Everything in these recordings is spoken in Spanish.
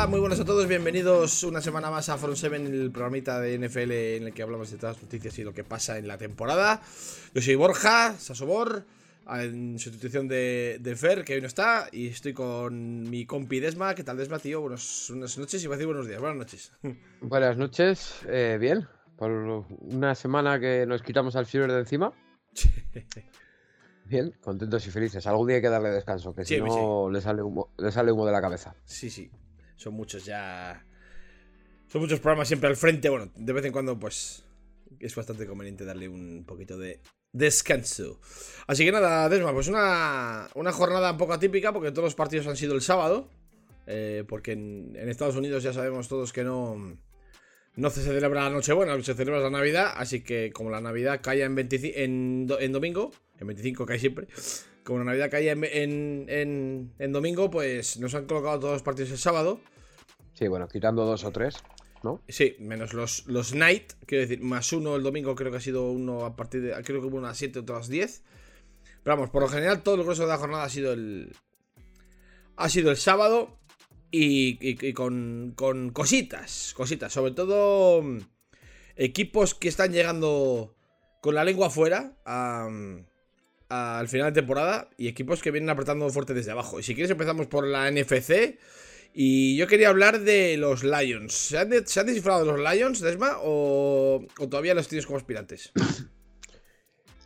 Hola, muy buenas a todos, bienvenidos una semana más a Front 7, el programita de NFL en el que hablamos de todas las noticias y lo que pasa en la temporada. Yo soy Borja, Sasobor, en sustitución de, de Fer, que hoy no está, y estoy con mi compi Desma. ¿Qué tal, Desma, tío? Buenos, buenas noches y voy a decir buenos días. Buenas noches. Buenas noches, eh, bien. Por una semana que nos quitamos al Fever de encima. Bien, contentos y felices. Algún día hay que darle descanso, que Sí, si no le, sale humo, le sale humo de la cabeza. Sí, sí. Son muchos ya. Son muchos programas siempre al frente. Bueno, de vez en cuando, pues. Es bastante conveniente darle un poquito de descanso. Así que nada, Desma, pues una, una jornada un poco atípica porque todos los partidos han sido el sábado. eh, porque en, Estados Unidos ya sabemos todos que no. No se celebra la Nochebuena, se celebra la Navidad. Así que como la Navidad cae en, 25 en, en domingo, en 25 cae siempre. Como la Navidad en- en- en domingo, pues nos han colocado todos los partidos el sábado. Sí, bueno, quitando dos o tres, ¿no? Sí, menos los, los night, quiero decir, más uno el domingo, creo que ha sido uno a partir de. Creo que hubo unas 7, otras 10. Pero vamos, por lo general, todo el grueso de la jornada ha sido el. Ha sido el sábado. Y, con, con cositas, cositas. Sobre todo mm, equipos que están llegando con la lengua afuera al final de temporada. Y equipos que vienen apretando fuerte desde abajo. Y si quieres empezamos por la NFC. Y yo quería hablar de los Lions. ¿Se han, de- se han descifrado los Lions, Desma? ¿O, o todavía los tienes como aspirantes?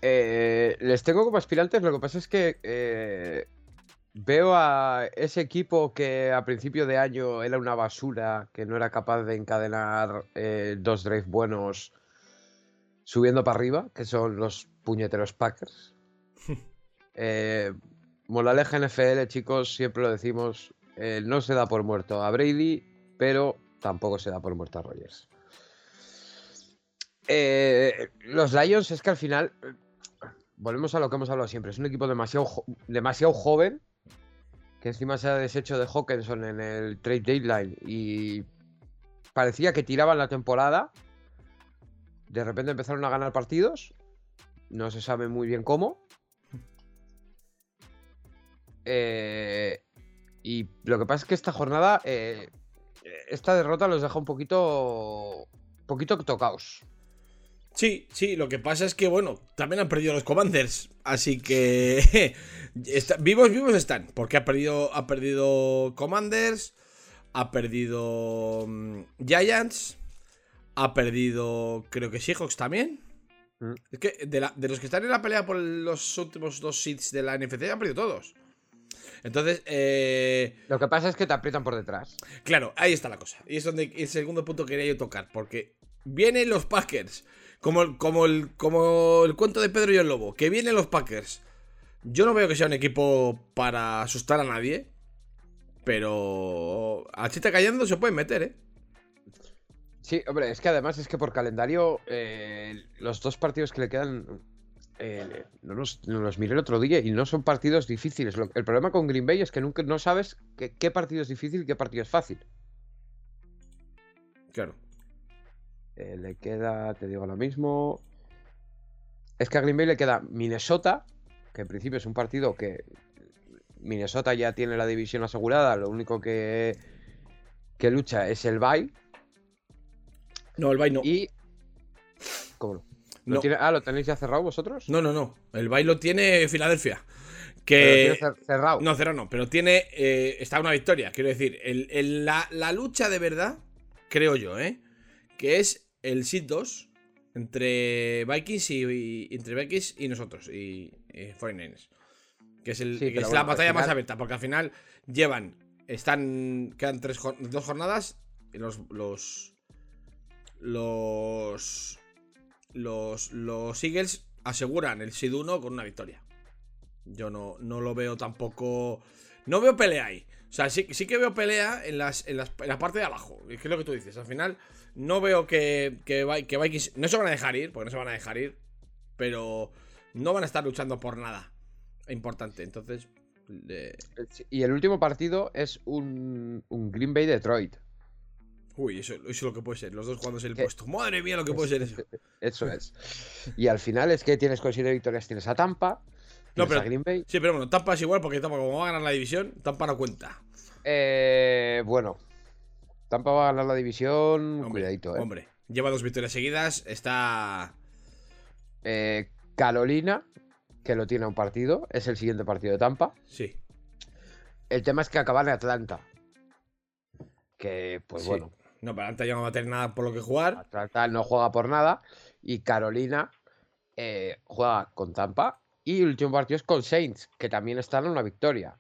Eh, les tengo como aspirantes, lo que pasa es que eh, veo a ese equipo que a principio de año era una basura, que no era capaz de encadenar eh, dos drives buenos subiendo para arriba, que son los puñeteros Packers. Moraleja NFL, chicos, siempre lo decimos, eh, no se da por muerto a Brady, pero tampoco se da por muerto a Rogers. Eh, los Lions es que al final, eh, volvemos a lo que hemos hablado siempre, es un equipo demasiado, demasiado joven, que encima se ha deshecho de Hawkinson en el trade deadline y parecía que tiraban la temporada, de repente empezaron a ganar partidos, no se sabe muy bien cómo. Eh, y lo que pasa es que esta jornada, eh, esta derrota los deja un poquito, poquito tocaos. Sí, sí, lo que pasa es que, bueno, también han perdido los Commanders. Así que. está- vivos, vivos están. Porque ha perdido, ha perdido Commanders. Ha perdido mm, Giants. Ha perdido, creo que Seahawks también. Mm. Es que de, la- de los que están en la pelea por los últimos dos seeds de la NFC han perdido todos. Entonces, eh, Lo que pasa es que te aprietan por detrás. Claro, ahí está la cosa. Y es donde el segundo punto que quería yo tocar. Porque vienen los Packers. Como, el- como, el, como el cuento de Pedro y el Lobo. Que vienen los Packers. Yo no veo que sea un equipo para asustar a nadie. Pero a chita cayendo se pueden meter, ¿eh? Sí, hombre, es que además es que por calendario eh, los dos partidos que le quedan eh, no, los, no los miré el otro día y no son partidos difíciles. Lo- el problema con Green Bay es que nunca no sabes qué, qué partido es difícil y qué partido es fácil. Claro. Eh, le queda, te digo lo mismo. Es que a Green Bay le queda Minnesota, que en principio es un partido que Minnesota ya tiene la división asegurada, lo único que, que lucha es el bye. No, el Bay no. Y. ¿Cómo no? ¿Lo No. tiene- Ah, ¿lo tenéis ya cerrado vosotros? No, no, no. El Bay lo tiene Filadelfia. Que. tiene cer- cerrado. No, cero no, pero tiene. eh, está una victoria, quiero decir. El, el- la, la lucha de verdad, creo yo, ¿eh? Que es el Seed 2 entre Vikings y, y- entre Vikings y nosotros, y, y 49ers. Que es, el, Sí, que es bueno, la batalla al más abierta, porque al final llevan. Están. Quedan tres, dos jornadas. Y los. Los. Los. Los, los Eagles aseguran el Seed 1 con una victoria. Yo no, no lo veo tampoco. No veo pelea ahí. O sea, sí, sí que veo pelea en, las, en, las- en la parte de abajo. Es que es lo que tú dices. Al final, no veo que, que, que Vikings. No se van a dejar ir, porque no se van a dejar ir. Pero no van a estar luchando por nada importante. Entonces. Y el último partido es un, un Green Bay Detroit. Uy, eso, eso es lo que puede ser. Los dos jugándose el ¿Qué? puesto. Madre mía, lo que puede ser eso. Eso es. Y al final es que tienes con siete victorias, tienes a Tampa, No, pero- a Green Bay. Sí, pero bueno, Tampa es igual porque Tampa, como va a ganar la división, Tampa no cuenta. Eh, bueno, Tampa va a ganar la división. Hombre, Cuidadito, ¿eh? Hombre, lleva dos victorias seguidas. Está. Eh, Carolina, que lo tiene a un partido. Es el siguiente partido de Tampa. Sí. El tema es que acaban en Atlanta. Que, pues sí. bueno, No, para Atlanta ya no va a tener nada por lo que jugar. Atlanta no juega por nada. Y Carolina eh, juega con Tampa. Y el último partido es con Saints, que también están en una victoria.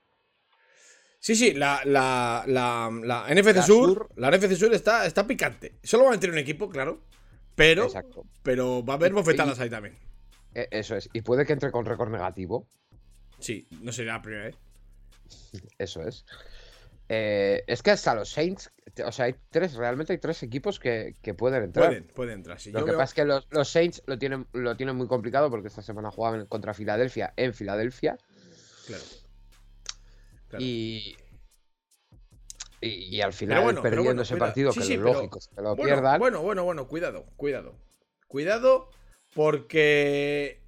Sí, sí, la, la, la, la NFC Sur, Sur. La NFC Sur está, está picante. Solo va a meter un equipo, claro. Pero, Exacto. pero va a haber Y- bofetadas ahí también. E- Eso es. Y puede que entre con récord negativo. Sí, no sería la primera vez. Eso es. Eh, es que hasta los Saints, o sea, hay tres, realmente hay tres equipos que, que pueden entrar. Pueden, pueden entrar. Sí, Lo yo que veo- pasa es que los, los Saints lo tienen, lo tienen muy complicado porque esta semana juegan contra Filadelfia en Filadelfia. Claro. Claro. Y, y, y al final bueno, perdiendo bueno, ese partido, Sí, que sí, lo pero- lógico es que lo Bueno, pierdan. bueno, bueno, bueno, cuidado, cuidado. Cuidado, porque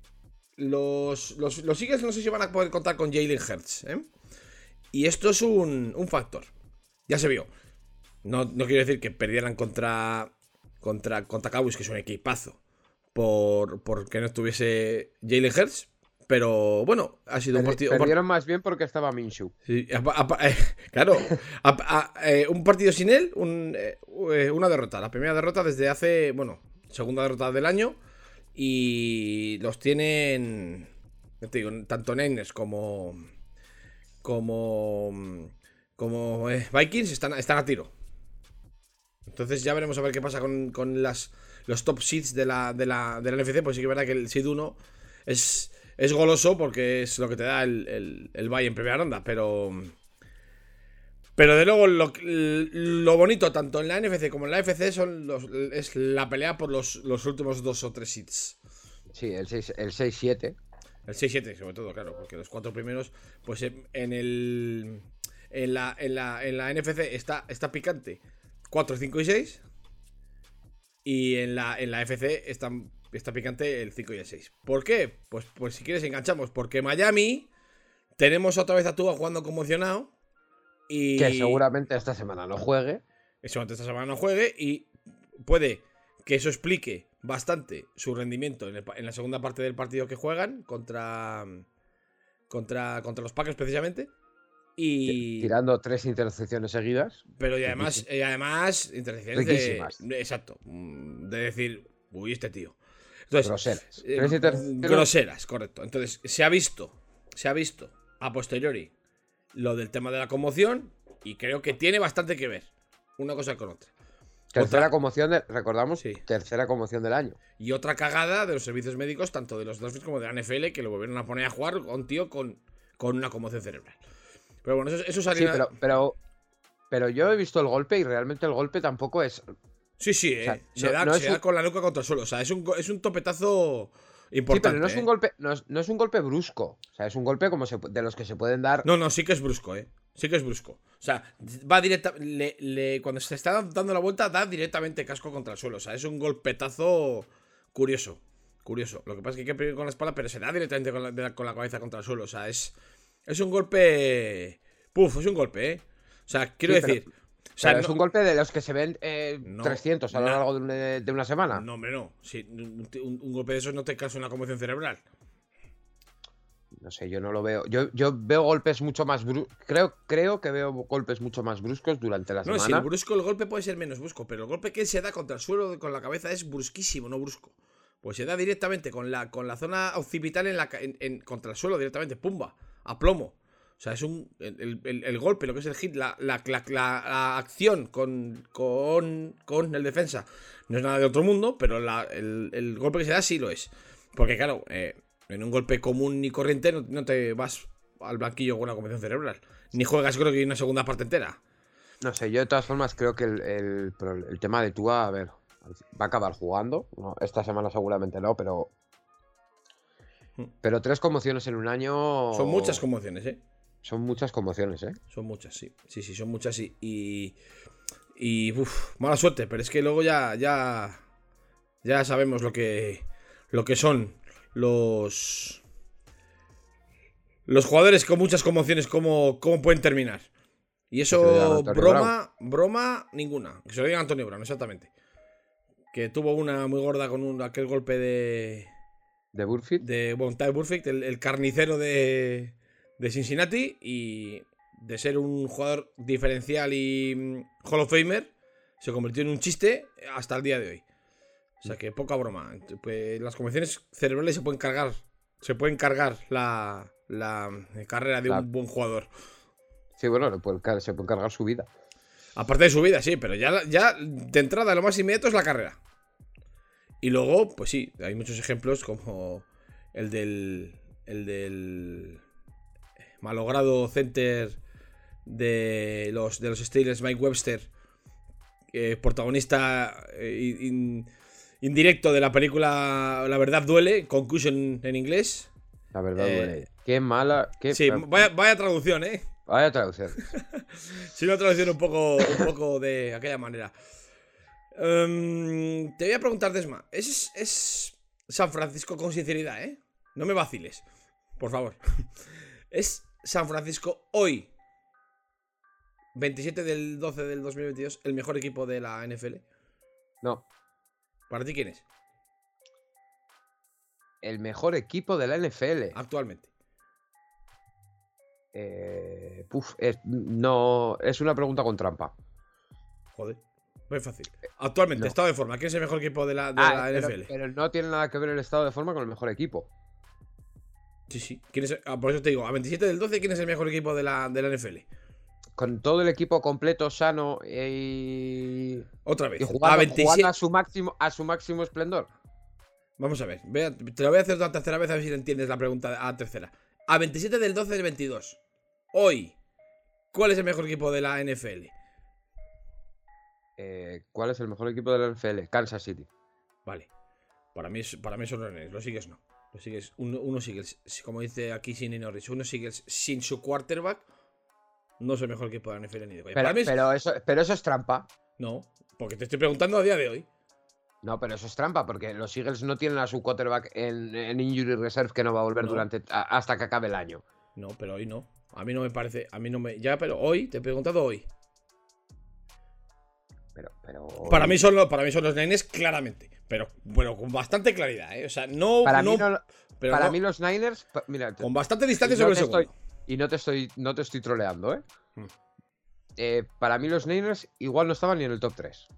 los, los, los Eagles no sé si van a poder contar con Jalen Hurts, ¿eh? Y esto es un, un factor. Ya se vio. No, no quiero decir que perdieran contra, contra, contra Cowboys, que es un equipazo, por, porque no estuviese Jalen Hurts. Pero bueno, ha sido un partido. un Perdieron más bien porque estaba Minshew. Sí, eh, claro, a- eh, un partido sin él, un, eh, una derrota. La primera derrota desde hace, bueno, segunda derrota del año. Y los tienen, ya te digo, tanto Niners como, como, como eh, Vikings están, están a tiro. Entonces ya veremos a ver qué pasa con, con las, los top seeds de la, de, la, de la NFC. Pues sí que es verdad que el seed 1 es, es goloso porque es lo que te da el, el, el bye en primera ronda. Pero. Pero de luego lo, lo bonito, tanto en la NFC como en la FC, son es la pelea por los, los últimos dos o tres seeds. Sí, el 6 el 6-7. El 6-7, sobre todo, claro, porque los cuatro primeros, pues en el. En la, en la, en la NFC está, está picante 4, 5 y 6. Y en la, en la FC está, está picante el 5 y el 6. ¿Por qué? Pues, pues si quieres enganchamos. Porque Miami tenemos otra vez a Tua jugando conmocionado. Y Que seguramente esta semana no juegue. eso antes esta semana no juegue y puede que eso explique bastante su rendimiento en, el pa- en la segunda parte del partido que juegan contra contra contra los Packers precisamente y Tirando tres intercepciones seguidas. pero y además y además intercepciones de- exacto mm, de decir uy este tío entonces Groseras. eh, intercepciones. groseras correcto entonces se ha visto se ha visto a posteriori lo del tema de la conmoción y creo que tiene bastante que ver una cosa con otra Tercera Otra- conmoción, de, recordamos, Sí. tercera conmoción del año. Y otra cagada de los servicios médicos, tanto de los Dolphins como de la NFL, que lo volvieron a poner a jugar a un tío con, con una conmoción cerebral. Pero bueno, eso, eso Sí, salió. pero, pero, pero yo he visto el golpe y realmente el golpe tampoco es. Sí, sí, eh, sea, se, no- da, no se da un- con la nuca contra el suelo. O sea, es un, es un topetazo Sí, importante. pero no es eh. un golpe, no es, no es un golpe brusco. O sea, es un golpe como se de los que se pueden dar. No, no, sí que es brusco, eh. Sí que es brusco. O sea, va directa. Le, le- cuando se está dando la vuelta, da directamente casco contra el suelo. O sea, es un golpetazo curioso. Curioso. Lo que pasa es que hay que pegar con la espalda, pero se da directamente con la, con la cabeza contra el suelo. O sea, es. Es un golpe. Puf, es un golpe, eh. O sea, quiero Sí, pero- decir. o sea, Pero es no- un golpe de los que se ven eh, No, 300 a lo largo de una, de una semana. No, hombre, no. Si un, un- un golpe de esos no te causa una conmoción cerebral. No sé, yo no lo veo. Yo, yo veo golpes mucho más bruscos. Creo, creo que veo golpes mucho más bruscos durante la No, si semana. el brusco, el golpe puede ser menos brusco, pero el golpe que se da contra el suelo con la cabeza es brusquísimo, no brusco. Pues se da directamente con la, con la zona occipital en la, en- en- contra el suelo, directamente, pumba, a plomo. O sea, es un. El, el- el golpe, lo que es el hit, la, la- la- la- la acción con, con, con el defensa, no es nada de otro mundo, pero el golpe que se da sí lo es. Porque, claro, eh, en un golpe común y corriente no, no te vas al banquillo con una conmoción cerebral. Ni juegas, creo que una segunda parte entera. No sé, yo de todas formas creo que el, el tema de Tua, a ver, va a acabar jugando. No, esta semana seguramente no, pero. Hmm. Pero tres conmociones en un año. Son muchas conmociones, ¿eh? Son muchas conmociones, ¿eh? Son muchas, sí. Sí, sí, son muchas, sí. Y. Y. Uf, mala suerte, pero es que luego ya. Ya. Ya sabemos lo que. Lo que son los. Los jugadores con muchas conmociones, cómo, cómo pueden terminar. Y eso, broma, broma, ninguna. Que se lo digan a Antonio Brown, exactamente. Que tuvo una muy gorda con un, aquel golpe de. De Burfitt. de bueno, Burfict, el, el carnicero de, de Cincinnati. Y de ser un jugador diferencial y mm, Hall of Famer, se convirtió en un chiste hasta el día de hoy. O sea que poca broma. Pues las convenciones cerebrales se pueden cargar. Se pueden cargar la, la carrera de La- un buen jugador. Sí, bueno, puede se puede cargar su vida. Aparte de su vida, sí, pero ya, ya de entrada lo más inmediato es la carrera. Y luego, pues sí, hay muchos ejemplos como el del. El del. malogrado center de los, de los Steelers, Mike Webster, eh, protagonista eh, in- indirecto de la película La verdad duele, Concussion en inglés. La verdad, Eh, duele. Qué mala. Qué Sí, vaya, vaya traducción, ¿eh? Vaya traducción. Sí, una traducción un poco, un poco de aquella manera. Em, te voy a preguntar, Desma. ¿Es, ¿Es San Francisco con sinceridad, eh? No me vaciles, por favor. ¿Es San Francisco hoy, 27 del 12 del 2022, el mejor equipo de la NFL? No. ¿Para ti quién es? El mejor equipo de la NFL. Actualmente. Eh, puf, es, no, es una pregunta con trampa. Joder, muy fácil. Actualmente, no. estado de forma. ¿Quién es el mejor equipo de la, de Ah, la pero, NFL? pero no tiene nada que ver el estado de forma con el mejor equipo. Sí, sí. ¿Quién es- ah, por eso te digo, a 27 del 12, ¿quién es el mejor equipo de la, de la NFL? Con todo el equipo completo, sano y, Otra vez. y a jugando, 27. jugando a su máximo a su máximo esplendor. Vamos a ver. te lo voy a hacer una tercera vez a ver si entiendes la pregunta a la tercera. A 27 del 12 del 22. Hoy. ¿Cuál es el mejor equipo de la NFL? Eh, ¿Cuál es el mejor equipo de la NFL? Kansas City. Vale. Para mí, es- para mí son los. Los Eagles no. Los Eagles, uno, unos Eagles, como dice aquí Sidney Norris, unos Eagles sin su quarterback no el mejor de la NFL ni de coña. Pero, Para mí es- pero eso, pero eso es trampa. No, porque te estoy preguntando a día de hoy. No, pero eso es trampa, porque los Eagles no tienen a su quarterback en, en Injury Reserve que no va a volver No. durante a- hasta que acabe el año. No, pero hoy no. A mí no me parece. A mí no me. Ya, pero hoy, te he preguntado hoy. Pero, pero. Para mí son los, para mí son los Niners, claramente. Pero bueno, con bastante claridad, ¿eh? O sea, no. Para no- mí, no- pero para mí los Niners. Mira, Con bastante distancia sobre el estoy- segundo. Y no te estoy, no te estoy troleando, ¿eh? Hmm. Eh, Para mí los Niners igual no estaban ni en el top 3.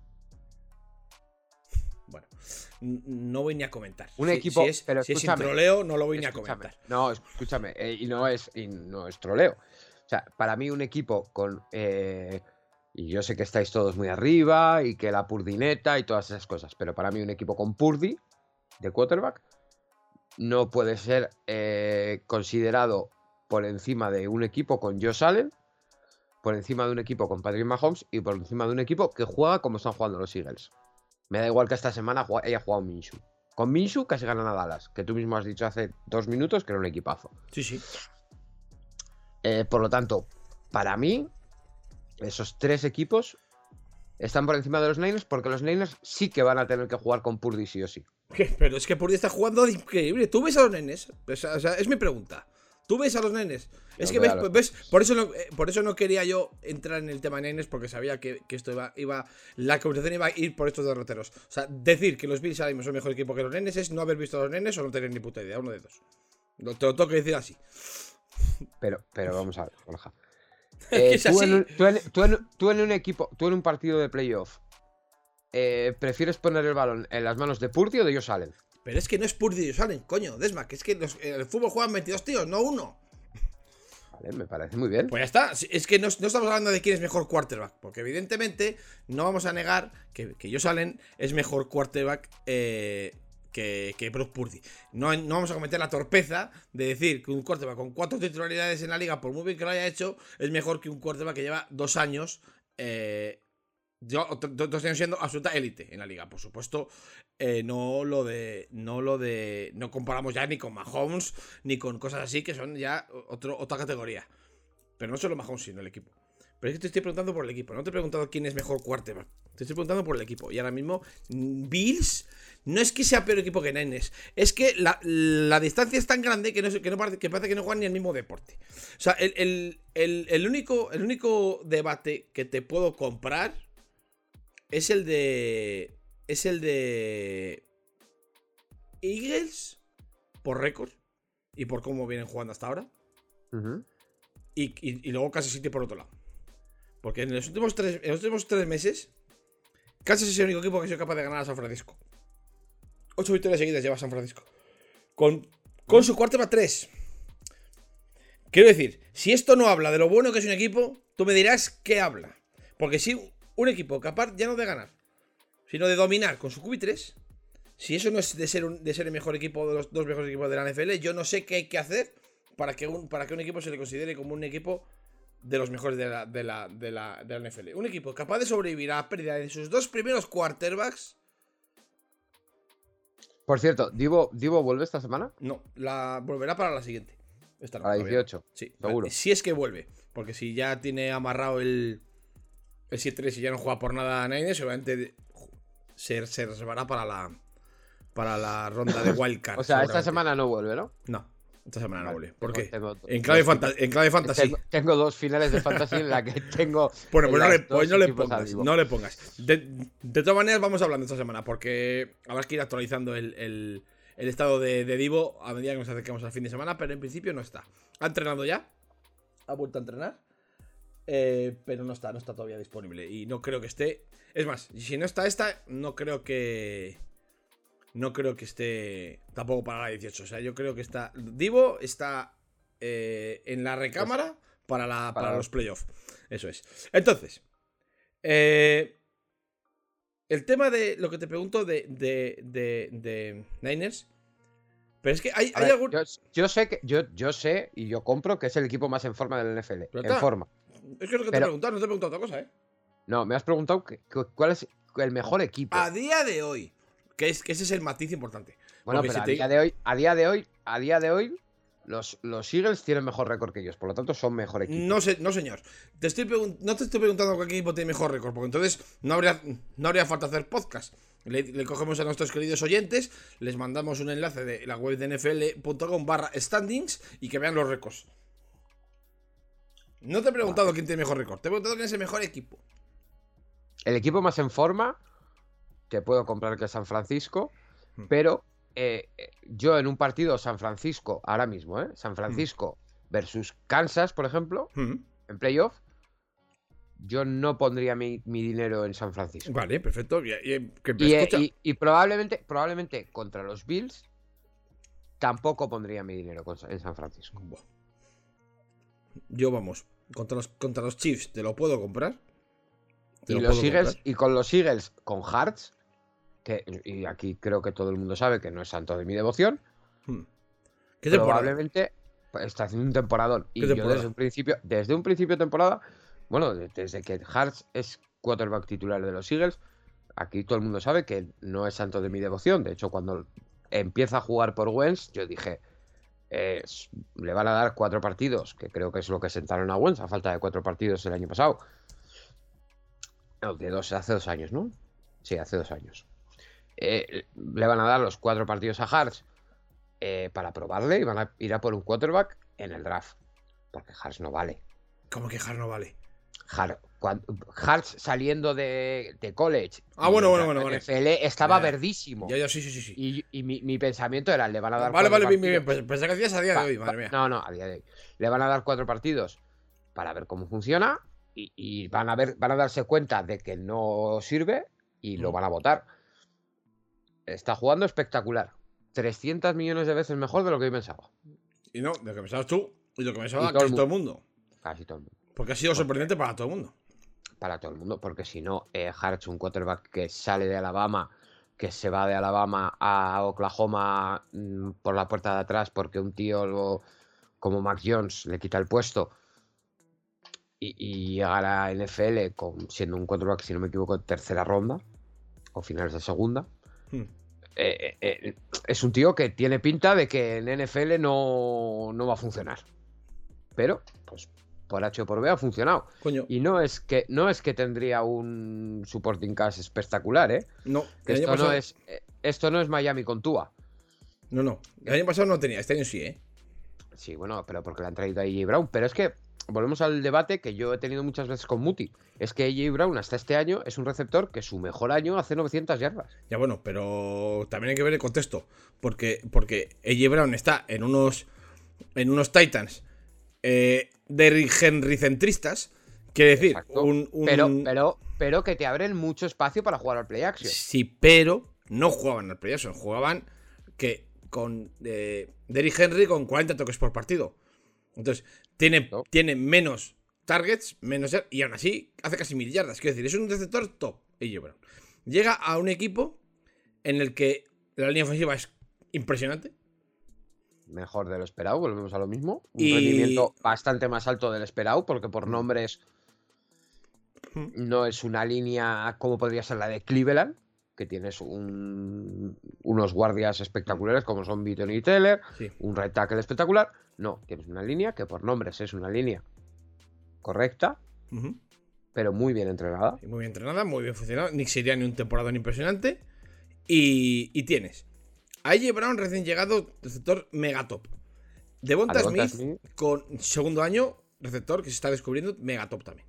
Bueno, no voy ni a comentar. Un Si- equipo- Si es, pero si es sin troleo, no lo voy ni a comentar. No, escúchame, eh, y no es, y no es troleo. O sea, para mí un equipo con... eh, y yo sé que estáis todos muy arriba y que la Purdineta y todas esas cosas, pero para mí un equipo con Purdy de quarterback no puede ser considerado por encima de un equipo con Josh Allen, por encima de un equipo con Patrick Mahomes y por encima de un equipo que juega como están jugando los Eagles. Me da igual que esta semana haya jugado Minshew. Con Minshew casi ganan a Dallas, que tú mismo has dicho hace dos minutos que era un equipazo. Sí, sí. Eh, por lo tanto, para mí, esos tres equipos están por encima de los Niners porque los Niners sí que van a tener que jugar con Purdy sí o sí. Pero es que Purdy está jugando increíble. ¿Tú ves a los? O sea, o sea, es mi pregunta. ¿Tú ves a los nenes? Es que ves, los ves- por, eso no, eh, por eso no quería yo entrar en el tema nenes porque sabía que, que esto iba, iba. La conversación iba a ir por estos derroteros. O sea, decir que los Bills ahora mismo son mejor equipo que los nenes es no haber visto a los nenes o no tener ni puta idea. Uno de dos. Lo- te lo tengo que decir así. Pero, pero vamos a ver, Borja. Eh, tú, en un, tú en- tú en- tú en un equipo, tú en un partido de playoff, eh, ¿prefieres poner el balón en las manos de Purdy o de ellos Allen? Pero es que no es Purdy y salen, coño, Desma, que es que los- el fútbol juegan 22 tíos, no uno. Vale, me parece muy bien. Pues ya está. Es que no, no estamos hablando de quién es mejor quarterback. Porque evidentemente no vamos a negar que, que Josh Allen es mejor quarterback eh, que, que Brock Purdy. No, no vamos a cometer la torpeza de decir que un quarterback con cuatro titularidades en la liga, por muy bien que lo haya hecho, es mejor que un quarterback que lleva dos años. eh, yo- do- do- dos años siendo absoluta élite en la liga. Por supuesto, eh, no lo de. No lo de. No comparamos ya ni con Mahomes, ni con cosas así que son ya otro, otra categoría. Pero no solo Mahomes, sino el equipo. Pero es que te estoy preguntando por el equipo. No te he preguntado quién es mejor quarterback. Te estoy preguntando por el equipo. Y ahora mismo, Bills no es que sea peor equipo que Niners. Es que la, la distancia es tan grande que, no, que, no que parece que no juegan ni el mismo deporte. O sea, el, el- el, el único, el único debate que te puedo comprar es el de. Es el de. Eagles por récord y por cómo vienen jugando hasta ahora. Y, y- y luego Kansas City por otro lado. Porque en los últimos tres, en los últimos tres meses, Kansas es el único equipo que ha sido capaz de ganar a San Francisco. Ocho victorias seguidas lleva San Francisco. Con, con su cuarto va tres. Quiero decir, si esto no habla de lo bueno que es un equipo, tú me dirás qué habla. Porque si un equipo capaz ya no de ganar, sino de dominar con su QB3, si eso no es de ser, un- de ser el mejor equipo de los dos mejores equipos de la NFL, yo no sé qué hay que hacer para que un, para que un equipo se le considere como un equipo de los mejores de la, de la, de la, de la NFL. Un equipo capaz de sobrevivir a la pérdida de sus dos primeros quarterbacks. Por cierto, Divo, Divo vuelve esta semana. No, la volverá para la siguiente. Esta no, A la todavía no. 18. Sí, seguro. Si es que vuelve. Porque si ya tiene amarrado el, el 7-3 y ya no juega por nada a Niners, seguramente se, se reservará para la, para la ronda de Wildcard. O sea, esta semana no vuelve, ¿no? No, esta semana no vuelve. ¿Por qué? En clave, en clave fantasy. Tengo, tengo dos finales de fantasy en la que tengo. Bueno, pues no, le, pues no le pongas. No le pongas. De, de todas maneras, vamos hablando esta semana, porque habrá que ir actualizando el, el- el estado de, de Divo a medida que nos acercamos al fin de semana, pero en principio no está. Ha entrenado ya. Ha vuelto a entrenar. Eh, pero no está, no está todavía disponible. Y no creo que esté. Es más, si no está esta, no creo que. No creo que esté tampoco para la 18. O sea, yo creo que está. Divo está eh, en la recámara para, la, para para- los playoffs. Eso es. Entonces, eh, el tema de lo que te pregunto de, de, de, de Niners. Pero es que hay, hay ver, algún. yo, yo sé que yo, yo sé y yo compro que es el equipo más en forma del NFL. En forma. Es que es lo que te he preguntado, no te he preguntado otra cosa, ¿eh? No, me has preguntado que- que- cuál es el mejor equipo. A día de hoy. Que, es, que ese es el matiz importante. bueno, porque pero si a te- día de hoy, a día de hoy, a día de hoy, los, los Eagles tienen mejor récord que ellos, por lo tanto son mejor equipo. No sé, no señor. Te estoy no te estoy preguntando qué equipo tiene mejor récord, porque entonces no habría, no habría falta hacer podcast. Le, le cogemos a nuestros queridos oyentes, les mandamos un enlace de la web de nfl.com barra standings y que vean los récords. No te he preguntado quién tiene mejor récord, te he preguntado quién es el mejor equipo. El equipo más en forma, te puedo comprar que es San Francisco, Hmm. pero eh, yo en un partido San Francisco, ahora mismo, ¿eh? San Francisco versus Kansas, por ejemplo, Hmm. en playoff, yo no pondría mi, mi dinero en San Francisco. Vale, perfecto. Y, y- que- Y, eh, y- y probablemente, probablemente contra los Bills tampoco pondría mi dinero en San Francisco. Buah. Yo vamos, contra los, contra los Chiefs, ¿te lo puedo comprar? Te Y lo los puedo Eagles, comprar. y con los Eagles con Hearts, que y aquí creo que todo el mundo sabe que no es santo de mi devoción, Hmm. ¿Qué temporada? probablemente pues, está haciendo un temporadón. Y ¿Qué yo temporada? desde un principio, desde un principio de temporada, bueno, de- desde que Hearts es quarterback titular de los Eagles, aquí todo el mundo sabe que no es santo de mi devoción. De hecho, cuando empieza a jugar por Wentz, yo dije, le van a dar cuatro partidos, que creo que es lo que sentaron a Wentz, a falta de cuatro partidos el año pasado. De dos, hace dos años, ¿no? Sí, hace dos años. Eh, le van a dar los cuatro partidos a Hearts eh, para probarle y van a ir a por un quarterback en el draft. Porque Hearts no vale. ¿Cómo que Har no vale? Har- cuan- Hearts saliendo de, de college. Ah, bueno, bueno, bueno, vale. NFL estaba verdísimo. Ya, ya, sí, sí, sí. Y, y mi, mi pensamiento era, le van a dar Vale, vale, bien, bien, bien. pensé que hacías a día de Pa- hoy, madre mía. No, no, a día de hoy. Le van a dar cuatro partidos para ver cómo funciona y, y van a ver, van a darse cuenta de que no sirve y lo Mm. van a votar. Está jugando espectacular. 300 millones de veces mejor de lo que yo pensaba. Y no, de lo que pensabas tú y lo que pensaba casi todo el mundo. Casi todo el mundo. Porque ha sido sorprendente para todo el mundo. Para todo el mundo, porque si no, eh, Hartz, un quarterback que sale de Alabama, que se va de Alabama a Oklahoma mm, por la puerta de atrás porque un tío lo- como Mac Jones le quita el puesto y, y llegar a NFL con, siendo un quarterback, si no me equivoco, en tercera ronda o finales de segunda. Hmm. eh, eh, eh, es un tío que tiene pinta de que en NFL no, no va a funcionar. Pero, pues, por H o por B ha funcionado. Coño, Y no es que no es que tendría un supporting cast espectacular, ¿eh? no. Esto pasado, no es eh, esto no es Miami con Tua. no, no. El año pasado no tenía, este año sí, ¿eh? Sí, bueno, pero porque le han traído a AJ Brown, pero es que volvemos al debate que yo he tenido muchas veces con Muti. Es que AJ Brown hasta este año es un receptor que su mejor año hace 900 yardas. Ya bueno, pero también hay que ver el contexto. Porque, porque AJ Brown está en unos, en unos Titans eh, de Henry centristas. Quiere decir, un, un- Pero, pero, pero que te abren mucho espacio para jugar al play action. Sí, pero no jugaban al play action, jugaban que con eh, Derrick Henry con 40 toques por partido. Entonces, tiene, No. tiene menos targets, menos y aún así hace casi mil yardas. Quiero decir, es un receptor top. Brown. Llega a un equipo en el que la línea ofensiva es impresionante. Mejor de lo esperado, volvemos a lo mismo. Un Y- rendimiento bastante más alto del esperado, porque por nombres Mm. no es una línea como podría ser la de Cleveland, que tienes un- unos guardias espectaculares como son Beaton y Taylor, Sí. un tackle espectacular. No, tienes una línea que por nombres es una línea correcta, pero muy bien entrenada. Muy bien entrenada, muy bien funcionada. Nick Sirianni un temporada impresionante. Y, y tienes AJ Brown recién llegado, receptor megatop. Devonta A Devonta Smith, Smith. con segundo año, receptor que se está descubriendo, megatop también.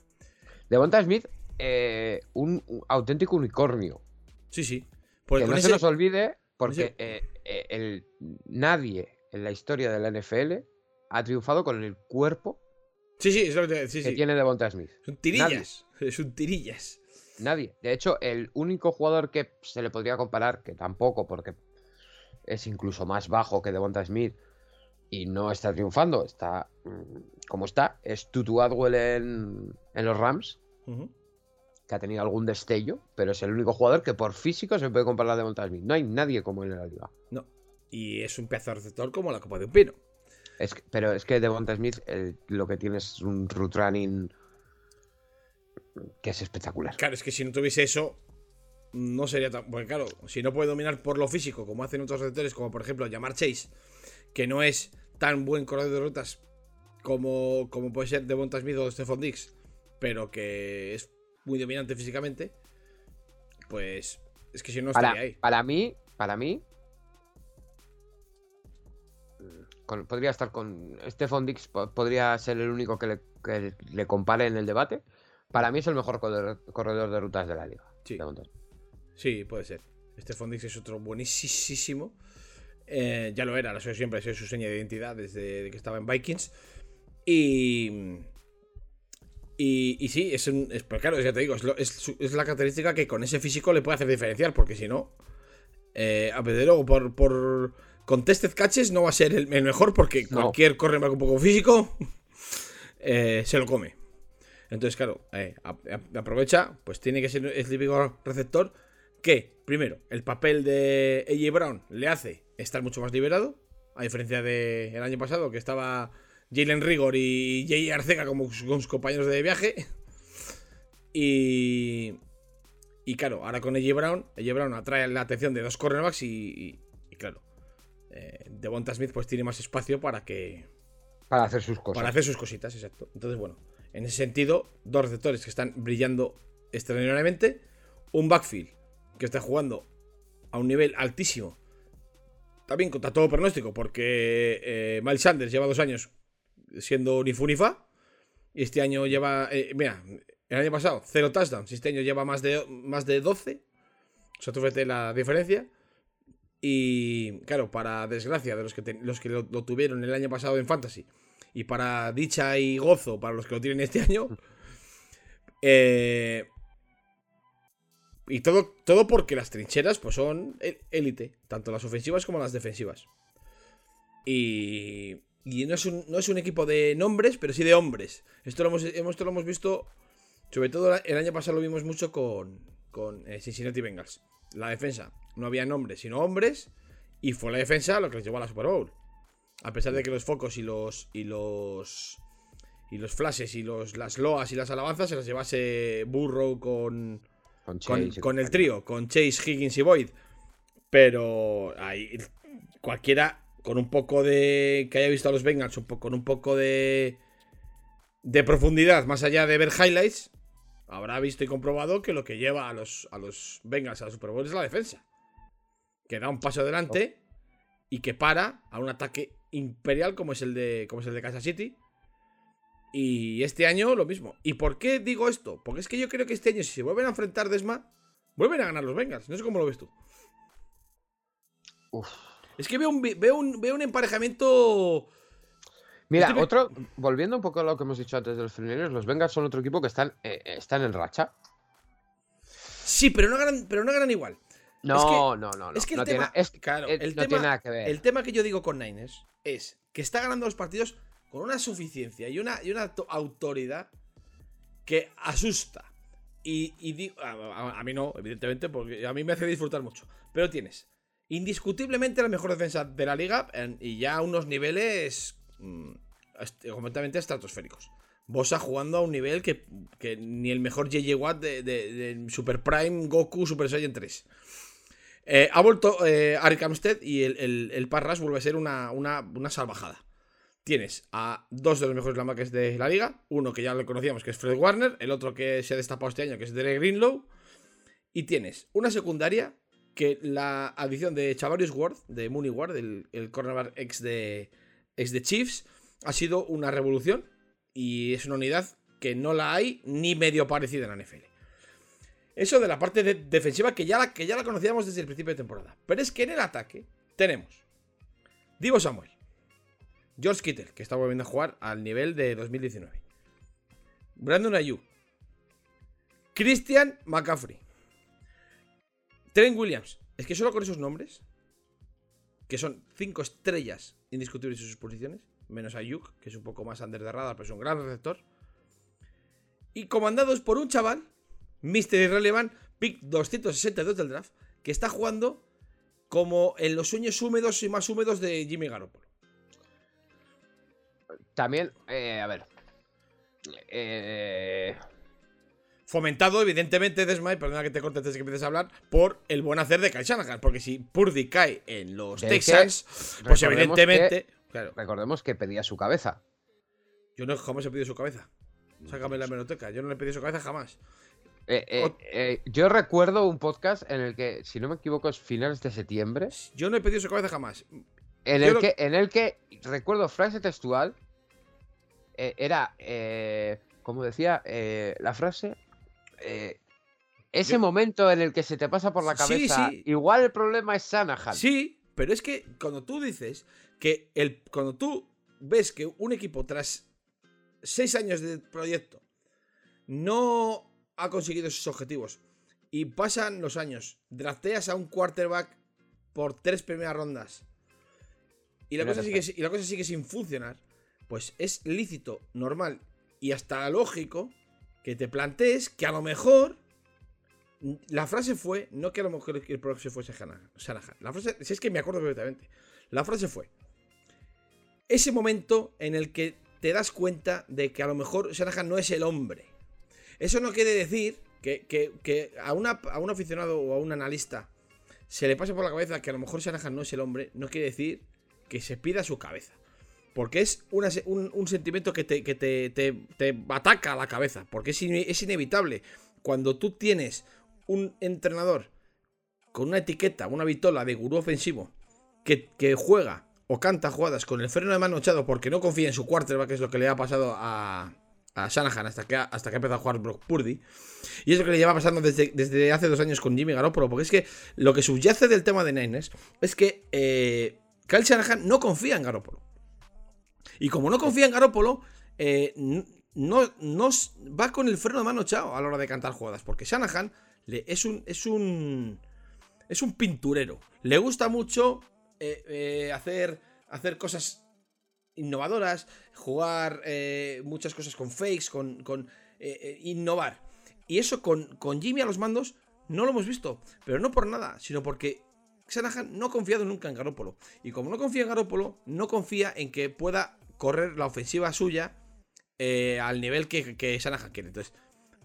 Devonta Smith, eh, un, un auténtico unicornio. Sí, sí. Porque que no ese- se nos olvide, porque eh, eh, el- nadie en la historia de la NFL ha triunfado con el cuerpo Sí, sí, es lo que sí, que tiene Devonta Smith. Son tirillas. Son tirillas. Nadie. De hecho, el único jugador que se le podría comparar, que tampoco, porque es incluso más bajo que Devonta Smith y no está triunfando, está mm, como está, es Tutu Atwell en, en los Rams, que ha tenido algún destello, pero es el único jugador que por físico se puede comparar a Devonta Smith. No hay nadie como él en la liga. No. Y es un pedazo de receptor como la copa de un pino. Es que- pero es que Devonta Smith el- lo que tiene es un route running que es espectacular. Claro, es que si no tuviese eso, no sería tan. Porque claro, si no puede dominar por lo físico, como hacen otros receptores, como por ejemplo Llamar Chase, que no es tan buen corredor de rutas como, como puede ser Devonta Smith o Stephon Diggs, pero que es muy dominante físicamente, pues es que si no estaría Para, ahí. para mí, para mí, con- podría estar con Stephon Dix, po- podría ser el único que le, que le compare en el debate. Para mí es el mejor corredor, corredor de rutas de la liga. Sí. Sí, puede ser. Stephon Diggs es otro buenísimo. Eh, ya lo era, lo sido siempre, ha sido su seña de identidad desde que estaba en Vikings. Y. Y, y sí, es un. Es, pero claro, ya te digo, es, lo- es la característica que con ese físico le puede hacer diferencial, porque si no. Eh, a ver, luego, por, por contested catches no va a ser el, el mejor, porque No. cualquier cornerback un poco físico eh, se lo come. Entonces, claro, eh, aprovecha, pues tiene que ser el típico receptor que, primero, el papel de AJ Brown le hace estar mucho más liberado, a diferencia del año pasado, que estaba Jalen Rigor y Jay Arcega como sus- compañeros de viaje. Y. Y claro, ahora con AJ Brown, AJ Brown atrae la atención de dos cornerbacks y, y- y claro, eh, Devonta Smith pues tiene más espacio para que, Para hacer sus cosas. para hacer sus cositas, exacto. Entonces, bueno, en ese sentido, dos receptores que están brillando extraordinariamente. Un backfield que está jugando a un nivel altísimo. También contra todo pronóstico, porque eh, Miles Sanders lleva dos años siendo ni fu ni fa. Y este año lleva. eh, mira, el año pasado, cero touchdowns. Este año lleva más de, más de 12. O sea, tú fíjate la diferencia. Y claro, para desgracia de los que, los que lo, lo tuvieron el año pasado en Fantasy, y para dicha y gozo para los que lo tienen este año, eh, y todo, todo porque las trincheras pues son élite, tanto las ofensivas como las defensivas. Y, y no, es un, no es un equipo de nombres, pero sí de hombres. Esto lo hemos, hemos- esto lo hemos visto, sobre todo el año pasado lo vimos mucho con, con eh, Cincinnati Bengals. La defensa no había nombres, sino hombres, y fue la defensa lo que les llevó a la Super Bowl. A pesar de que los focos y los. y los. y los flashes y los, las loas y las alabanzas se las llevase Burrow con. Con, Chase el trío, con Chase, Higgins y Boyd. Pero ahí cualquiera con un poco de. que haya visto a los Bengals, un poco, con un poco de. de profundidad, más allá de ver highlights, habrá visto y comprobado que lo que lleva a los, a los Bengals a la Super Bowl es la defensa. Que da un paso adelante y que para a un ataque imperial como es el de, como es el de Kansas City. Y este año lo mismo. ¿Y por qué digo esto? Porque es que yo creo que este año, si se vuelven a enfrentar Desma, vuelven a ganar los Bengals. No sé cómo lo ves tú. Uf. Es que veo un, veo un, veo un emparejamiento. Mira, otro, volviendo un poco a lo que hemos dicho antes de los Frineros, los Bengals son otro equipo que están, eh, están en racha. Sí, pero no ganan, pero no ganan igual. No, no, no, no. es que el no tema- tiene, es- claro, eh, el no tema- tiene nada que ver. El tema que yo digo con Niners es que está ganando los partidos con una suficiencia y una, y una to- autoridad que asusta. Y, y di- a, mí no, evidentemente, porque a mí me hace disfrutar mucho. Pero tienes indiscutiblemente la mejor defensa de la liga y ya unos niveles mm, completamente estratosféricos. Bosa jugando a un nivel que, que ni el mejor JJ Watt de, de- de Super Prime Goku Super Saiyan 3. Eh, ha vuelto eh, Arik y el, el, el pass rush vuelve a ser una, una, una salvajada. Tienes a dos de los mejores linebackers de la liga. Uno que ya lo conocíamos, que es Fred Warner. El otro que se ha destapado este año, que es Derek Greenlow. Y tienes una secundaria que la adición de Chavarius Ward, de Mooney Ward, el, el cornerback ex de, ex de Chiefs, ha sido una revolución. Y es una unidad que no la hay ni medio parecida en la NFL. Eso de la parte de- defensiva que ya, la, que ya la conocíamos desde el principio de temporada. Pero es que en el ataque tenemos Divo Samuel, George Kittle, que está volviendo a jugar al nivel de 2019, Brandon Ayuk, Christian McCaffrey, Trent Williams. Es que solo con esos nombres, que son cinco estrellas indiscutibles en sus posiciones, menos Ayuk, que es un poco más under the radar, pero es un gran receptor, y comandados por un chaval Mr. Irrelevant, pick 262 del draft, que está jugando como en los sueños húmedos y más húmedos de Jimmy Garoppolo. También, eh, a ver. Eh, Fomentado, evidentemente, Desmay, perdona que te corte antes de que empieces a hablar, por el buen hacer de Kyle Shanahan. Porque si Purdy cae en los Texans, pues evidentemente. Claro, recordemos que pedía su cabeza. yo no jamás he pedido su cabeza. Sácame la hemeroteca. Yo no le he pedido su cabeza jamás. Eh, eh, eh, yo recuerdo un podcast en el que, si no me equivoco, es finales de septiembre. Yo no he pedido su cabeza jamás. En Yo el, lo- que, en el que, recuerdo frase textual, eh, era, eh, como decía eh, la frase, ese Yo- momento en el que se te pasa por la Sí, cabeza, sí. igual el problema es Shanahan. Sí, pero es que cuando tú dices que el, cuando tú ves que un equipo tras seis años de proyecto no ha conseguido sus objetivos y pasan los años, drafteas a un quarterback por tres primeras rondas y la, cosa sigue, y la cosa sigue sin funcionar, pues es lícito, normal y hasta lógico que te plantees que a lo mejor la frase fue, no que a lo mejor el próximo fuese Shanahan. La frase, si es que me acuerdo perfectamente. La frase fue, ese momento en el que te das cuenta de que a lo mejor Shanahan no es el hombre. Eso no quiere decir que a, una- a un aficionado o a un analista se le pase por la cabeza que a lo mejor Shanahan no es el hombre, no quiere decir que se pida su cabeza. Porque es un, un sentimiento que, te, que te, te- te ataca a la cabeza. Porque es, es inevitable. Cuando tú tienes un entrenador con una etiqueta, una vitola de gurú ofensivo, que, que juega o canta jugadas con el freno de mano echado porque no confía en su quarterback, que es lo que le ha pasado a, a Shanahan hasta que, ha- hasta que ha empezado a jugar Brock Purdy. Y es lo que le lleva pasando desde, desde hace dos años con Jimmy Garoppolo. Porque es que lo que subyace del tema de Niners es que eh, Kyle Shanahan no confía en Garoppolo. Y como no confía en Garoppolo, eh, no, no va con el freno de mano echado a la hora de cantar jugadas. Porque Shanahan es un. es un. es un pinturero. Le gusta mucho eh, eh, hacer. hacer cosas innovadoras. Jugar muchas cosas con fakes. Con. con, innovar. Y eso con, con Jimmy a los mandos no lo hemos visto. Pero no por nada, sino porque Shanahan no ha confiado nunca en Garoppolo. Y como no confía en Garoppolo, no confía en que pueda correr la ofensiva suya eh, al nivel que, que Shanahan quiere. Entonces,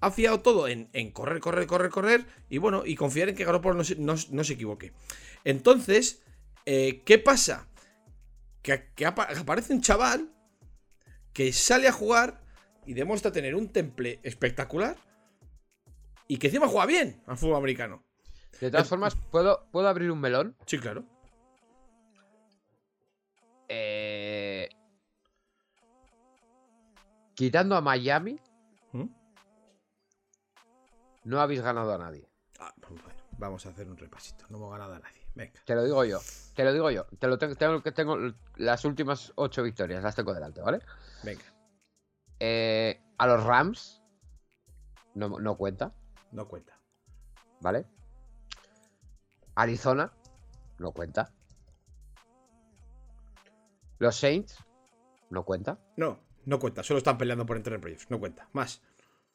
ha fiado todo en, en correr, correr, correr, correr. Y bueno, y confiar en que Garoppolo no se, no- no se equivoque. Entonces, eh, ¿qué pasa? Que, que apa- aparece un chaval que sale a jugar y demuestra tener un temple espectacular. Y que encima juega bien al fútbol americano. De todas formas, ¿puedo, ¿puedo abrir un melón? Sí, claro. Eh, quitando a Miami, ¿Mm? no habéis ganado a nadie. Ah, bueno, vamos a hacer un repasito. No hemos ganado a nadie. Venga. Te lo digo yo. Te lo digo yo. Te lo tengo, tengo las últimas ocho victorias, las tengo delante, ¿vale? Venga. Eh, a los Rams no, no cuenta, No cuenta. ¿vale? Arizona no cuenta. Los Saints no cuenta. No, no cuenta. Solo están peleando por entrar en playoffs. No cuenta. Más.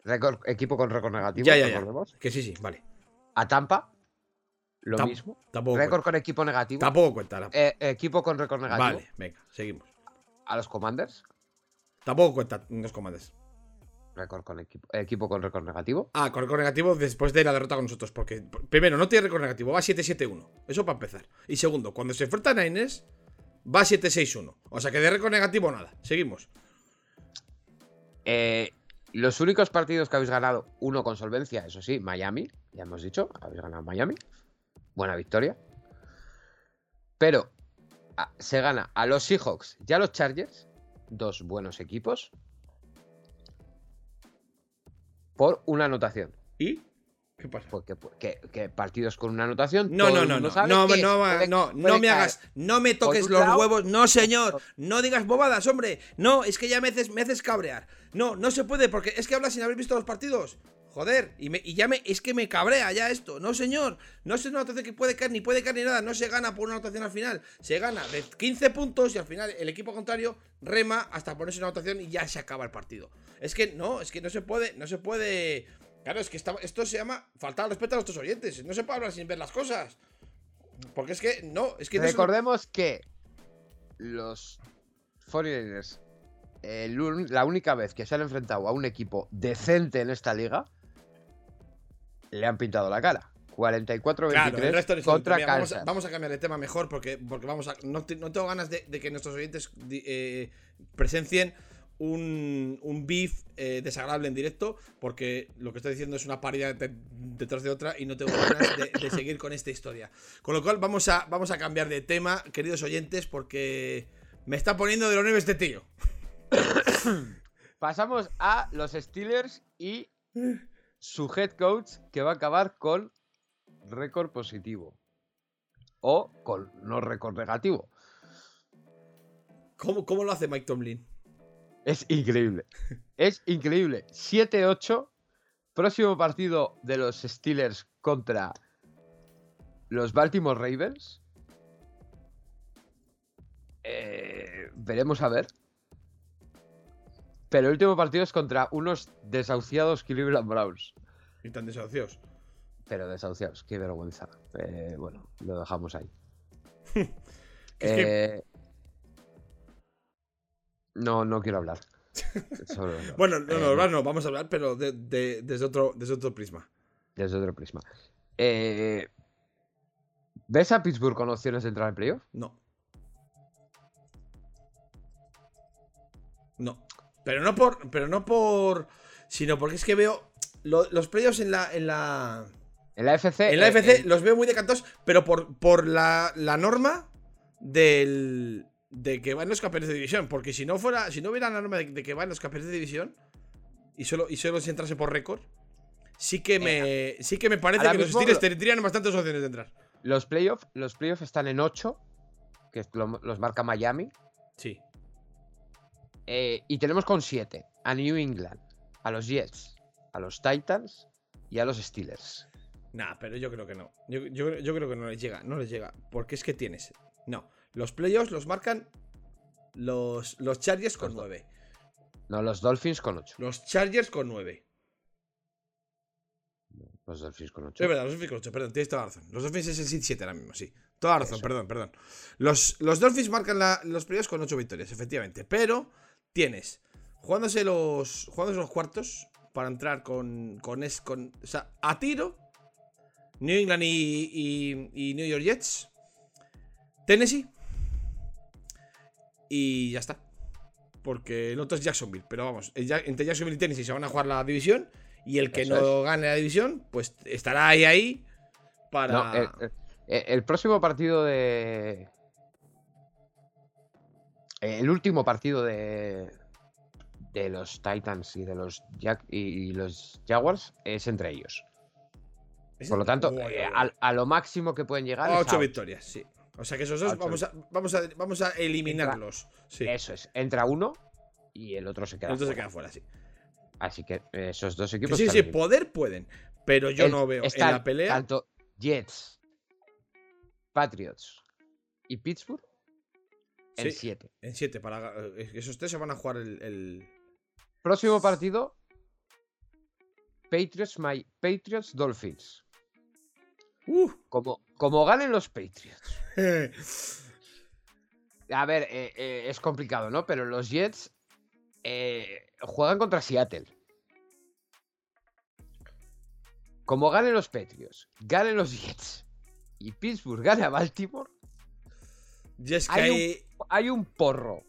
Récord- equipo con récord negativo. Ya, ya, ya. Que sí, sí, vale. A Tampa, lo mismo. Tampoco Récord cuenta. con equipo negativo. Tampoco cuenta. la- Eh, equipo con récord negativo. Vale, venga, seguimos. A los Commanders, Tampoco cuenta los comandos. récord con equipo, equipo con récord negativo. Ah, con récord negativo después de la derrota con nosotros. Porque, primero, no tiene récord negativo, va 7-7-1. Eso para empezar. Y segundo, cuando se enfrenta a Niners, va 7-6-1. O sea que de récord negativo nada. Seguimos. Eh, los únicos partidos que habéis ganado, uno con solvencia, eso sí, Miami, ya hemos dicho, habéis ganado Miami. Buena victoria. Pero a- se gana a los Seahawks y a los Chargers, dos buenos equipos, por una anotación. ¿Y? ¿Qué pasa? Porque, que, que partidos con una anotación. No, no, no, no, no, que no, puede- no, no me caer. hagas, no me toques los huevos, no señor, no digas bobadas, hombre, no, es que ya me haces, me haces cabrear, no, no se puede, porque es que hablas sin haber visto los partidos, joder, y, me- y ya me, es que me cabrea ya esto, no señor, no es una anotación que puede caer, ni puede caer ni nada, no se gana por una anotación al final, se gana de 15 puntos y al final el equipo contrario rema hasta ponerse una anotación y ya se acaba el partido, es que no, es que no se puede, no se puede... Claro, es que esta- esto se llama faltar al respeto a nuestros oyentes. No se puede hablar sin ver las cosas. Porque es que no, es que no Recordemos que los 49ers, el un- la única vez que se han enfrentado a un equipo decente en esta liga, le han pintado la cara. 44-23 Claro, contra Mira, vamos, a, Kansas. vamos a cambiar de tema mejor porque, porque vamos a. No, no tengo ganas de, de que nuestros oyentes eh, presencien un, un beef eh, desagradable en directo. Porque lo que estoy diciendo es una paridad de- detrás de otra y no tengo ganas de, de seguir con esta historia. Con lo cual, vamos a, vamos a cambiar de tema, queridos oyentes, porque me está poniendo de los nervios este tío. Pasamos a los Steelers y su head coach que va a acabar con récord positivo. O con no récord negativo. ¿Cómo, cómo lo hace Mike Tomlin? Es increíble. Es increíble. 7-8. Próximo partido de los Steelers contra los Baltimore Ravens. Eh, veremos a ver. Pero el último partido es contra unos desahuciados Cleveland Browns. Y tan desahuciados. Pero desahuciados, qué vergüenza. Eh, bueno, lo dejamos ahí. Es que- Eh, No, no quiero hablar. sobre Bueno, Browns. no, Eh, no, no, vamos a hablar, pero de- de- desde, otro, desde otro prisma. Desde otro prisma. Eh, ¿Ves a Pittsburgh con opciones de entrar en playoff? No. No. Pero no por. Pero no por. Sino porque es que veo. lo- los playoffs en la. En la. En la FC. En la eh, FC eh, los veo muy decantados. Pero por, por la, la norma del. De que van los campeones de división. Porque si no fuera. Si no hubiera la norma de, de que van los campeones de división. Y solo, y solo si entrase por récord. Sí que me. Sí que me parece que los Steelers tendrían bastantes opciones de entrar. los playoffs los playoff están en 8, que lo- los marca Miami. Sí. eh, y tenemos con 7 a New England, a los Jets, a los Titans y a los Steelers. Nah, pero yo creo que no. Yo, yo- yo creo que no les llega, no les llega. Porque es que tienes. No. Los playoffs los marcan los, los Chargers con Los do- 9. No, los Dolphins con 8. Los Chargers con 9. Los Dolphins con 8. Es verdad, los Dolphins con 8, perdón, tienes toda la razón. Los Dolphins es el Seed 7 ahora mismo, sí. Toda la razón, Eso. perdón, perdón. Los, los Dolphins marcan la- los playoffs con 8 victorias, efectivamente. Pero tienes, jugándose los, jugándose los cuartos para entrar con, con, es, con o sea, a tiro, New England y, y- y New York Jets, Tennessee y ya está. Porque el otro es Jacksonville, pero vamos, entre Jacksonville y Tennessee se van a jugar la división y el que Eso no gane la división, pues estará ahí ahí para... No, el, el- el próximo partido de. El último partido de. de los Titans y de los, Jack y los Jaguars es entre ellos. Por lo tanto, eh, a, a lo máximo que pueden llegar A es a ocho ocho. victorias, sí. O sea que esos dos Ocho vamos a, vamos, a, vamos a eliminarlos. Sí. Eso es, entra uno y el otro se queda. Entonces se fuera. queda fuera, sí. Así que esos dos Que equipos. sí, sí, poder pueden. Pero yo El- no veo en la pelea. Tanto Jets, Patriots y Pittsburgh en Sí. 7. En 7. Para, eh, esos tres se van a jugar el. el- Próximo partido: Patriots, My, Patriots Dolphins. Uh. Como, como ganen los Patriots. A ver, eh, eh, es complicado, ¿no? Pero los Jets eh, juegan contra Seattle. Como ganen los Patriots, ganen los Jets y Pittsburgh gane a Baltimore, y es que Hay un- hay. un porro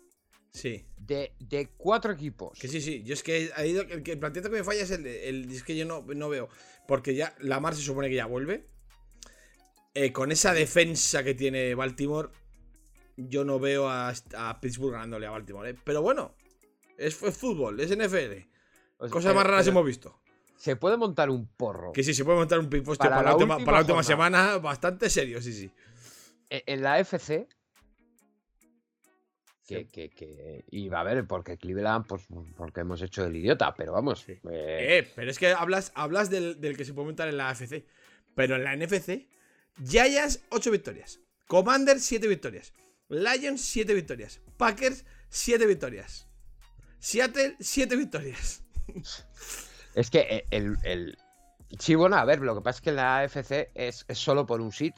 Sí. de, de cuatro equipos. Que sí, sí. Yo es que ahí el, el planteamiento que me falla es el, de- el- es que yo no, no veo. Porque ya Lamar se supone que ya vuelve. Eh, con esa defensa que tiene Baltimore, yo no veo a, a Pittsburgh ganándole a Baltimore. ¿eh? Pero bueno, es, es fútbol, es NFL. O sea, Cosas pero- más raras hemos visto. Se puede montar un porro Que sí, se puede montar un ping Para para, la última, para la última semana bastante serio, sí, sí. e- en la FC. Que, que, que- y va a ver, porque Cleveland, pues porque hemos hecho el idiota, pero vamos. Sí. eh, Eh, pero es que hablas, hablas del, del que se puede montar en la AFC. Pero en la NFC, Giants 8 victorias. Commanders 7 victorias. Lions 7 victorias. Packers 7 victorias. Seattle 7 victorias. Es que eh, el, el- Sí, bueno, a ver, lo que pasa es que en la AFC es, es solo por un sit.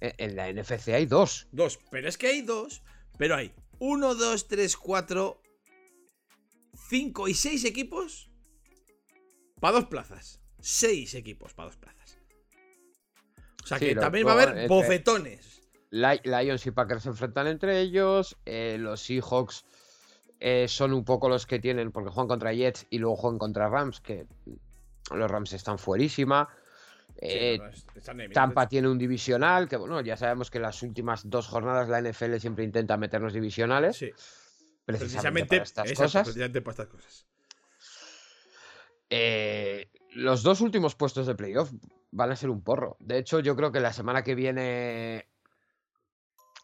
En, en la NFC hay dos. Dos. Pero es que hay dos. Pero hay 1, 2, 3, 4, 5 y 6 equipos. Para dos plazas. 6 equipos para dos plazas. O sea Sí, que también va a haber es que- bofetones. Li- Lions y Packers se enfrentan entre ellos. eh, los Seahawks eh, son un poco los que tienen, porque juegan contra Jets y luego juegan contra Rams, que los Rams están fuerísima. Eh, Sí, no, Tampa tiene un divisional, que bueno, ya sabemos que en las últimas dos jornadas la NFL siempre intenta meternos divisionales, Sí. precisamente, Precisamente para estas cosas. precisamente para estas cosas. Eh, los dos últimos puestos de playoff van a ser un porro. De hecho, yo creo que la semana que viene,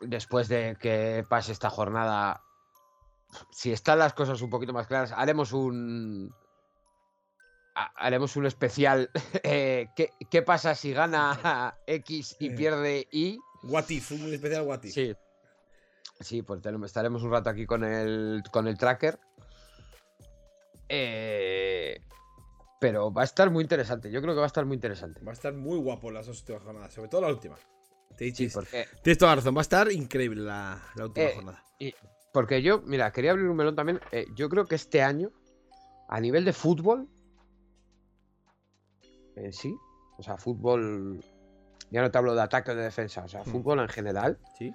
después de que pase esta jornada, si están las cosas un poquito más claras, haremos un. ha- Haremos un especial. eh, ¿qué, qué pasa si gana X y Eh. pierde Y? What if, un especial What if. Sí. Sí, pues tenemos- estaremos un rato aquí con el, con el tracker. Eh, pero va a estar muy interesante. Yo creo que va a estar muy interesante. Va a estar muy guapo las dos últimas jornadas, sobre todo la última. Te Sí, dices- porque, Tienes toda la razón, va a estar increíble la, la última Eh, jornada. porque yo, mira, quería abrir un melón también. eh, yo creo que este año, a nivel de fútbol, en sí, o sea, fútbol, ya no te hablo de ataque o de defensa, o sea, Hmm. fútbol en general, Sí.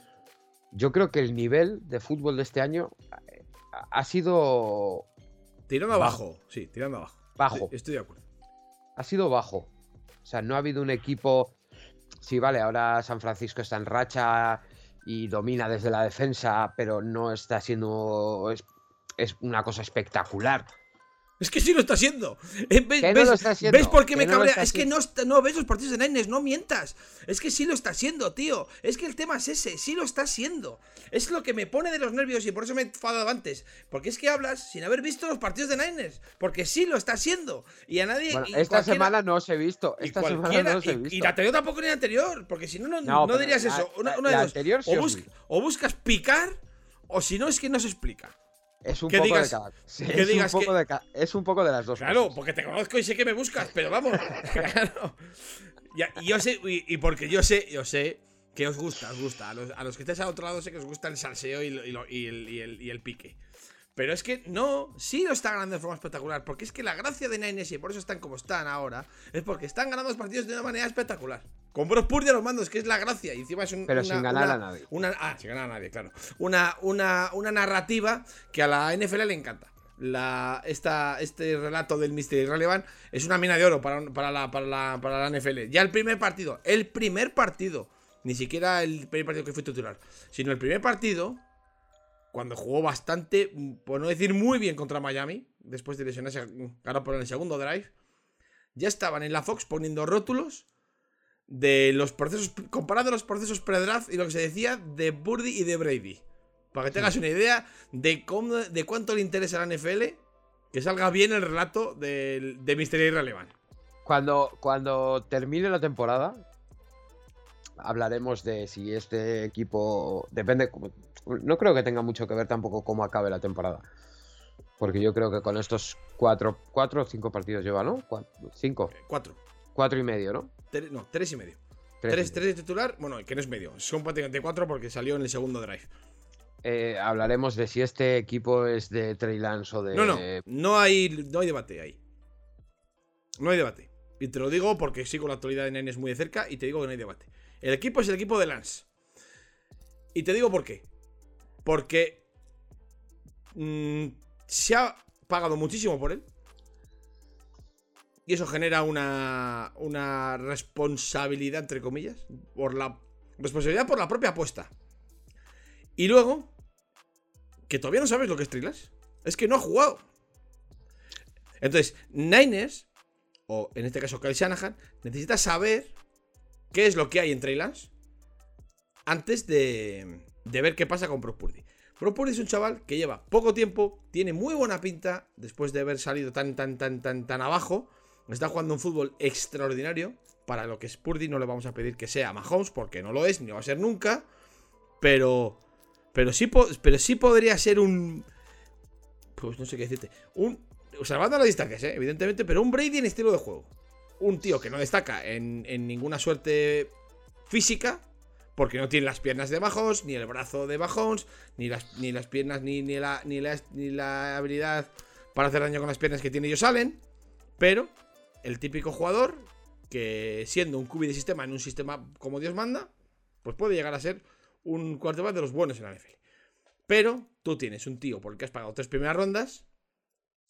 yo creo que el nivel de fútbol de este año eh, ha sido Tirando abajo, sí, tirando abajo. Bajo. Estoy de acuerdo. ha sido bajo. O sea, no ha habido un equipo. Sí, vale, ahora San Francisco está en racha y domina desde la defensa, pero no está siendo. Es, es una cosa espectacular. Es que sí lo está haciendo. Eh, ¿Ves, no ves- está haciendo, ¿ves por qué me no cabrea? Es que no, no ves los partidos de Niners, no mientas. Es que sí lo está haciendo, tío. Es que el tema es ese, sí lo está haciendo. Es lo que me pone de los nervios y por eso me he enfadado antes. Porque es que hablas sin haber visto los partidos de Niners. Porque sí lo está haciendo. Y a nadie. Bueno, y esta semana no os he visto. y Esta semana no os he y- visto. Y, la anterior tampoco ni la anterior. Porque si no, no, No, dirías la- eso. Una, la- una de la dos. anterior sí o, o buscas picar, o si no, es que no se explica. Es un poco digas- de cada. Sí, es, digas un poco que- de es un poco de las dos. Claro, cosas. porque te conozco y sé que me buscas, pero vamos. claro. Y yo sé, y, y porque yo sé, yo sé que os gusta, os gusta. A los, a los que estáis al otro lado sé que os gusta el salseo y, lo- y lo- y el, y el- y el pique. Pero es que no, sí lo está ganando de forma espectacular. Porque es que la gracia de Niners y por eso están como están ahora, es porque están ganando los partidos de una manera espectacular. Con Brock Purdy a los mandos, que es la gracia. Y encima es un, Pero una- sin ganar una- a nadie. una, ah, sin ganar a nadie, claro. Una, una, una narrativa que a la NFL le encanta. La, esta, este relato del Mystery Relevant es una mina de oro para, para, la, para, la, para la NFL. Ya el primer partido, el primer partido, ni siquiera el primer partido que fue titular, sino el primer partido, cuando jugó bastante, por no decir muy bien contra Miami, después de lesionarse, ganó por el segundo drive, ya estaban en la Fox poniendo rótulos de los procesos, comparando los procesos pre-draft y lo que se decía de Burdy y de Brady. Para que tengas una idea de, cómo, de cuánto le interesa a la NFL que salga bien el relato de, de Misterio Irrelevant. Cuando, cuando termine la temporada, hablaremos de si este equipo. Depende. No creo que tenga mucho que ver tampoco cómo acabe la temporada. Porque yo creo que con estos cuatro, cuatro o cinco partidos lleva, ¿no? cinco. Cuatro. Cuatro y medio, ¿no? no, tres y medio. Tres, tres, de titular, bueno, que no es medio. Son prácticamente cuatro porque salió en el segundo drive. Eh, hablaremos de si este equipo es de Trey Lance o de. No, no. No hay, no hay debate ahí. No hay debate. Y te lo digo porque sigo la actualidad de Nenes muy de cerca y te digo que no hay debate. El equipo es el equipo de Lance. Y te digo por qué. Porque mm, se ha pagado muchísimo por él. Y eso genera una, una responsabilidad, entre comillas. Por la responsabilidad por la propia apuesta. Y luego, que todavía no sabes lo que es Trilas. Es que no ha jugado. Entonces, Niners, o en este caso Kyle Shanahan, necesita saber qué es lo que hay en Trailers antes de, de ver qué pasa con Brock Purdy. Brock Purdy es un chaval que lleva poco tiempo, tiene muy buena pinta después de haber salido tan, tan, tan, tan, tan abajo. Está jugando un fútbol extraordinario. Para lo que es Purdy no le vamos a pedir que sea Mahomes, porque no lo es, ni va a ser nunca. Pero, pero sí, pero sí podría ser un... Pues no sé qué decirte. Un... Salvando las distancias, evidentemente, pero un Brady en estilo de juego. Un tío que no destaca en, ninguna suerte física, porque no tiene las piernas de Mahomes, ni el brazo de Mahomes, ni las, ni las piernas, ni, ni, la, ni la habilidad para hacer daño con las piernas que tiene ellos salen. Pero el típico jugador que siendo un cubi de sistema en un sistema como Dios manda, pues puede llegar a ser un quarterback de los buenos en la NFL. Pero tú tienes un tío por el que has pagado tres primeras rondas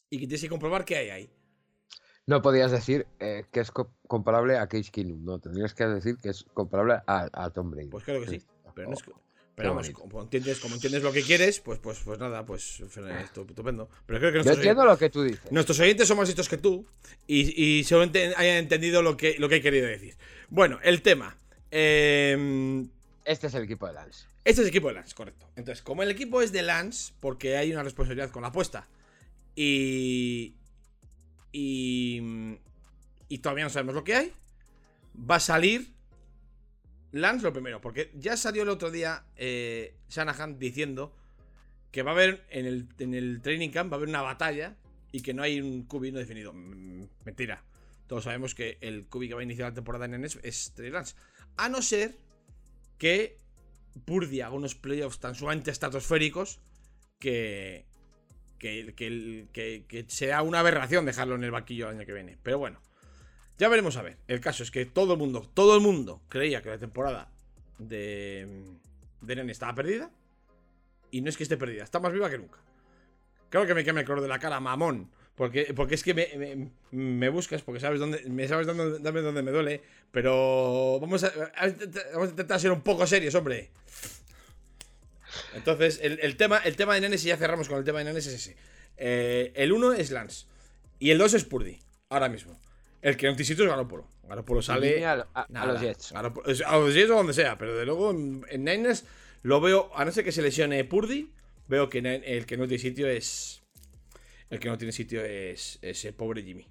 y que tienes que comprobar qué hay ahí. No podías decir eh, que es comparable a Case Keenum, no, tendrías que decir que es comparable a, Tom Brady. Pues creo que sí, pero no es, pero vamos, como entiendes, como entiendes lo que quieres, pues, pues, pues nada, pues estupendo. Pero creo que Yo entiendo lo que tú dices. Nuestros oyentes son más listos que tú y, seguramente hayan entendido lo que, lo que he querido decir. Bueno, el tema. Em, este es el equipo de Lance. Este es el equipo de Lance, correcto. Entonces, como el equipo es de Lance, porque hay una responsabilidad con la apuesta y. Y. Y todavía no sabemos lo que hay, va a salir Lance lo primero, porque ya salió el otro día eh, Shanahan diciendo que va a haber en el, training camp, va a haber una batalla y que no hay un cubi no definido. mentira. Todos sabemos que el cubi que va a iniciar la temporada en NES es Trey Lance. A no ser que Purdy haga unos playoffs tan sumamente estratosféricos que, que, que, que, sea una aberración dejarlo en el banquillo el año que viene. Pero bueno, ya veremos a ver. El caso es que todo el mundo, todo el mundo creía que la temporada de, de Nene estaba perdida. Y no es que esté perdida, está más viva que nunca. Claro que me queme el color de la cara, mamón. Porque, porque es que me, me, buscas, porque sabes dónde, me sabes dónde, dónde me duele. Pero vamos a, vamos a intentar ser un poco serios, hombre. Entonces, el, tema, el tema de Nenes, y ya cerramos con el tema de Nenes, es ese. Eh, el 1 es Lance. Y el 2 es Purdy. Ahora mismo. El que necesito es Garoppolo. Garoppolo sale. A, los Jets. a los Jets o donde sea. Pero de luego en, Niners lo veo. A no ser que se lesione Purdy. Veo que el que no tiene sitio es. El que no tiene sitio es ese pobre Jimmy.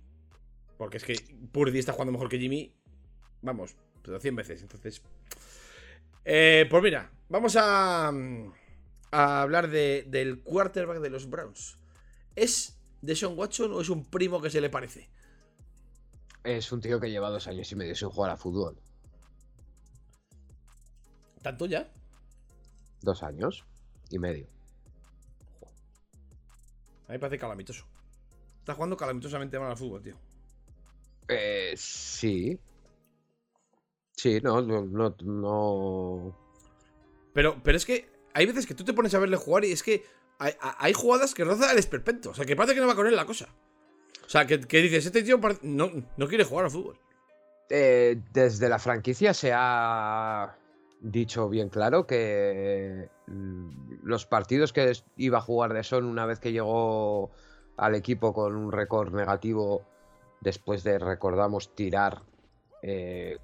Porque es que Purdy está jugando mejor que Jimmy. Vamos, pero 100 veces. Entonces. Eh, pues mira, vamos a. A hablar de, del quarterback de los Browns. ¿Es de Sean Watson o es un primo que se le parece? es un tío que lleva dos años y medio sin jugar a fútbol. ¿Tanto ya? Dos años y medio. A mí me parece calamitoso. Está jugando calamitosamente mal al fútbol, tío. Eh, sí. Sí, no, no, no, Pero, pero es que hay veces que tú te pones a verle jugar y es que hay, jugadas que rozan el esperpento. O sea, que parece que no va con él la cosa. O sea, que, dices, este tío no, quiere jugar al fútbol. Eh, desde la franquicia se ha dicho bien claro que mm, los partidos que iba a jugar de Son una vez que llegó al equipo con un récord negativo después de, recordamos, tirar, eh,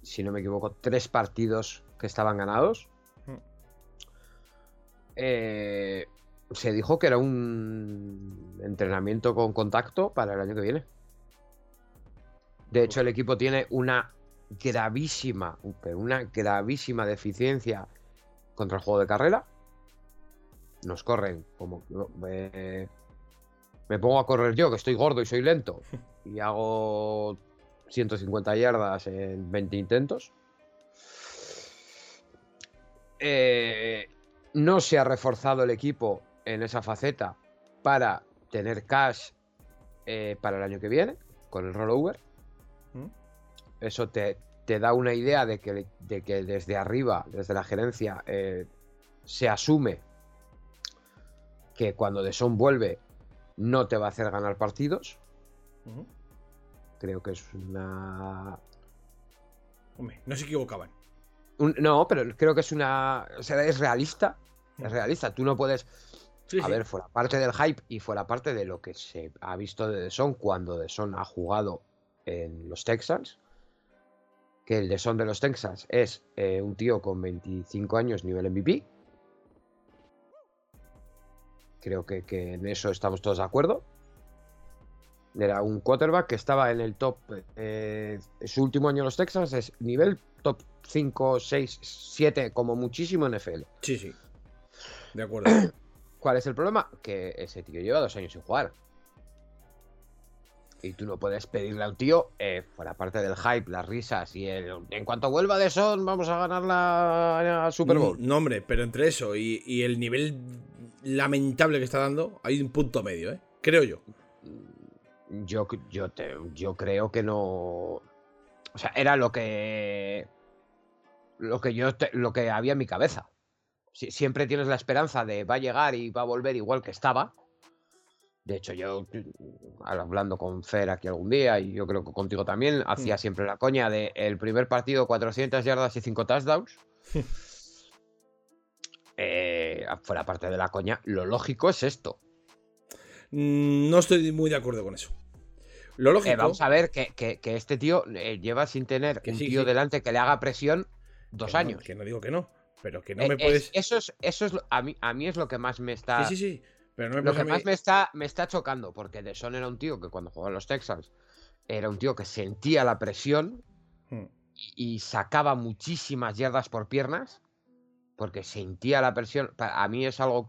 si no me equivoco, tres partidos que estaban ganados. Eh, se dijo que era un entrenamiento con contacto para el año que viene. De hecho, el equipo tiene una gravísima, una gravísima deficiencia contra el juego de carrera. Nos corren como me pongo a correr yo, que estoy gordo y soy lento, y hago 150 yardas en 20 intentos. Eh, no se ha reforzado el equipo en esa faceta para tener cash eh, para el año que viene con el rollover. ¿Mm? Eso te, te da una idea de que, de que desde arriba, desde la gerencia, eh, se asume que cuando De Son vuelve no te va a hacer ganar partidos. Creo que es una. Hombre, no se equivocaban. Un- no, pero creo que es una. O sea, es realista. Es Mm. realista. Tú no puedes. Sí, A sí. ver, fuera parte del hype y fuera parte de lo que se ha visto de Deson cuando Deson ha jugado en los Texans. Que el Deson de los Texans es eh, un tío con 25 años, nivel MVP. Creo que, que en eso estamos todos de acuerdo. Era un quarterback que estaba en el top. eh, su último año en los Texans es nivel top 5, 6, 7, como muchísimo NFL. Sí, sí. De acuerdo. ¿Cuál es el problema? Que ese tío lleva dos años sin jugar. Y tú no puedes pedirle a un tío, eh, fuera parte del hype, las risas y el. En cuanto vuelva de Son, vamos a ganar la Super Bowl. No, hombre, pero entre eso y, y el nivel lamentable que está dando, hay un punto medio, ¿eh? Creo yo. Yo, yo, te- yo creo que no. O sea, era lo que. Lo que yo. te- lo que había en mi cabeza. Si- siempre tienes la esperanza de va a llegar y va a volver igual que estaba. De hecho, yo mm, hablando con Fer aquí algún día, y yo creo que contigo también, hacía siempre la coña de el primer partido 400 yardas y 5 touchdowns. Eh, fuera parte de la coña, lo lógico es esto. Mm, No estoy muy de acuerdo con eso. Lo lógico. Eh, vamos a ver que, que- que este tío eh, lleva sin tener Que un sí, tío sí. delante que le haga presión dos que no, años. que no digo que no. Pero que no Eh, me es- puedes. eso es, eso es lo- a, mí, a mí es lo que más me está. Sí, sí, sí. Pero no me Lo que mí- más me está, me está chocando, porque De Son era un tío que cuando jugaba en los Texans era un tío que sentía la presión Mm. y, y sacaba muchísimas yardas por piernas, porque sentía la presión. A mí es algo,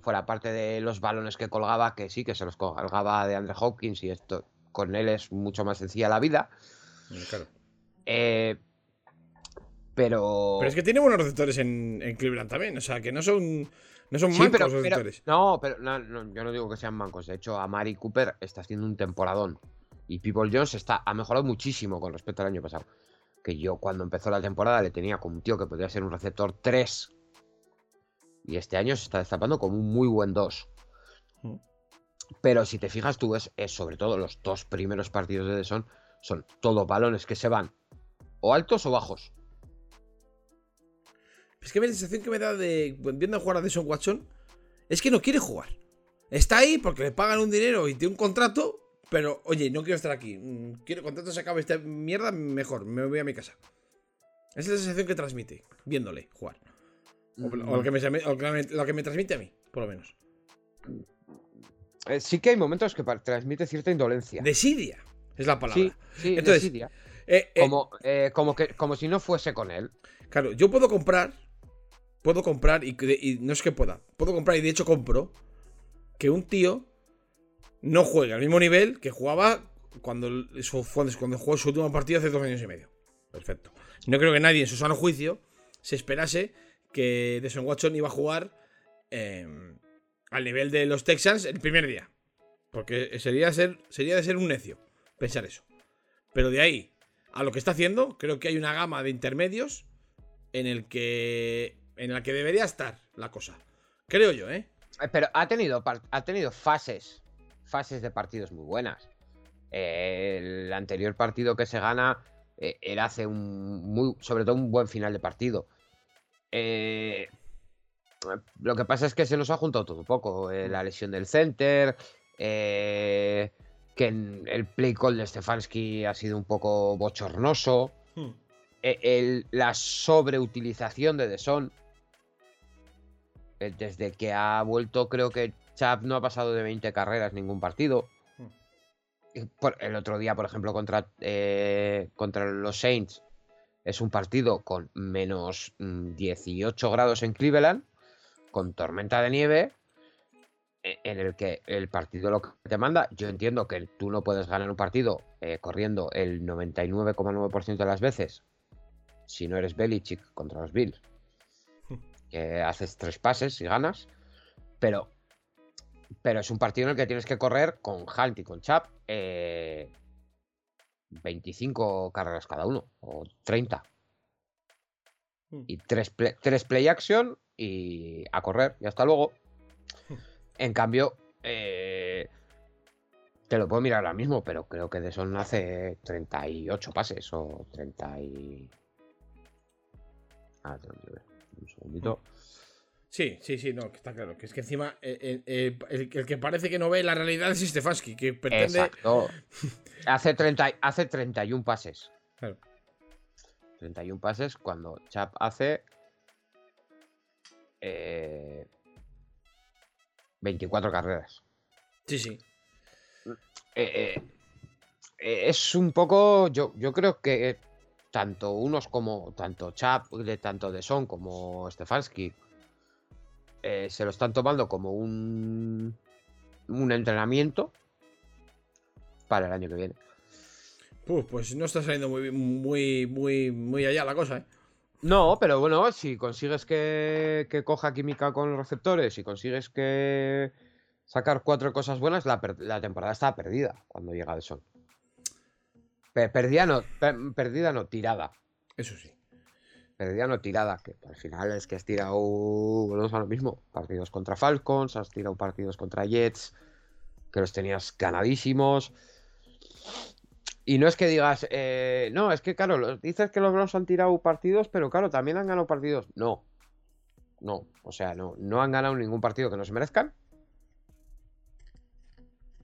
fuera parte de los balones que colgaba, que sí, que se los colgaba de Andre Hopkins y esto con él es mucho más sencilla la vida. Mm, Claro. Eh, pero. Pero es que tiene buenos receptores en, en Cleveland también. O sea, que no son. No son Sí, mancos pero, los pero- receptores. no, pero no, no, yo no digo que sean mancos. De hecho, Amari Cooper está haciendo un temporadón. Y People Jones está, ha mejorado muchísimo con respecto al año pasado. Que yo cuando empezó la temporada le tenía como un tío que podría ser un receptor 3. Y este año se está destapando como un muy buen 2. Mm. Pero si te fijas, tú es sobre todo los dos primeros partidos de Deson son todos balones que se van o altos o bajos. Es que la sensación que me da de viendo jugar a Deson Watson es que no quiere jugar. Está ahí porque le pagan un dinero y tiene un contrato, pero oye, no quiero estar aquí. Mm, Quiero contrato se acabe esta mierda, mejor, me voy a mi casa. Esa es la sensación que transmite, viéndole jugar. O, o lo, que me, o lo que me- lo que me transmite a mí, por lo menos. Eh, sí que hay momentos que transmite cierta indolencia. Desidia es la palabra. sí, sí, Entonces, desidia. Eh, eh, como, como, que, como si no fuese con él. Claro, yo puedo comprar. Puedo comprar, y, y no es que pueda. Puedo comprar, y de hecho compro. Que un tío no juegue al mismo nivel que jugaba cuando, cuando jugó su último partido hace dos años y medio. Perfecto. No creo que nadie en su sano juicio se esperase que Deshaun Watson iba a jugar eh, al nivel de los Texans el primer día. Porque sería, ser, sería de ser un necio pensar eso. Pero de ahí a lo que está haciendo, creo que hay una gama de intermedios en el que en la que debería estar la cosa. Creo yo, ¿eh? Eh, Pero ha tenido, ha tenido fases, fases de partidos muy buenas. Eh, el anterior partido que se gana eh, él hace un muy, sobre todo un buen final de partido. Eh, lo que pasa es que se nos ha juntado todo un poco. eh, la lesión del center, eh, que el play call de Stefanski ha sido un poco bochornoso. Hmm. el- la sobreutilización de Deson. Eh, Desde que ha vuelto, creo que Chap no ha pasado de 20 carreras ningún partido. Hmm. Por- el otro día, por ejemplo, contra, eh, contra los Saints, es un partido con menos mm, 18 grados en Cleveland, con tormenta de nieve, e- en el que el partido lo que te manda, yo entiendo que tú no puedes ganar un partido eh, corriendo el 99,9% de las veces, si no eres Belichick contra los Bills, que haces tres pases y ganas, pero, pero es un partido en el que tienes que correr con Hunt y con Chap eh, 25 carreras cada uno, o 30 Hmm. y tres play, tres play action y a correr y hasta luego. En cambio, eh, te lo puedo mirar ahora mismo, pero creo que de Son hace 38 pases o 30 y... Ah, un segundito. Sí, sí, sí, no, está claro. Que es que encima eh, eh, el, el que parece que no ve la realidad es Stefanski, que pretende. Exacto. Hace, 30, y- hace 31 pases. Claro. 31 pases cuando Chap hace eh, 24 carreras. Sí, sí. Eh, eh, eh, es un poco. Yo, yo creo que tanto unos como. Tanto Chap, de, tanto de Son como Stefanski. se lo están tomando como un. Un entrenamiento. Para el año que viene. Uf, pues no está saliendo muy, muy, muy, muy allá la cosa, ¿eh? No, pero bueno, si consigues que, que coja química con los receptores, si consigues que sacar cuatro cosas buenas, la, temporada está perdida cuando llega Son. Pe- perdida no, pe- perdida no, tirada. Eso sí. Perdida no, tirada. Que al final es que has tirado, volvemos a lo mismo, partidos contra Falcons, has tirado partidos contra Jets, que los tenías ganadísimos. Y no es que digas, eh, no, es que claro, dices que los Browns han tirado partidos, pero claro, también han ganado partidos. No, no, o sea, no, no han ganado ningún partido que no se merezcan.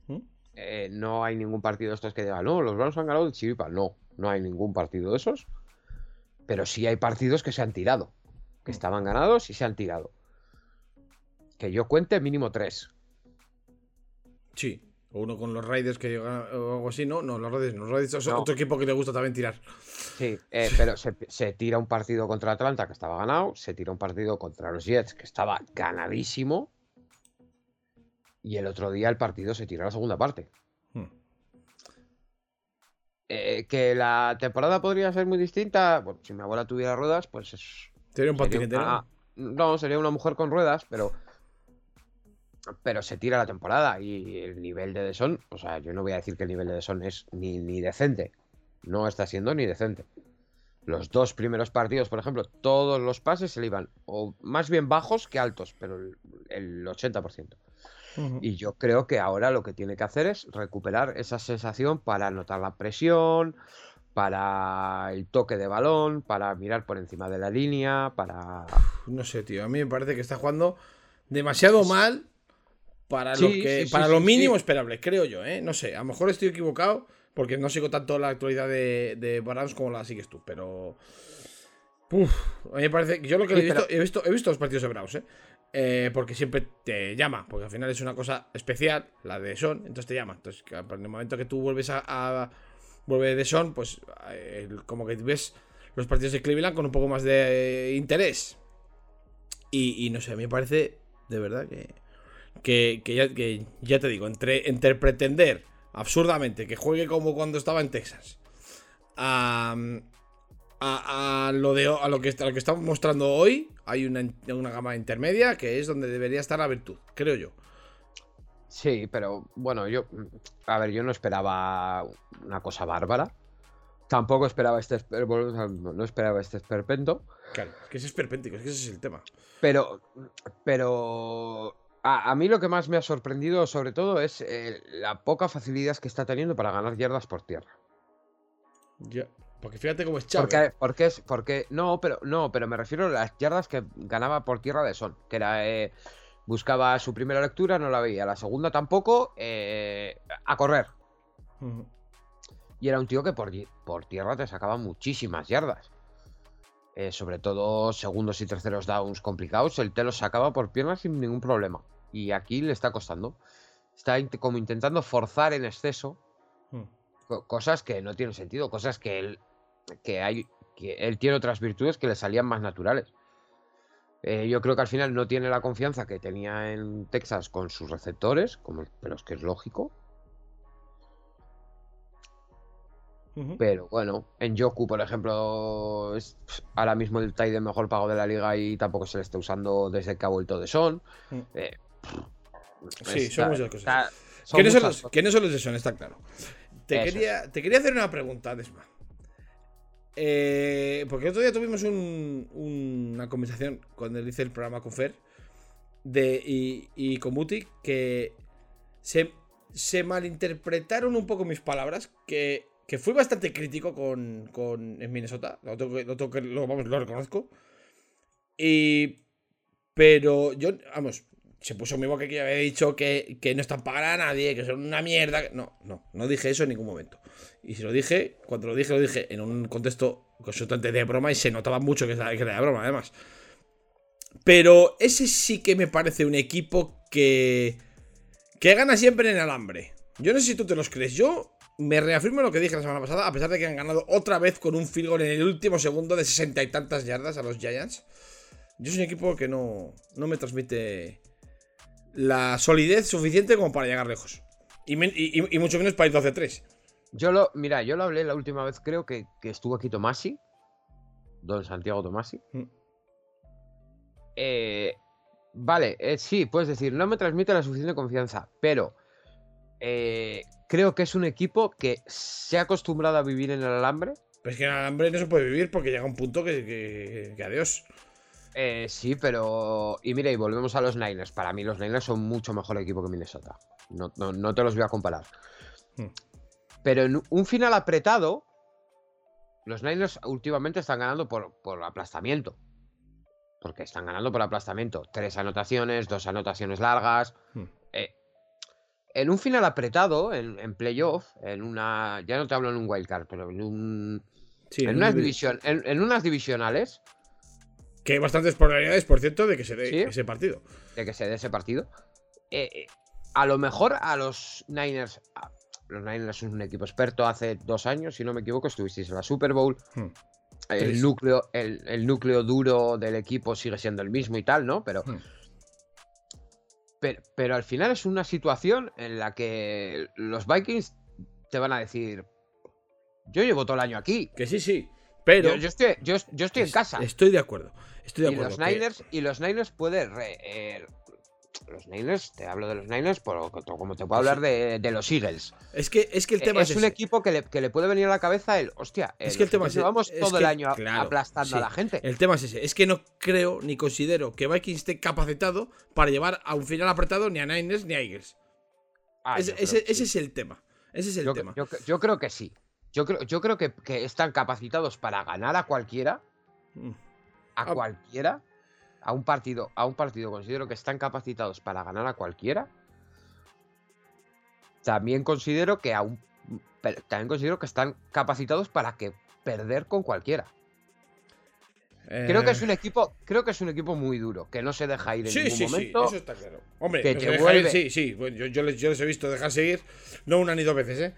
¿Mm? Eh, no hay ningún partido de estos que digan, no, los Browns han ganado de chiripa. No, no hay ningún partido de esos. Pero sí hay partidos que se han tirado, que estaban ganados y se han tirado. Que yo cuente mínimo tres. Sí. O uno con los Raiders que llega o algo así, ¿no? No, los Raiders, no, los Raiders son No. otro equipo que le gusta también tirar. Sí, eh, pero se, se tira un partido contra Atlanta que estaba ganado, se tira un partido contra los Jets que estaba ganadísimo. Y el otro día el partido se tiró a la segunda parte. Hmm. Eh, que la temporada podría ser muy distinta. Bueno, si mi abuela tuviera ruedas, pues es. Sería un patinete, no, sería una mujer con ruedas, pero. Pero se tira la temporada y el nivel de Deson, o sea, yo no voy a decir que el nivel de Deson es ni, ni decente. No está siendo ni decente. Los dos primeros partidos, por ejemplo, todos los pases se le iban o más bien bajos que altos, pero el, el 80%. Ujú. Y yo creo que ahora lo que tiene que hacer es recuperar esa sensación para notar la presión, para el toque de balón, para mirar por encima de la línea, para... No sé, tío. A mí me parece que está jugando demasiado mal para lo que sí, para sí, lo mínimo esperable, creo yo, ¿eh? No sé, a lo mejor estoy equivocado porque no sigo tanto la actualidad de, de Browns como la sigues tú, pero... Uf, a mí me parece yo lo que he, visto, he visto he visto los partidos de Browns, ¿eh? Eh, porque siempre te llama, porque al final es una cosa especial, la de Son, entonces te llama. Entonces, en el momento que tú vuelves a, a- vuelve de Son, pues eh, como que ves los partidos de Cleveland con un poco más de interés. Y, y no sé, a mí me parece de verdad que, que, que ya, que ya te digo, entre, entre pretender absurdamente que juegue como cuando estaba en Texas a, a, a lo, de, a, lo, que, a lo que estamos mostrando hoy, hay una, una gama intermedia que es donde debería estar la virtud, creo yo. Sí, pero bueno, yo... A ver, yo no esperaba una cosa bárbara. Tampoco esperaba este... esper- No esperaba este esperpento. Claro, es que ese es perpéntico, es que ese es el tema. Pero, pero a, a mí lo que más me ha sorprendido sobre todo es eh, la poca facilidad que está teniendo para ganar yardas por tierra. Ya. Porque fíjate cómo es Chávez. Porque, porque es, porque, no, pero, no, pero me refiero a las yardas que ganaba por tierra de Son, que era, eh, buscaba su primera lectura, no la veía, la segunda tampoco, eh, a correr. Y era un tío que por, por tierra te sacaba muchísimas yardas. Eh, sobre todo segundos y terceros downs complicados, él te los sacaba por piernas sin ningún problema. Y aquí le está costando. Está como intentando forzar en exceso Mm. co- cosas que no tienen sentido, cosas que él, que hay, que él tiene otras virtudes que le salían más naturales. Eh, yo creo que al final no tiene la confianza que tenía en Texas con sus receptores, como, pero es que es lógico. Pero bueno, en Yoku, por ejemplo, es ahora mismo el tight de mejor pago de la liga y tampoco se le está usando desde que ha vuelto de Son. Mm. Eh, Sí, está- son muchas cosas. está- son ¿Quiénes son, los, cosas. quiénes son los de Son? Está claro. Te quería, te quería hacer una pregunta, Desma. Eh, porque el otro día tuvimos un- una conversación cuando hice el programa con Fer de, y, y con Muti que se, se malinterpretaron un poco mis palabras. Que, que fui bastante crítico con, con en Minnesota. Lo, tengo lo, vamos, lo reconozco. Y. Pero yo, vamos, se puso mi boca que yo había dicho que, que no están para nadie, que son una mierda. No, no, no dije eso en ningún momento. Y si lo dije, cuando lo dije, lo dije en un contexto absolutamente de broma y se notaba mucho que era que era de broma, además. Pero ese sí que me parece un equipo que. que gana siempre en alambre. Yo no sé si tú te los crees. Yo me reafirmo lo que dije la semana pasada, a pesar de que han ganado otra vez con un field goal en el último segundo de sesenta y tantas yardas a los Giants. Yo soy un equipo que no, no me transmite la solidez suficiente como para llegar lejos. Y, mucho menos para ir 12-3. Yo lo, mira, yo lo hablé la última vez, creo que, que estuvo aquí Tomasi, don Santiago Tomasi. Mm. Eh, vale, eh, sí, puedes decir, no me transmite la suficiente confianza, pero eh, creo que es un equipo que se ha acostumbrado a vivir en el alambre. Pero es que en alambre no se puede vivir porque llega un punto que, que- que adiós. Eh, sí, pero. Y mira, y volvemos a los Niners. Para mí, los Niners son mucho mejor equipo que Minnesota. No, no- no te los voy a comparar. Hmm. Pero en un final apretado, los Niners últimamente están ganando por, por aplastamiento. Porque están ganando por aplastamiento. Tres anotaciones, dos anotaciones largas. Hmm. En un final apretado, en, en playoff, en una. Ya no te hablo en un wildcard, pero en un. Sí, en, unas división, en, en unas divisionales. Que hay bastantes probabilidades, por cierto, de que se dé Sí. ese partido. de que se dé ese partido. Eh, eh, a lo mejor a los Niners. a- los Niners son un equipo experto. Hace dos años, si no me equivoco, estuvisteis en la Super Bowl. Hmm. El núcleo, el, el núcleo duro del equipo sigue siendo el mismo y tal, ¿no? Pero, Hmm. Pero, pero al final es una situación en la que los Vikings te van a decir. Yo llevo todo el año aquí. Que sí, sí. Pero. Yo, yo estoy, yo, yo estoy en casa. Estoy de acuerdo. Estoy de y acuerdo. los que- Niners y los Niners puede re- eh, los Niners te hablo de los Niners por, como te puedo hablar de, de los Eagles es, que, es que el Eh, tema es es, un ese. equipo que le, que le puede venir a la cabeza el hostia eh, Es que el tema es- llevamos es todo que- el año claro, aplastando a la gente El tema es ese. Es que no creo ni considero que Vikings esté capacitado para llevar a un final apretado ni a Niners ni a Eagles. Ah, ese, sí. es el tema. Ese es el yo, tema. yo- yo creo que sí yo creo, yo creo que, que están capacitados para ganar a cualquiera Mm. a Ah. cualquiera a un partido a un partido considero que están capacitados para ganar a cualquiera también considero que a un también considero que están capacitados para que perder con cualquiera creo que es Eh, un equipo creo que es un equipo muy duro que no se deja ir en Sí, ningún sí, momento sí, eso está claro. Hombre, que te vuelve- ir, sí, sí. Bueno, yo, yo les, yo les he visto dejar seguir, no una ni dos veces, ¿eh?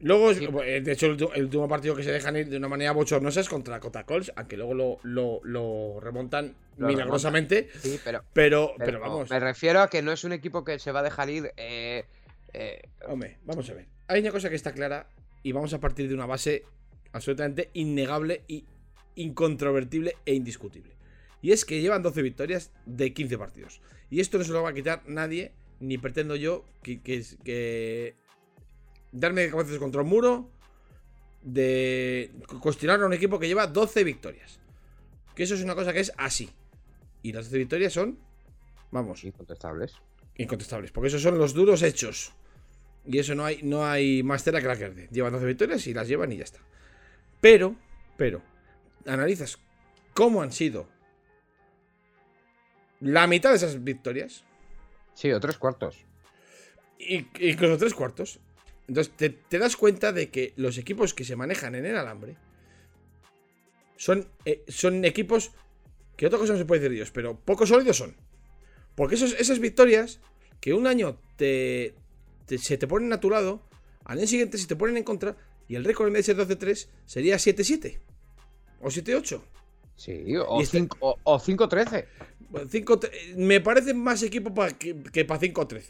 Luego, Sí. eh, de hecho, el, último partido que se dejan ir de una manera bochornosa es contra Cota Colts, aunque luego lo, lo, lo remontan Lo milagrosamente. sí pero, Pero, pero pero vamos, me refiero a que no es un equipo que se va a dejar ir eh, eh, hombre, vamos a ver. Hay una cosa que está clara y vamos a partir de una base absolutamente innegable y incontrovertible e indiscutible. Y es que llevan 12 victorias de 15 partidos. Y esto no se lo va a quitar nadie, ni pretendo yo que, que, que darme cabezas contra un muro de cuestionar a un equipo que lleva 12 victorias. Que eso es una cosa que es así. Y las 12 victorias son, vamos, incontestables incontestables. Porque esos son los duros hechos. Y eso no hay, no hay más tela que la que arde. Llevan 12 victorias y las llevan y ya está. Pero, pero, analizas cómo han sido la mitad de esas victorias. Sí, o tres cuartos. Y, incluso tres cuartos. Entonces te, das cuenta de que los equipos que se manejan en el alambre son, eh, son equipos que otra cosa no se puede decir de ellos, pero poco sólidos son. Porque esos, esas victorias que un año te, se te ponen a tu lado, al año siguiente se te ponen en contra y el récord en vez de ser 12-3 sería 7-7 o 7-8. Sí, o 5-13. Este me parece más equipo que, para 5-13.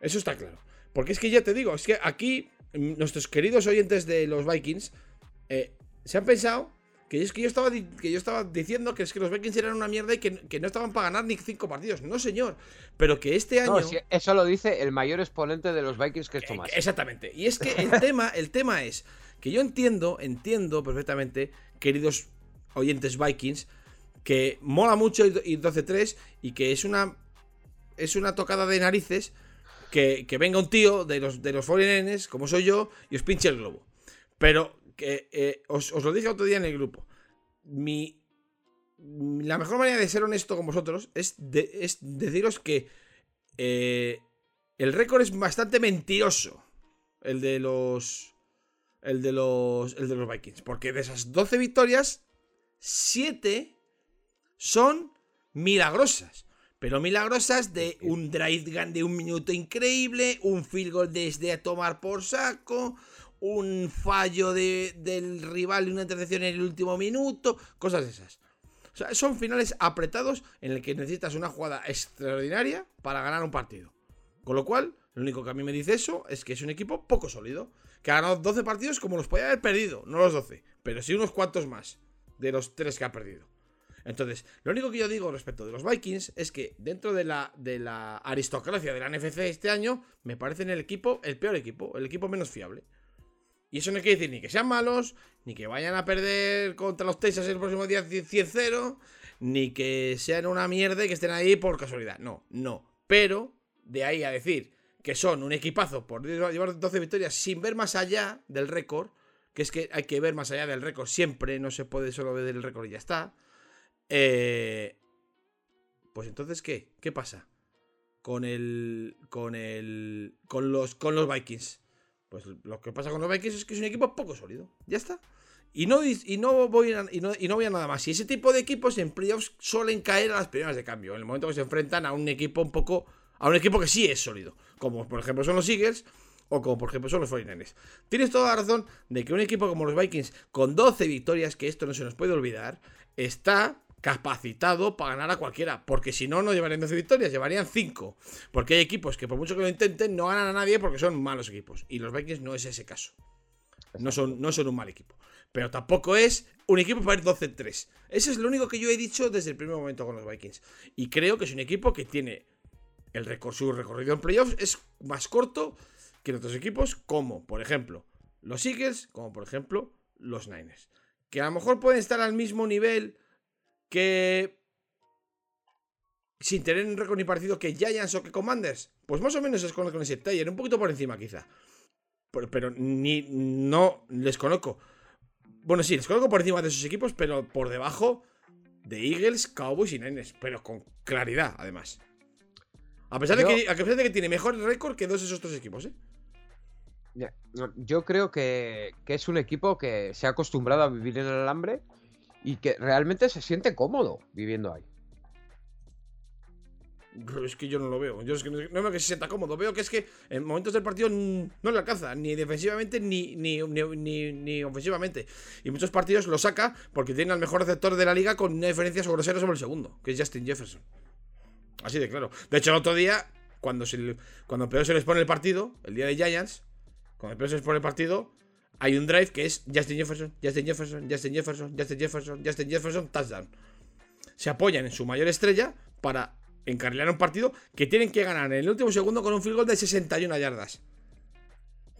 Eso está claro. Porque es que ya te digo, es que aquí mm, nuestros queridos oyentes de los Vikings eh, se han pensado que es que yo estaba, que yo estaba diciendo que es que los Vikings eran una mierda y que, no estaban para ganar ni cinco partidos. No, señor. Pero que este año. eso lo dice el mayor exponente de los Vikings que es eh, Tomás. Exactamente. Y es que el tema, el tema es que yo entiendo, entiendo perfectamente, queridos oyentes Vikings, que mola mucho ir 12-3 y que es una. Es una tocada de narices que, venga un tío de los, de los 49 como soy yo, y os pinche el globo. Pero que eh, os, lo dije otro día en el grupo. Mi, la mejor manera de ser honesto con vosotros es, deciros que eh, el récord es bastante mentiroso. El de los. El de los. El de los Vikings. Porque de esas 12 victorias, 7 son milagrosas. Pero milagrosas de un drive gun de un minuto increíble, un field goal desde a tomar por saco, un fallo del rival y una intercepción en el último minuto, cosas esas. O sea, son finales apretados en el que necesitas una jugada extraordinaria para ganar un partido. Con lo cual, lo único que a mí me dice eso es que es un equipo poco sólido. Que ha ganado 12 partidos como los podía haber perdido, no los 12, pero sí unos cuantos más de los 3 que ha perdido. Entonces, lo único que yo digo respecto de los Vikings es que dentro de la, aristocracia de la NFC este año, me parecen el equipo, el peor equipo, el equipo menos fiable. Y eso no quiere decir ni que sean malos, ni que vayan a perder contra los Texas el próximo día 100-0, ni que sean una mierda y que estén ahí por casualidad. No, no. Pero, de ahí a decir que son un equipazo por llevar 12 victorias sin ver más allá del récord, que es que hay que ver más allá del récord siempre, no se puede solo ver el récord y ya está. Eh, pues entonces, ¿qué? ¿Qué pasa? Con el. Con el. Con los. Con los Vikings. Pues lo que pasa con los Vikings es que es un equipo poco sólido. Ya está. Y no, y no, voy, a, y no, y no voy a nada más. Y ese tipo de equipos en playoffs suelen caer a las primeras de cambio. En el momento que se enfrentan a un equipo un poco. A un equipo que sí es sólido. Como por ejemplo son los Eagles. O como por ejemplo son los 49ers. Tienes toda la razón de que un equipo como los Vikings, con 12 victorias, que esto no se nos puede olvidar, está capacitado para ganar a cualquiera. Porque si no, no llevarían 12 victorias, llevarían 5. Porque hay equipos que por mucho que lo intenten, no ganan a nadie porque son malos equipos. Y los Vikings no es ese caso. No son, no son un mal equipo. Pero tampoco es un equipo para ir 12-3. Ese es lo único que yo he dicho desde el primer momento con los Vikings. Y creo que es un equipo que tiene el su recorrido en playoffs es más corto que otros equipos como, por ejemplo, los Eagles, como por ejemplo los Niners. Que a lo mejor pueden estar al mismo nivel que sin tener un récord ni parecido que Giants o que Commanders, pues más o menos es con ese taller, un poquito por encima quizá. Pero, ni no les conozco. Bueno, sí, les conozco por encima de esos equipos, pero por debajo de Eagles, Cowboys y Niners, pero con claridad, además. A pesar, de, que, a pesar de que tiene mejor récord que dos de esos tres equipos, ¿eh? Yo creo que, que, es un equipo que se ha acostumbrado a vivir en el alambre y que realmente se siente cómodo viviendo ahí. Es que yo no lo veo. Yo es que no veo que se sienta cómodo. Veo que es que en momentos del partido no le alcanza, ni defensivamente ni, ni, ni, ofensivamente. Y muchos partidos lo saca porque tiene al mejor receptor de la liga con una diferencia sobre sobre el segundo, que es Justin Jefferson. Así de claro. De hecho, el otro día, cuando, cuando peor se les pone el partido, el día de Giants, cuando peor se les pone el partido, hay un drive que es Justin Jefferson, Justin Jefferson, Justin Jefferson, Justin Jefferson, Justin Jefferson, touchdown. Se apoyan en su mayor estrella para encarrilar un partido que tienen que ganar en el último segundo con un field goal de 61 yardas.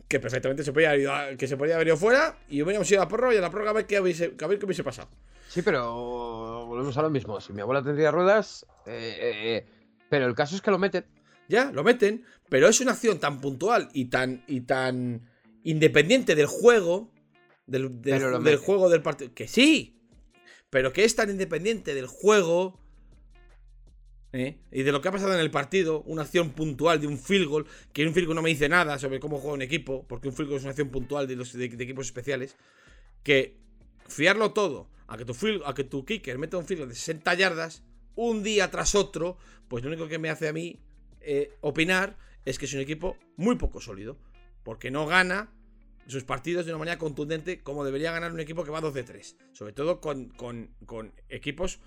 Que perfectamente se podía haber ido, que se podía haber ido fuera y hubiéramos ido a la prórroga y a la prórroga a ver qué hubiese, a ver qué hubiese pasado. Sí, pero volvemos a lo mismo. Si mi abuela tendría ruedas, eh, eh, eh, pero el caso es que lo meten. Ya, lo meten, pero es una acción tan puntual y tan y tan independiente del juego, del, juego del partido. Que sí, pero que es tan independiente del juego. ¿eh? Y de lo que ha pasado en el partido, una acción puntual de un field goal, que un field goal no me dice nada sobre cómo juega un equipo, porque un field goal es una acción puntual de, los, de, de equipos especiales, que fiarlo todo a que tu, field- a que tu kicker meta un field goal de 60 yardas un día tras otro, pues lo único que me hace a mí eh, opinar es que es un equipo muy poco sólido, porque no gana sus partidos de una manera contundente como debería ganar un equipo que va 2 de 3. Sobre todo con, con- con equipos,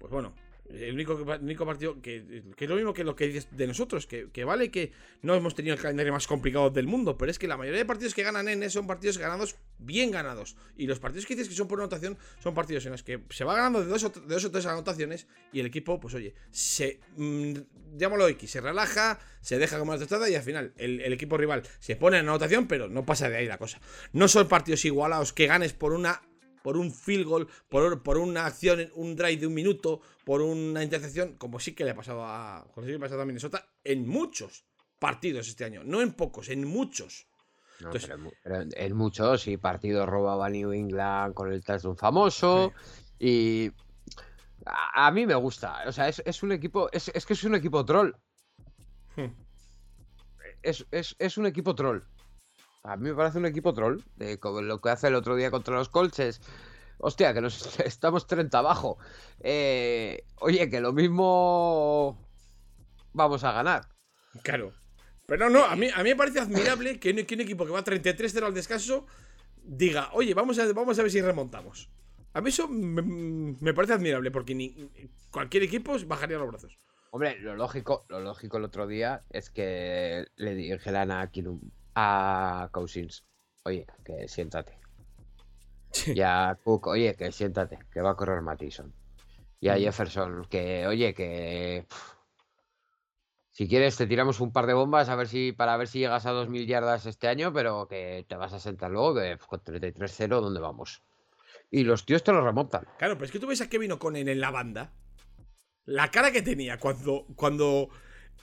pues bueno, el único, partido que, que es lo mismo que lo que dices de nosotros, que, que vale que no hemos tenido el calendario más complicado del mundo, pero es que la mayoría de partidos que ganan N son partidos ganados bien ganados. Y los partidos que dices que son por anotación son partidos en los que se va ganando de dos o, tres anotaciones y el equipo, pues oye, se. mm, llámalo X, se relaja, se deja como la tostada y al final el equipo rival se pone en anotación, pero no pasa de ahí la cosa. No son partidos igualados que ganes por una. Por un field goal, por, por una acción, un drive de un minuto, por una intercepción, como sí que le ha pasado a. Como sí que le ha pasado a Minnesota en muchos partidos este año. No en pocos, en muchos. No, Entonces- pero, en pero muchos, y partidos robaba New England con el touchdown famoso. Y a, a mí me gusta. O sea, es, es un equipo. Es, es que es un equipo troll. Hmm. Es, es- es un equipo troll. A mí me parece un equipo troll. Como lo que hace el otro día contra los Colts es. Hostia, que nos estamos 30 abajo. Eh, oye, que lo mismo. Vamos a ganar. Claro. Pero no, a mí, a mí me parece admirable que un, que un equipo que va 33-0 al descanso diga, oye, vamos a, vamos a ver si remontamos. A mí eso me, me parece admirable, porque ni, cualquier equipo bajaría los brazos. Hombre, lo lógico, lo lógico el otro día es que le dijeran a Kinum, a Cousins, oye, que siéntate. Y a Cook, oye, que siéntate, que va a correr Mattison. Y a Mm. Jefferson, que, oye, que si quieres te tiramos un par de bombas a ver si para ver si llegas a 2000 yardas este año, pero que te vas a sentar luego, que con 33-0, ¿dónde vamos? Y los tíos te lo remontan. Claro, pero es que tú ves a Kevin O'Connell en la banda. La cara que tenía cuando, cuando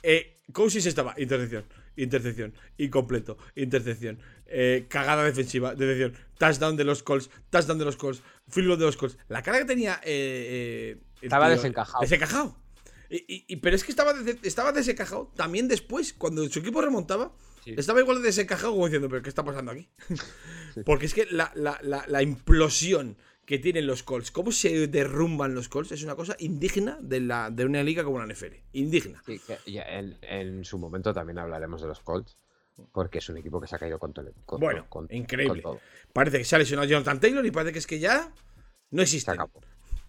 eh, Cousins estaba. Intercepción, intercepción, incompleto, intercepción, eh, cagada defensiva, decepción, touchdown de los Colts, touchdown de los Colts, field goal de los Colts. La cara que tenía. eh, eh, Estaba tío, desencajado. Desencajado. Y, y- y- pero es que estaba, estaba desencajado también después, cuando su equipo remontaba. Sí. Estaba igual de desencajado como diciendo, pero ¿qué está pasando aquí? Porque es que la, la- la- la implosión que tienen los Colts, cómo se derrumban los Colts, es una cosa indigna de, la, de una liga como la NFL. Indigna. Sí, en, en su momento también hablaremos de los Colts, porque es un equipo que se ha caído con todo. con- Bueno, con- increíble. con todo. Parece que se ha lesionado Jonathan Taylor y parece que es que ya no existe.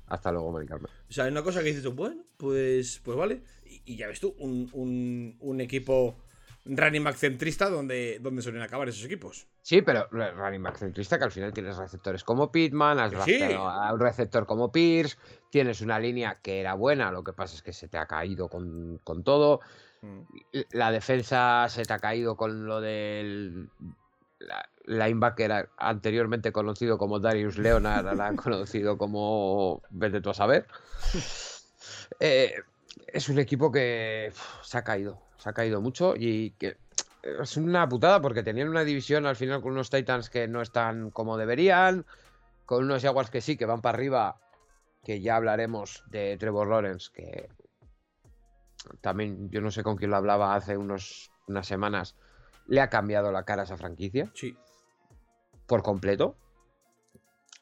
Hasta luego, Mari Carmen. O sea, hay una cosa que dices tú, bueno, pues, pues vale. Y, y ya ves tú, un, un- un equipo running back centrista donde, donde suelen acabar esos equipos. Sí, pero running back centrista que al final tienes receptores como Pittman, has sí. a un receptor como Pierce, tienes una línea que era buena, lo que pasa es que se te ha caído con, con todo. La defensa se te ha caído con lo del la, linebacker anteriormente conocido como Darius Leonard, ahora conocido como vete tú a saber. Eh, es un equipo que uf, se ha caído, se ha caído mucho y que es una putada porque tenían una división al final con unos Titans que no están como deberían, con unos Jaguars que sí, que van para arriba, que ya hablaremos de Trevor Lawrence, que también yo no sé con quién lo hablaba hace unos, unas semanas, le ha cambiado la cara a esa franquicia Sí. por completo.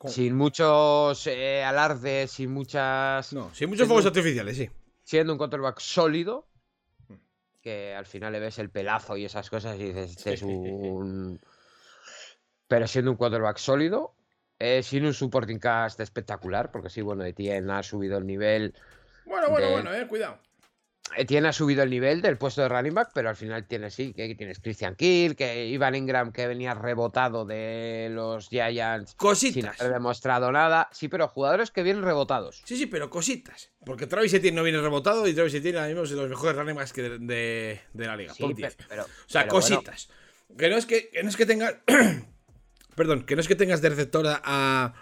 Sin muchos eh, alardes, sin muchas... No, sin muchos fuegos artificiales, sí. Siendo un quarterback sólido, Hmm. que al final le ves el pelazo y esas cosas y dices, este es un... Pero siendo un quarterback sólido, eh, sin un supporting cast espectacular, porque sí, bueno, Etienne ha subido el nivel, Bueno, bueno, De- bueno, eh, cuidado. Etienne ha subido el nivel del puesto de running back, pero al final tienes sí, que tienes Christian Kirk, que Ivan Ingram que venía rebotado de los Giants sin Cositas. haber demostrado nada. Sí, pero jugadores que vienen rebotados. Sí, sí, pero cositas. Porque Travis Etienne no viene rebotado y Travis Etienne ahora mismo es de los mejores running backs que de, de- de la liga. Sí, top pe- 10. pero, O sea, pero bueno, cositas. Que no es que, que no es que tengas. Perdón, que no es que tengas de receptor a.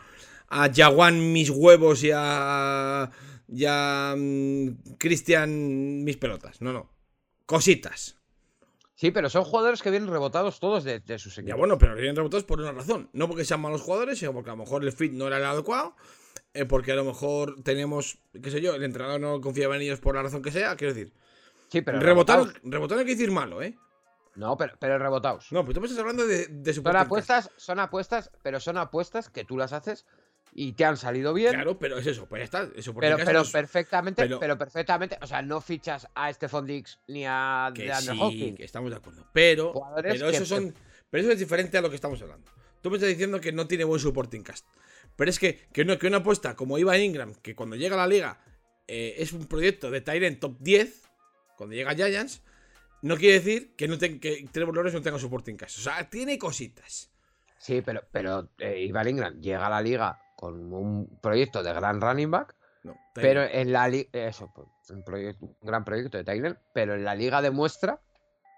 A Jaguan mis huevos y a. Y a. mm, Cristian mis pelotas. No, no. Cositas. Sí, pero son jugadores que vienen rebotados todos de, de sus equipos. Ya bueno, pero vienen rebotados por una razón. No porque sean malos jugadores, sino porque a lo mejor el fit no era el adecuado. eh, porque a lo mejor tenemos, qué sé yo, el entrenador no confiaba en ellos por la razón que sea. Quiero decir, Sí, pero rebotar, rebotados. rebotar no quiere decir malo, ¿eh? No, pero, pero rebotados. No, pues tú me estás hablando de, de Son apuestas, son apuestas, pero son apuestas que tú las haces y te han salido bien. Claro, pero es eso, pues ya está. Eso pero, pero es, perfectamente, pero- pero... perfectamente, o sea, no fichas a Stephon Dix ni a que sí, Hawkins. que estamos de acuerdo. Pero, pero que- eso son, pero eso es diferente a lo que estamos hablando. Tú me estás diciendo que no tiene buen supporting cast. Pero es que, que, una, que una apuesta como Ivan Ingram, que cuando llega a la liga eh, es un proyecto de Tyrant top 10, cuando llega a Giants, no quiere decir que, no ten- que Trevor Lawrence no tenga supporting cast. O sea, tiene cositas. Sí, pero, pero eh, Ivan Ingram llega a la liga con un proyecto de gran running back, No, pero en la liga, eso, pues, un, proyecto, un gran proyecto de Tyler, pero en la liga demuestra,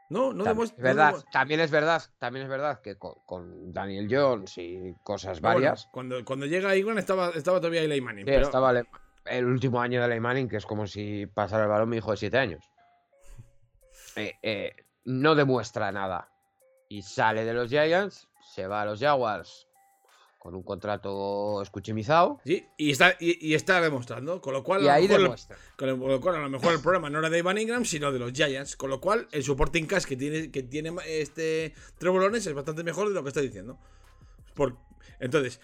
no, no demuestra. no verdad, también es verdad, también es verdad que con, con Daniel Jones y cosas bueno, varias, cuando, cuando llega Ingram estaba, estaba todavía Eli Manning. sí, pero- estaba Le- el último año de Manning, que es como si pasara el balón mi hijo de 7 años. Eh, eh, no demuestra nada. Y sale de los Giants, se va a los Jaguars con un contrato escuchimizado. Sí, y está, y, y está demostrando. Con lo cual, Y ahí demuestra. Con lo, con lo cual, a lo mejor el problema no era de Ivan Ingram, sino de los Giants. Con lo cual, el supporting cast que tiene, que tiene este Trevor es bastante mejor de lo que está diciendo. Por, entonces,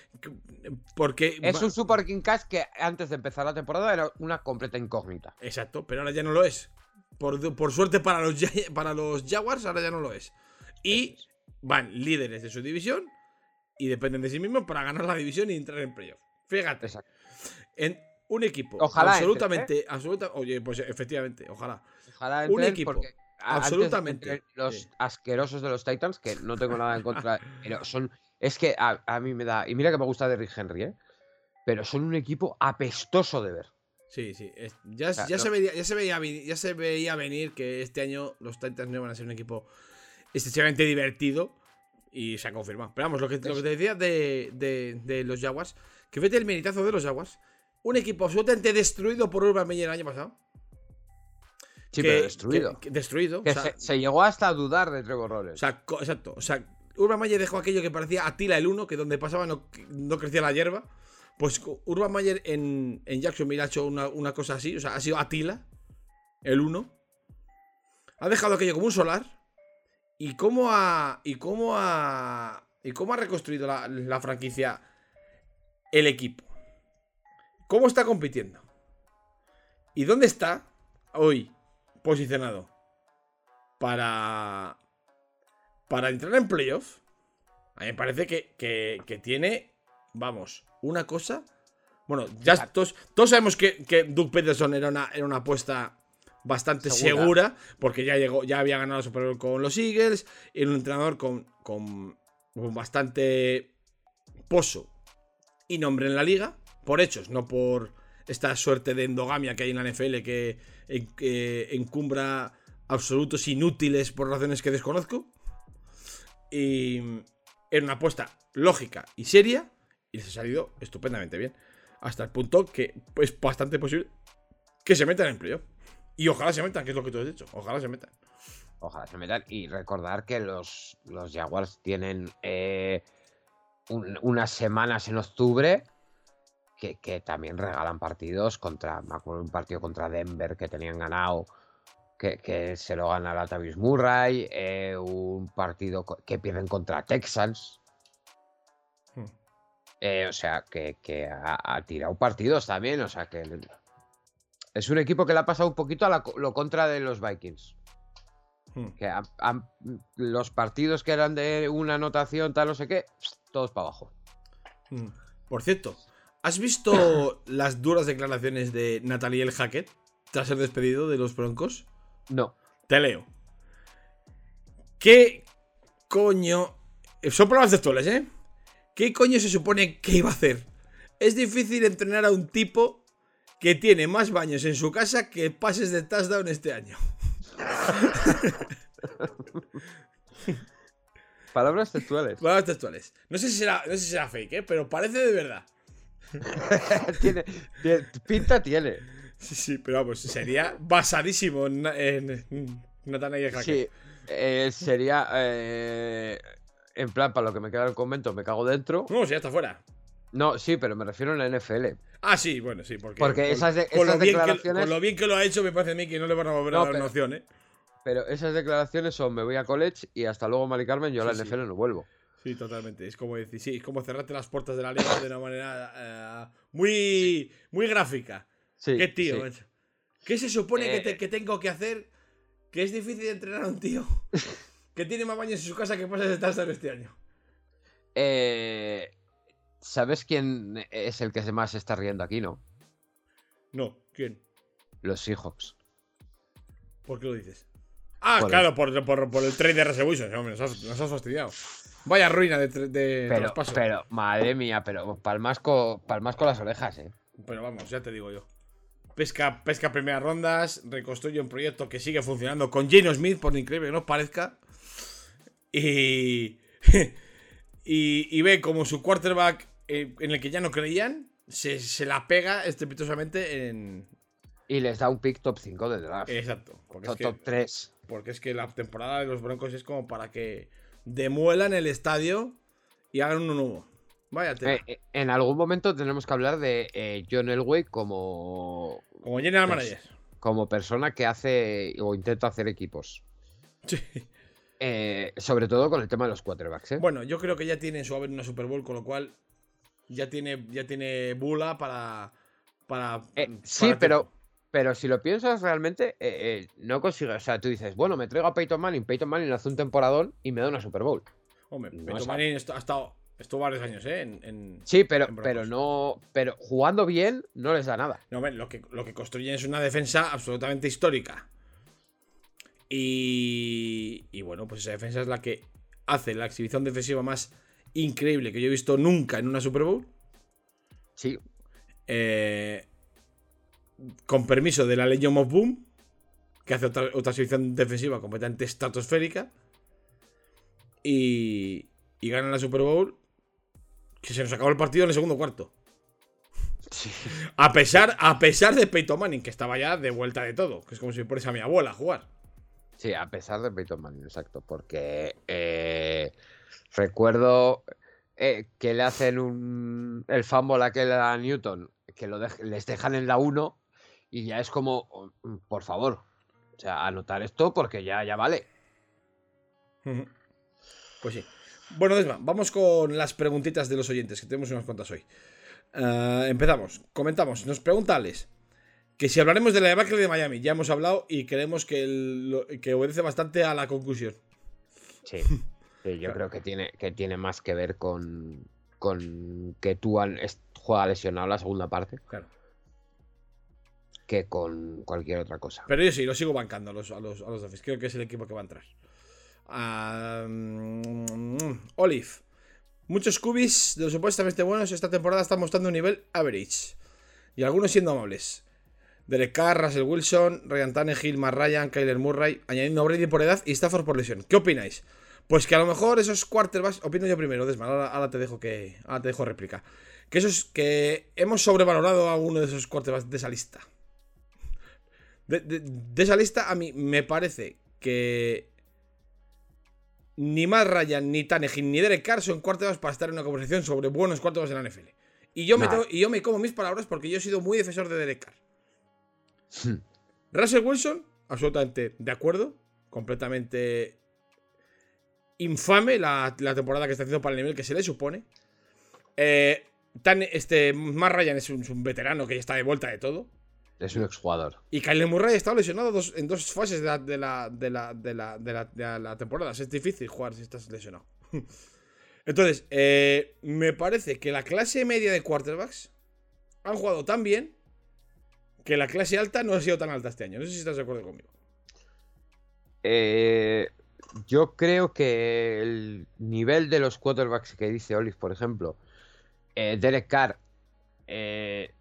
porque. Es un Super King Cash que antes de empezar la temporada era una completa incógnita. Exacto, pero ahora ya no lo es. Por, por suerte para los, para los Jaguars, ahora ya no lo es. Y van líderes de su división y dependen de sí mismos para ganar la división y entrar en playoff. Fíjate. Exacto. En un equipo Ojalá absolutamente, absoluta, oye, pues efectivamente, ojalá. Ojalá Un equipo, absolutamente, los asquerosos de los Titans, que no tengo nada en contra, pero son. Es que a, a mí me da. Y mira que me gusta Derrick Henry, ¿eh? Pero son un equipo apestoso de ver. Sí, sí. es- ya, sea, ya, no- se veía, ya, se veía, ya se veía venir que este año los Titans no iban a ser un equipo excesivamente divertido. Y se ha confirmado. Pero vamos, lo que, lo que te decía de, de- de los Jaguars. Que fíjate el militazo de los Jaguars. Un equipo absolutamente destruido por Urban Meyer el año pasado. Sí, que- pero destruido. que- que destruido. Que o sea, se, se llegó hasta a dudar de Trevor Lawrence. o sea, co- exacto. O sea, Urban Meyer dejó aquello que parecía Atila el 1, que donde pasaba no, no crecía la hierba. Pues Urban Meyer en, en Jacksonville ha hecho una, una cosa así. O sea, ha sido Atila el 1. Ha dejado aquello como un solar. ¿Y cómo ha. Y cómo ha. Y cómo ha reconstruido la, la franquicia el equipo? ¿Cómo está compitiendo? ¿Y dónde está hoy posicionado? Para. Para entrar en playoff. A mí me parece que, que- que tiene. Vamos, una cosa. Bueno, ya todos, todos sabemos que, que Doug Peterson era una, era una apuesta bastante Segura. segura. porque ya llegó, ya había ganado el Super Bowl con los Eagles. Era un entrenador con, con, con bastante pozo y nombre en la liga. Por hechos, no por esta suerte de endogamia que hay en la NFL que, en- que encumbra absolutos inútiles por razones que desconozco. Y era una apuesta lógica y seria. Y les ha salido estupendamente bien. Hasta el punto que es bastante posible que se metan en playoff. Y ojalá se metan, que es lo que tú has dicho. Ojalá se metan. Ojalá se metan. Y recordar que los, los Jaguars tienen eh, un- unas semanas en octubre que, que también regalan partidos contra. Me acuerdo un partido contra Denver que tenían ganado. Que, que se lo gana Latavius Murray. eh, un partido que pierden contra Texans. Hmm. eh, o sea, que, que ha, ha tirado partidos también. O sea, que es un equipo que le ha pasado un poquito a la lo contra de los Vikings. Hmm. Que los partidos que eran de una anotación, tal, no sé qué, todos para abajo. Mm. Por cierto, ¿has visto las duras declaraciones de Natalie el Hackett tras ser despedido de los Broncos? No. Te leo. ¿Qué coño? Son palabras textuales, ¿eh? ¿Qué coño se supone que iba a hacer? Es difícil entrenar a un tipo que tiene más baños en su casa que pases de touchdown este año. Palabras textuales. Palabras textuales. No sé si será, no sé si será fake, ¿eh? Pero parece de verdad. tiene, tiene- pinta tiene. Sí, sí, pero vamos, sería basadísimo en, en Nathaniel Hackett. Sí. Eh, sería. eh, en plan, para lo que me queda el convento, me cago dentro. No, si ya está fuera. No, sí, pero me refiero a la NFL. Ah, sí, bueno, sí, porque. Porque esas de- con lo esas bien que- declaraciones- con lo bien que lo ha hecho, me parece a mí que no le van a volver a No, dar una pero- opción, ¿eh? Pero esas declaraciones son: me voy a college y hasta luego, Mari Carmen, yo a la sí. NFL no vuelvo. Sí, totalmente. Es como decir, sí, es como cerrarte las puertas de la liga de una manera eh, muy, muy gráfica. Sí, Qué tío, macho. ¿Qué se supone que, Eh. te- que tengo que hacer? Que es difícil entrenar a un tío que tiene más baños en su casa que pasas de estar este año. Eh, ¿Sabes quién es el que más se está riendo aquí, no? No, ¿quién? Los Seahawks. ¿Por qué lo dices? Ah, Por el- claro, por, por- por el trade de Russell Wilson. Hombre, nos has, nos has fastidiado. Vaya ruina de, de Pero, traspaso. pero, madre mía, pero palmas con, palmas con las orejas, eh. Pero vamos, ya te digo yo. Pesca, pesca primeras rondas, reconstruye un proyecto que sigue funcionando con Geno Smith, por increíble que nos parezca. Y, y, y ve como su quarterback, eh, en el que ya no creían, se, se la pega estrepitosamente en... Y les da un pick top 5 de draft. Exacto. Porque es, top, que, top 3. porque es que la temporada de los Broncos es como para que demuelan el estadio y hagan un humo. Vaya. Eh, eh, en algún momento tenemos que hablar de eh, John Elway como, como General pues- Manager. como persona que hace o intenta hacer equipos. Sí. Sobre todo con el tema de los quarterbacks. Bueno, yo creo que ya tiene su haber una Super Bowl, con lo cual ya tiene, ya tiene bula para. para Eh, para sí, tiempo. pero, pero si lo piensas realmente, eh, eh, no consigue. O sea, tú dices, bueno, me traigo a Peyton Manning, Peyton Manning hace un temporadón y me da una Super Bowl. Hombre, no Peyton. Manning ha estado. Estuvo varios años, ¿eh? En, en- Sí, pero, En pero no. Pero jugando bien, no les da nada. No, hombre, lo que, lo que construyen es una defensa absolutamente histórica. Y. Y bueno, pues esa defensa es la que hace la exhibición defensiva más increíble que yo he visto nunca en una Super Bowl. Sí, Eh, con permiso de la Legion of Boom, que hace otra, otra exhibición defensiva completamente estratosférica. Y, y ganan la Super Bowl. Que se nos acabó el partido en el segundo cuarto. sí. A pesar, a pesar de Peyton Manning, que estaba ya de vuelta de todo. Que es como si pones a mi abuela a jugar. Sí, a pesar de Peyton Manning, exacto. Porque eh, recuerdo eh, que le hacen un, el fumble aquel a Newton, que lo dej- les dejan en la 1 y ya es como, oh, por favor, o sea, anotar esto porque ya, ya vale. Pues sí. Bueno, Desma, vamos con las preguntitas de los oyentes, que tenemos unas cuantas hoy. Eh, empezamos, comentamos. Nos pregunta Alex que si hablaremos de la debacle de Miami. Ya hemos hablado y creemos que, el- que obedece bastante a la conclusión. Sí, sí, yo creo que tiene, que tiene más que ver con, con que tú juega lesionado la segunda parte Claro. que con cualquier otra cosa. Pero yo sí, lo sigo bancando a los, a los, a los Dolphins. Creo que es el equipo que va a entrar. Mm, Olive. Muchos cubis de los supuestamente buenos esta temporada están mostrando un nivel average. Y algunos siendo amables. Derek Carr, Russell Wilson, Ryan Tannehill, Matt Ryan, Kyler Murray, añadiendo a Brady por edad y Stafford por lesión. ¿Qué opináis? Pues que a lo mejor esos quarterbacks, opino yo primero, Desman, ahora, ahora te dejo que ahora te dejo réplica. Que esos que hemos sobrevalorado a uno de esos quarterbacks de esa lista. De, de- de esa lista, a mí me parece que ni Matt Ryan, ni Tannehill, ni Derek Carr son quarterbacks para estar en una conversación sobre buenos quarterbacks en la NFL. Y yo, me tengo- y yo me como mis palabras porque yo he sido muy defensor de Derek Carr. Russell Wilson, absolutamente de acuerdo. Completamente infame la, la temporada que está haciendo para el nivel que se le supone. Eh, tan, este, Matt Ryan es un, es un veterano que ya está de vuelta de todo. Es un exjugador. Y Kyler Murray ha estado lesionado dos- en dos fases de la, de, la, de, la, de, la, de la- de la temporada. Es difícil jugar si estás lesionado. Entonces, eh, me parece que la clase media de quarterbacks han jugado tan bien que la clase alta no ha sido tan alta este año. No sé si estás de acuerdo conmigo. Eh, yo creo que el nivel de los quarterbacks que dice Olive, por ejemplo, eh, Derek Carr, eh,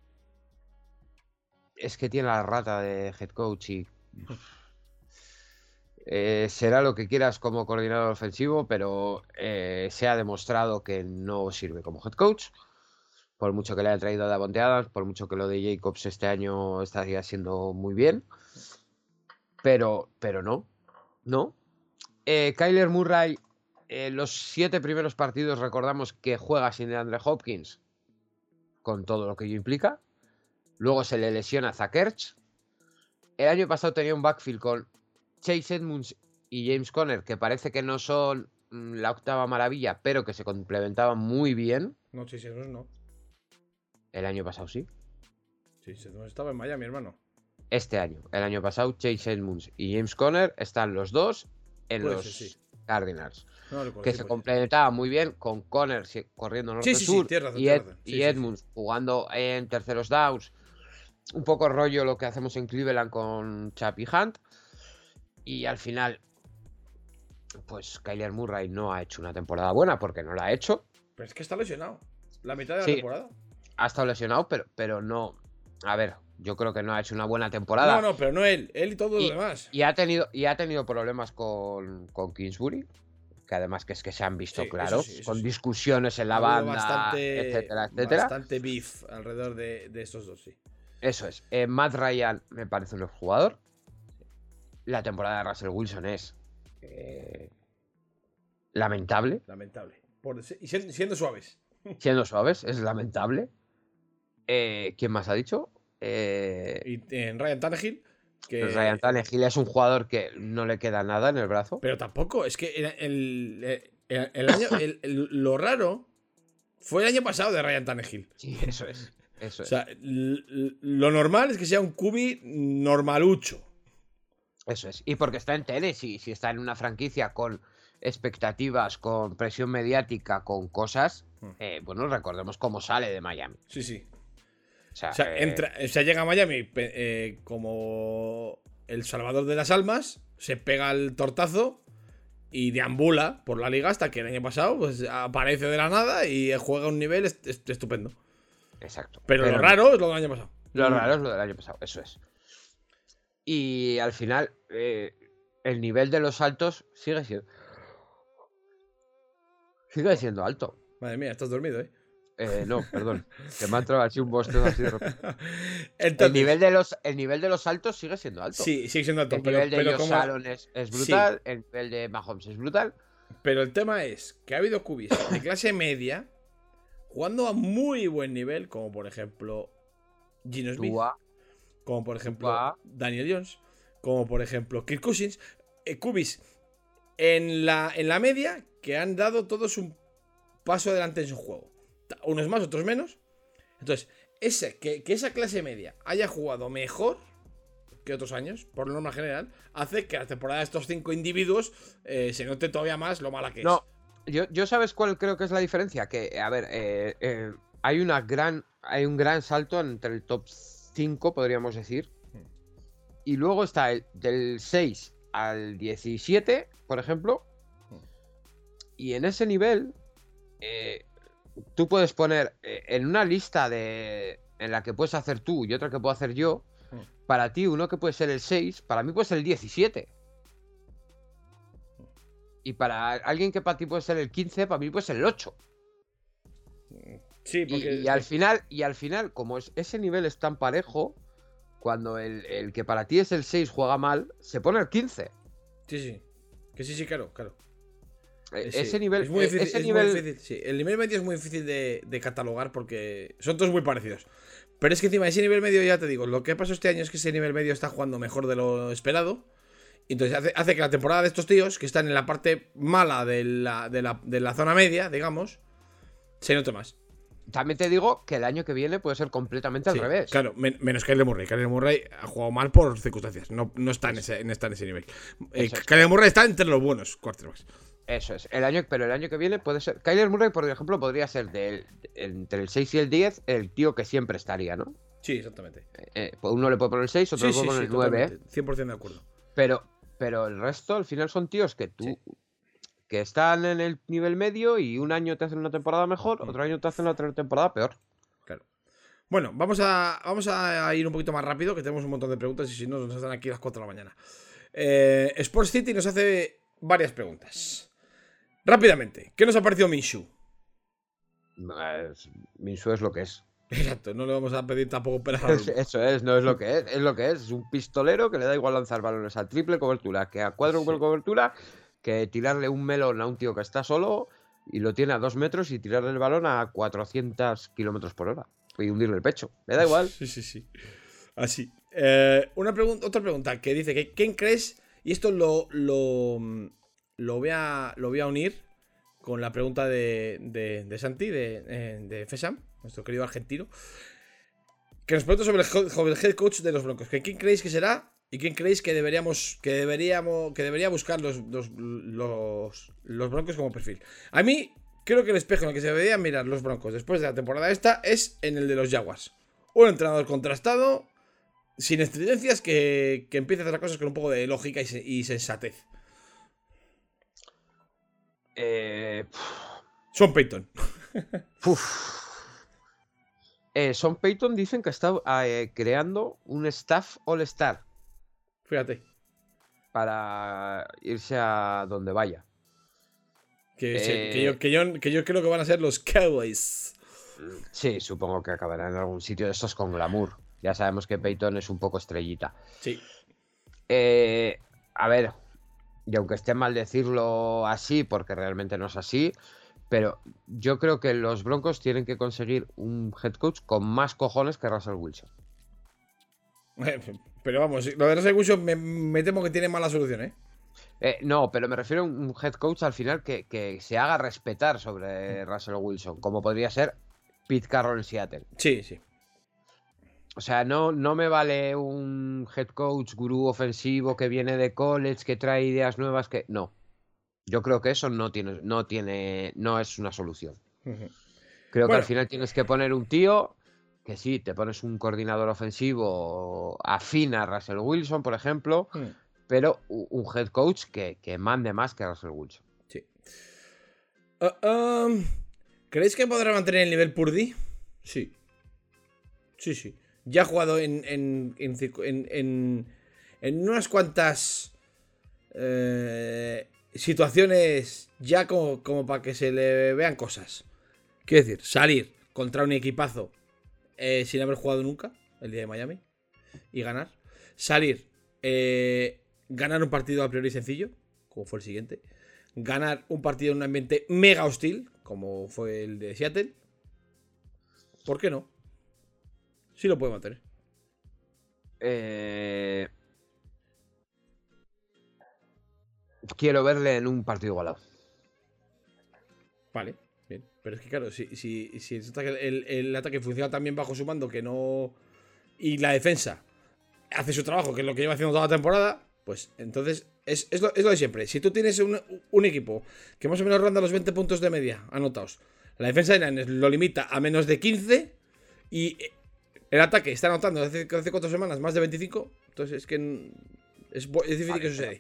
es que tiene la rata de head coach y eh, será lo que quieras como coordinador ofensivo, pero se ha demostrado que no sirve como head coach. Por mucho que le haya traído a Davonte Adams, por mucho que lo de Jacobs este año estaría siendo muy bien. Pero, pero no, no. Eh, Kyler Murray, eh, los siete primeros partidos recordamos que juega sin Andre Hopkins, con todo lo que ello implica. Luego se le lesiona Zach Ertz. El año pasado tenía un backfield con Chase Edmonds y James Conner, que parece que no son mm, la octava maravilla, pero que se complementaban muy bien. No, Chase Edmonds no. El año pasado sí. Chase Edmonds estaba en Miami, hermano. Este año, el año pasado, Chase Edmonds y James Conner están los dos en Puede los ser, sí. Cardinals. No lo recuerdo, que se complementaban muy bien con Conner si- corriendo Sí, sí, sí, norte-sur y, Ed- y. Edmonds jugando en terceros downs. Un poco rollo lo que hacemos en Cleveland con Chappie Hunt. Y al final, pues Kyler Murray no ha hecho una temporada buena porque no la ha hecho. Pero es que está lesionado. La mitad de la temporada. Ha estado lesionado, pero, pero no. A ver, yo creo que no ha hecho una buena temporada. No, no, pero no él. Él y todo lo demás. Y ha tenido, y ha tenido problemas con, con Kingsbury. Que además que es que se han visto Sí, eso con sí. discusiones en la Ha banda, bastante, etcétera, etcétera. Bastante beef alrededor de, de estos dos, sí. Eso es. Eh, Matt Ryan me parece un jugador. La temporada de Russell Wilson es eh, lamentable. Lamentable. Por- y siendo, siendo suaves. Siendo suaves, es lamentable. Eh, ¿Quién más ha dicho? Eh, Y en Ryan Tannehill. Que, Ryan Tannehill es un jugador que no le queda nada en el brazo. Pero tampoco, es que el, el- el- el año. el- el- lo raro fue el año pasado de Ryan Tannehill. Sí, eso es. Eso O es. sea, lo normal es que sea un cubi normalucho. Eso es. Y porque está en Tennessee, si está en una franquicia con expectativas, con presión mediática, con cosas, Hmm. eh, bueno, recordemos cómo sale de Miami. Sí, sí. O sea, O sea, eh, entra, o sea, llega a Miami eh, como el salvador de las almas, se pega el tortazo y deambula por la liga hasta que el año pasado pues, aparece de la nada y juega un nivel est- est- estupendo. Exacto. Pero, lo raro es lo del año pasado. Lo raro es lo del año pasado, eso es. Y al final, eh, el nivel de los altos sigue siendo. Sigue siendo alto. Madre mía, estás dormido, ¿eh? Eh, no, perdón. Que me ha entrado así un así de repente. El Entonces, nivel, de los, el nivel de los altos sigue siendo alto. Sí, sigue siendo alto. El pero, nivel de pero como- es, es brutal, el nivel de Mahomes es brutal. pero el tema es que ha habido cubis de clase media jugando a muy buen nivel, como por ejemplo Gino Smith, Tua, como por ejemplo Tua. Daniel Jones, como por ejemplo Kirk Cousins, eh, cubis en la, en la media que han dado todos un paso adelante en su juego. Unos más, otros menos. Entonces, ese, que, que esa clase media haya jugado mejor que otros años, por norma general, hace que la temporada de estos cinco individuos eh, se note todavía más lo mala que es. No, yo, yo sabes cuál creo que es la diferencia. Que, a ver, eh, eh, hay una gran. Hay un gran salto entre el top 5, podríamos decir. Hmm. Y luego está el del 6 al 17, por ejemplo. Hmm. Y en ese nivel. Tú puedes poner eh, en una lista de. En la que puedes hacer tú y otra que puedo hacer yo. Hmm. Para ti, uno que puede ser el 6, para mí puede ser el 17. Y para alguien que para ti puede ser el 15, para mí puede ser el 8. Sí, Y, porque. y al final, y al final, como es- ese nivel es tan parejo, cuando el, el que para ti es el 6 juega mal, se pone el 15. Sí, sí. Que sí, sí, claro, claro. Eh, sí, ese nivel, Es muy e- difícil. ese es muy nivel difícil, sí. El nivel medio es muy difícil de, de catalogar porque son todos muy parecidos. Pero es que encima ese nivel medio, ya te digo, lo que pasó este año es que ese nivel medio está jugando mejor de lo esperado. Entonces hace, hace que la temporada de estos tíos, que están en la parte mala de la, de la, de la zona media, digamos, se note más. También te digo que el año que viene puede ser completamente al Sí, revés. Claro, men- menos Kyler Murray. Kyler Murray ha jugado mal por circunstancias. No, no está, en ese, no está en ese nivel. Eh. Kyler Murray está entre los buenos quarterbacks. Eso es. El año, pero el año que viene puede ser. Kyler Murray, por ejemplo, podría ser del, entre el 6 y el 10 el tío que siempre estaría, ¿no? Sí, exactamente. Eh, pues uno le puede poner el 6, otro Sí, le puede poner sí, el 9, ¿eh? totalmente. 100% de acuerdo. Pero, pero el resto, al final, son tíos que tú. que están en el nivel medio y un año te hacen una temporada mejor, otro año te hacen otra temporada peor. Claro. Bueno, vamos a, vamos a ir un poquito más rápido, que tenemos un montón de preguntas y si no, nos están aquí a las 4 de la mañana. Eh, Sports City nos hace varias preguntas. Rápidamente, ¿qué nos ha parecido Minshu? Minshew es lo que es. Exacto, no le vamos a pedir tampoco peras. Eso es, no es lo que es, es lo que es. Es un pistolero que le da igual lanzar balones a triple cobertura que a cuadro Sí. cobertura que tirarle un melón a un tío que está solo y lo tiene a dos metros y tirarle el balón a 400 kilómetros por hora y hundirle el pecho. Me da igual. Sí, sí, sí. Así. Eh, una pregunta, otra pregunta que dice que ¿quién crees? Y esto lo, lo, lo, voy, a, lo voy a unir con la pregunta de, de, Santi, de, eh, de Fesam, nuestro querido argentino. Que nos pregunta sobre el, head coach de los Broncos. Que ¿Quién creéis que será? ¿Y quién creéis que deberíamos. que deberíamos. que debería buscar los, los, los, los Broncos como perfil? A mí, creo que el espejo en el que se deberían mirar los Broncos después de la temporada esta es en el de los Jaguars. Un entrenador contrastado, sin estridencias, que, que a hacer las cosas con un poco de lógica y sensatez. Eh, Son Peyton. uf. Eh, Son Peyton dicen que está eh, creando un staff all-star Fíjate. para irse a donde vaya. Que, Eh. que yo, que, yo, que yo creo que van a ser los Cowboys. Sí, supongo que acabará en algún sitio de estos con glamour. Ya sabemos que Peyton es un poco estrellita. Sí. Eh, a ver, y aunque esté mal decirlo así, porque realmente no es así, pero yo creo que los Broncos tienen que conseguir un head coach con más cojones que Russell Wilson. Pero vamos, lo de Russell Wilson me, me temo que tiene mala solución, ¿eh? Eh, no, pero me refiero a un head coach al final que, que se haga respetar sobre Russell Wilson, como podría ser Pete Carroll en Seattle. Sí, sí. O sea, no, no me vale un head coach gurú ofensivo que viene de college, que trae ideas nuevas, que. No. Yo creo que eso no tiene, no tiene, no es una solución. Creo que al final tienes que poner un tío que sí, te pones un coordinador ofensivo afín a Russell Wilson, por ejemplo, Mm. pero un head coach que, que mande más que Russell Wilson. Sí. Ah, um, ¿Creéis que podrá mantener el nivel Purdy? Sí. Sí, sí. Ya ha jugado en. en. en, en unas cuantas. eh, situaciones ya como, como para que se le vean cosas. Quiero decir, salir contra un equipazo eh, sin haber jugado nunca, el día de Miami, y ganar. Salir, eh, ganar un partido a priori sencillo, como fue el siguiente. Ganar un partido en un ambiente mega hostil, como fue el de Seattle. ¿Por qué no? Sí lo puede mantener. Eh, Quiero verle en un partido igualado. Vale, bien. Pero es que claro, si, si, si el, el ataque funciona tan bien bajo su mando que no. Y la defensa hace su trabajo, que es lo que lleva haciendo toda la temporada, pues entonces es, es lo, es lo de siempre. Si tú tienes un, un equipo que más o menos ronda los 20 puntos de media anotados, la defensa de Niners lo limita a menos de 15 y el ataque está anotando hace, hace cuatro semanas más de 25, entonces es que es, es difícil Vale, que suceda.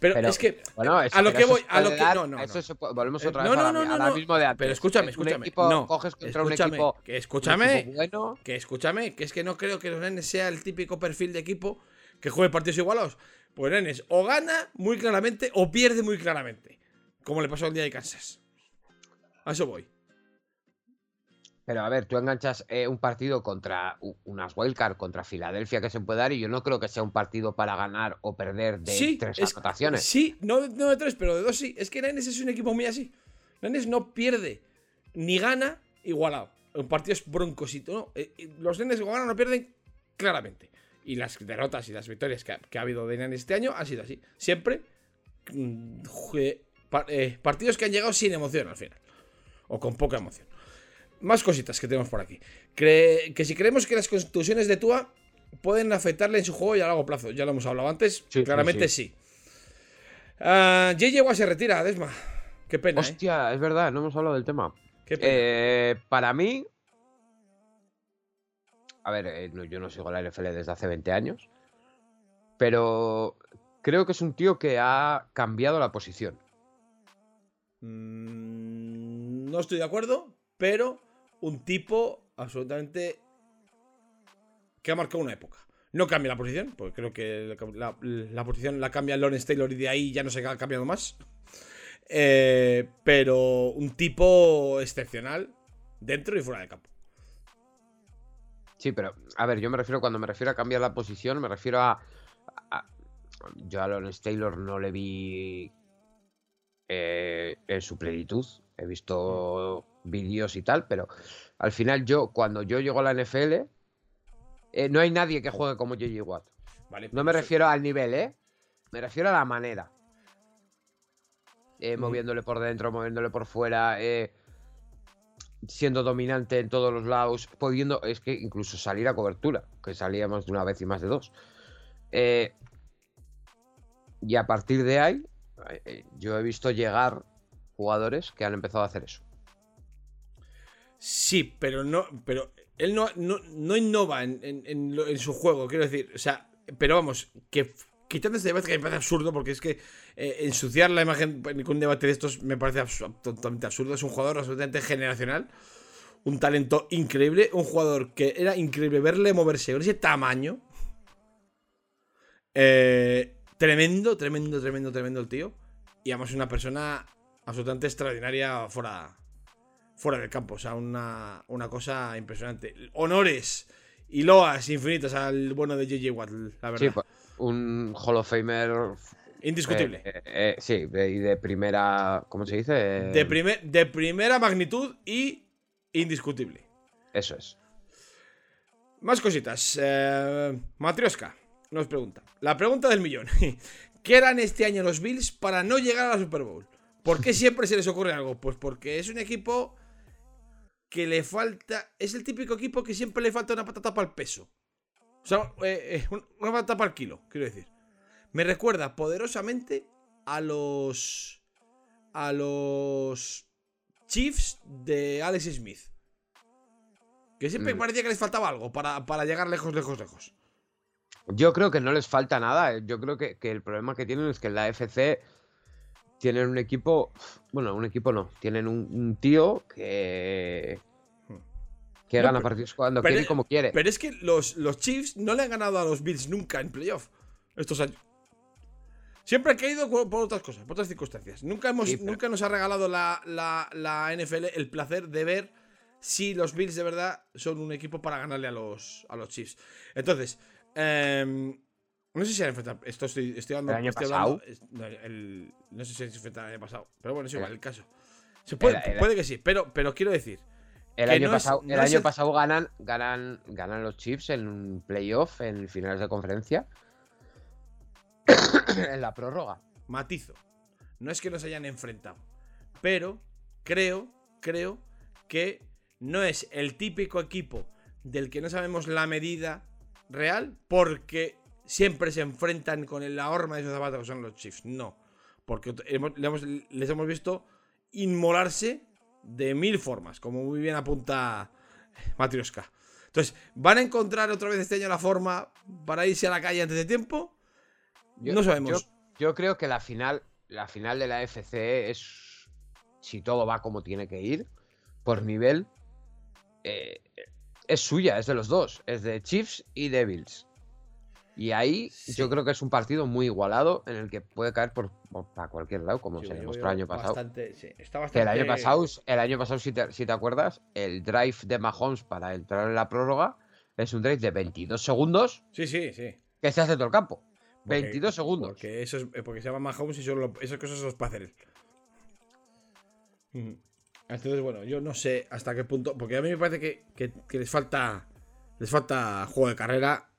Pero, Pero, es que bueno, es- a lo que eso voy, a lo que dar- no, no, eso no. se puede- volvemos Eh, otra no, vez no, a la, no, a no, la no. mismo de antes. Pero escúchame, Un escúchame. equipo- no, coges contra un escúchame, equipo, que un escúchame, equipo bueno. que escúchame, que es que no creo que los nenes sea el típico perfil de equipo que juegue partidos igualados. Pues nenes, o gana muy claramente o pierde muy claramente. Como le pasó el día de Kansas. A eso voy. Pero a ver, tú enganchas eh, un partido contra unas wildcard contra Filadelfia que se puede dar y yo no creo que sea un partido para ganar o perder de sí, tres es- anotaciones. Sí, no, no de tres, pero de dos sí. Es que Nenes es un equipo muy así. Nenes no pierde ni gana igualado. En partidos broncos y todo. no. Eh, Los Nenes o ganan o pierden claramente. Y las derrotas y las victorias que ha, que ha habido de Nenes este año han sido así. Siempre mm, eh, partidos que han llegado sin emoción al final. O con poca emoción. Más cositas que tenemos por aquí. Que si creemos que las contusiones de Tua pueden afectarle en su juego y a largo plazo. Ya lo hemos hablado antes. Sí, sí, claramente sí. Ah, JJ Watt se retira, Desma. Qué pena, ¿eh? Hostia, es verdad, no hemos hablado del tema. Qué pena. Eh, para mí. A ver, eh, no- yo no sigo la NFL desde hace 20 años. Pero creo que es un tío que ha cambiado la posición. Mm, no estoy de acuerdo, pero un tipo absolutamente que ha marcado una época. No cambia la posición, porque creo que la, posición la cambia Lawrence Taylor y de ahí ya no se ha cambiado más. Eh, pero un tipo excepcional dentro y fuera de campo. Sí, pero, a ver, yo me refiero, cuando me refiero a cambiar la posición, me refiero a. a- yo a Lawrence Taylor no le vi eh, en su plenitud. He visto vídeos y tal, pero al final yo, cuando yo llego a la NFL, eh, no hay nadie que juegue como JJ Watt. Vale, No me eso- refiero al nivel, ¿eh? Me refiero a la manera. Eh, Ujú. moviéndole por dentro, moviéndole por fuera, eh, siendo dominante en todos los lados, pudiendo, es que incluso salir a cobertura, que salía más de una vez y más de dos. Y a partir de ahí, yo he visto llegar jugadores que han empezado a hacer eso. Sí, pero no. Pero él no, no, no innova en, su juego, quiero decir. O sea, pero vamos, que quitando este debate que me parece absurdo, porque es que eh, ensuciar la imagen con un debate de estos me parece totalmente absurdo. Es un jugador absolutamente generacional. Un talento increíble. Un jugador que era increíble verle moverse con ese tamaño. Eh, tremendo, tremendo, tremendo, tremendo el tío. Y además una persona absolutamente extraordinaria fuera, fuera del campo. O sea, una, una cosa impresionante. Honores y loas infinitas al bueno de JJ Watt, la verdad. Sí, pues, un Hall of Famer. Indiscutible. eh, eh, eh, sí, y de primera. ¿Cómo se dice? Eh, de, primer- de primera magnitud y indiscutible. Eso es. Más cositas. Eh, Matrioska nos pregunta. La pregunta del millón. ¿Qué eran este año los Bills para no llegar a la Super Bowl? ¿Por qué siempre se les ocurre algo? Pues porque es un equipo que le falta... Es el típico equipo que siempre le falta una patata para el peso. O sea, eh, eh, un- una patata para el kilo, quiero decir. Me recuerda poderosamente a los... A los... Chiefs de Alex Smith. Que siempre Mm. parecía que les faltaba algo para, para llegar lejos, lejos, lejos. Yo creo que no les falta nada. eh. Yo creo que, que el problema que tienen es que en la FC tienen un equipo. Bueno, un equipo no. Tienen un, un tío que. que No, gana pero- partidos cuando quiere y como quiere. Pero es que los, los Chiefs no le han ganado a los Bills nunca en playoff. Estos años. Siempre han caído por, otras cosas, por otras circunstancias. Nunca, hemos, Sí, pero- nunca nos ha regalado la, la- la NFL el placer de ver si los Bills de verdad son un equipo para ganarle a los, a los Chiefs. Entonces, em, no sé si han enfrentado. Esto estoy, estoy hablando. ¿El año estoy pasado? hablando- no, el- no sé si se enfrentaron el año pasado. Pero bueno, es igual el caso. Se puede, el- puede que sí, pero, pero quiero decir. El año, no es- pasado, no el año pasado ganan, ganan, ganan los Chiefs en un playoff, en finales de conferencia. en la prórroga. matizo. No es que nos hayan enfrentado. Pero creo, creo que no es el típico equipo del que no sabemos la medida real porque siempre se enfrentan con la horma de esos zapatos que son los Chiefs. No. Porque les hemos visto inmolarse de mil formas, como muy bien apunta Matrioska. Entonces, ¿van a encontrar otra vez este año la forma para irse a la calle antes de tiempo? Yo- no sabemos. Yo, yo creo que la final, la final de la FC es, si todo va como tiene que ir, por nivel, eh, es suya, es de los dos, es de Chiefs y de Bills. Y ahí Sí. yo creo que es un partido muy igualado en el que puede caer por, por- para cualquier lado, como Sí, se demostró el año pasado. bastante- sí, está Que el año bastante- pasado, el año pasado si, te, si te acuerdas, el drive de Mahomes para entrar en la prórroga es un drive de 22 segundos Sí, sí, sí. que se hace todo el campo. Porque- 22 segundos. Porque, eso es, eh, porque se llama Mahomes y solo, esas cosas son los. Ujú. Entonces, bueno, yo no sé hasta qué punto. Porque a mí me parece que, que- que les falta. Les falta juego de carrera.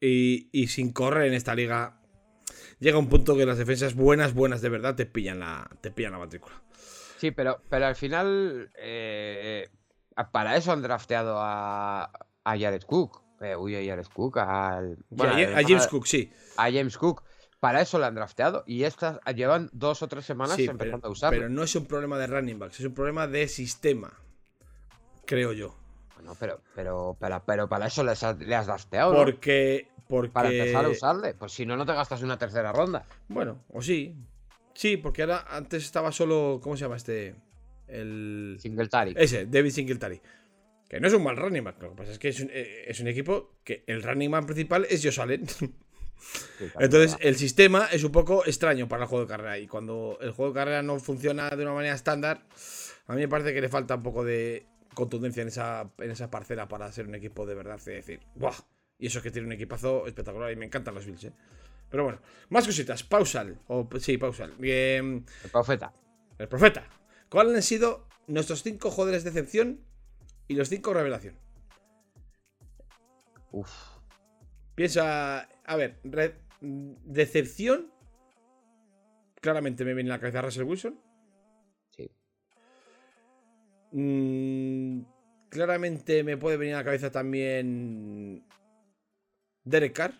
Y, y sin correr en esta liga. Llega un punto que las defensas buenas, buenas de verdad, te pillan la, te pillan la matrícula. Sí, pero, pero al final, eh, para eso han drafteado a, a Jared Cook. Eh, uy, a Jared Cook, al, bueno, Y a, al- a James Cook, sí. a James Cook. Para eso lo han drafteado. Y estas llevan dos o tres semanas sí empezando pero, a usarlo. pero no es un problema de running backs, es un problema de sistema. Creo yo. Bueno, pero, pero, pero, pero para eso has, le has drafteado. ¿no? Porque. porque... Para empezar a usarle. Pues si no, no te gastas una tercera ronda. Bueno, o sí. Sí, porque ahora antes estaba solo. ¿Cómo se llama este? El. Singletary. Ese, David Singletary. Que no es un mal running back. Lo que pasa es que es un, eh, es un equipo que el running man principal es Josh Allen. Entonces, el sistema es un poco extraño para el juego de carrera. Y cuando el juego de carrera no funciona de una manera estándar, a mí me parece que le falta un poco de contundencia en esa, en esa parcela para ser un equipo de verdad. De decir, ¡buah! Y eso es que tiene un equipazo espectacular. Y me encantan los Bills, ¿eh? Pero bueno, más cositas. Pausal. O, sí, Pausal. Em, el profeta. El profeta. ¿Cuáles han sido nuestros cinco joderes de excepción y los cinco revelación? Uf. Piensa. A ver, decepción. Claramente me viene la cabeza Russell Wilson. Mm, claramente me puede venir a la cabeza también. Derek Carr.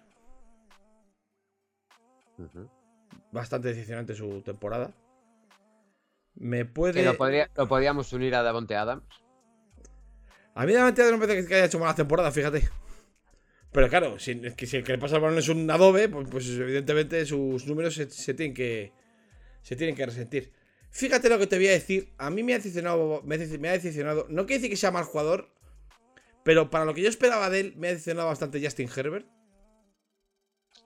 Bastante decepcionante su temporada. Me puede. lo, podríamos unir a Davonte Adams. A mí Davonte Adams no me parece que haya hecho mala temporada, fíjate. Pero claro, si, que si el que le pasa el balón es un Adobe, pues, pues evidentemente sus números se, tienen que. Se tienen que resentir. Fíjate lo que te voy a decir. A mí me ha decepcionado. Me ha decepcionado. No quiere decir que sea mal jugador. Pero para lo que yo esperaba de él, me ha decepcionado bastante Justin Herbert.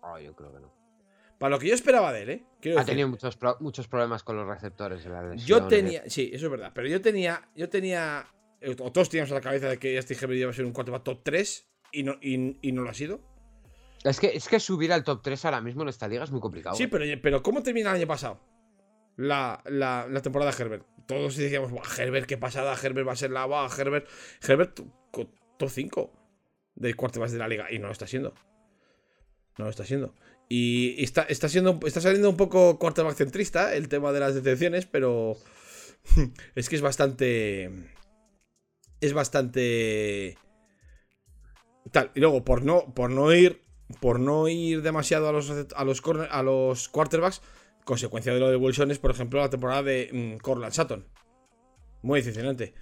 Oh, yo creo que no. Para lo que yo esperaba de él, ¿eh? ha tenido muchos, muchos problemas con los receptores la lesión. Yo tenía. Sí, eso es verdad. Pero yo tenía. Yo tenía. O todos teníamos en la cabeza de que Justin Herbert iba a ser un quarterback top 3 y no, y, no lo ha sido. Es que, es que subir al top 3 ahora mismo en esta liga es muy complicado. Sí, ¿eh? pero, pero ¿cómo termina el año pasado? La, temporada de Herbert. Todos decíamos, Herbert, qué pasada, Herbert va a ser la va, Herbert. Herbert, top 5 de quarterbacks de la liga. Y no lo está siendo. No lo está siendo. Y está, está, siendo, está saliendo un poco quarterback centrista el tema de las detenciones, pero es que es bastante. Es bastante Tal. Y luego, por no, por no ir. Por no ir demasiado a los, a los, a los quarterbacks, consecuencia de lo de Wilson es, por ejemplo, la temporada de mm, Corland Sutton. Muy decepcionante.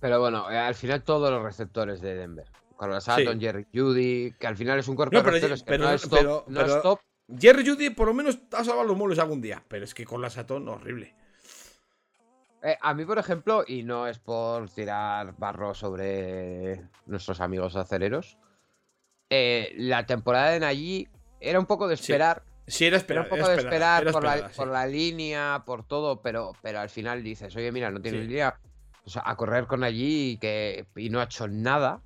Pero bueno, eh, al final todos los receptores de Denver. Corland Sutton, Jerry Judy, que al final es un cuerpo de receptores que no es top. no es top. Jerry Judy por lo menos ha salvado los muebles algún día, pero es que Corland Sutton, horrible. Eh, a mí, por ejemplo, y no es por tirar barro sobre nuestros amigos aceleros, eh, la temporada de Nayi era un poco de esperar. Sí, era esperar. Era un poco de esperar, por, la, línea, por todo, pero, pero al final dices, oye, mira, no tienes línea. O sea, a correr con allí y, que, y no ha hecho nada.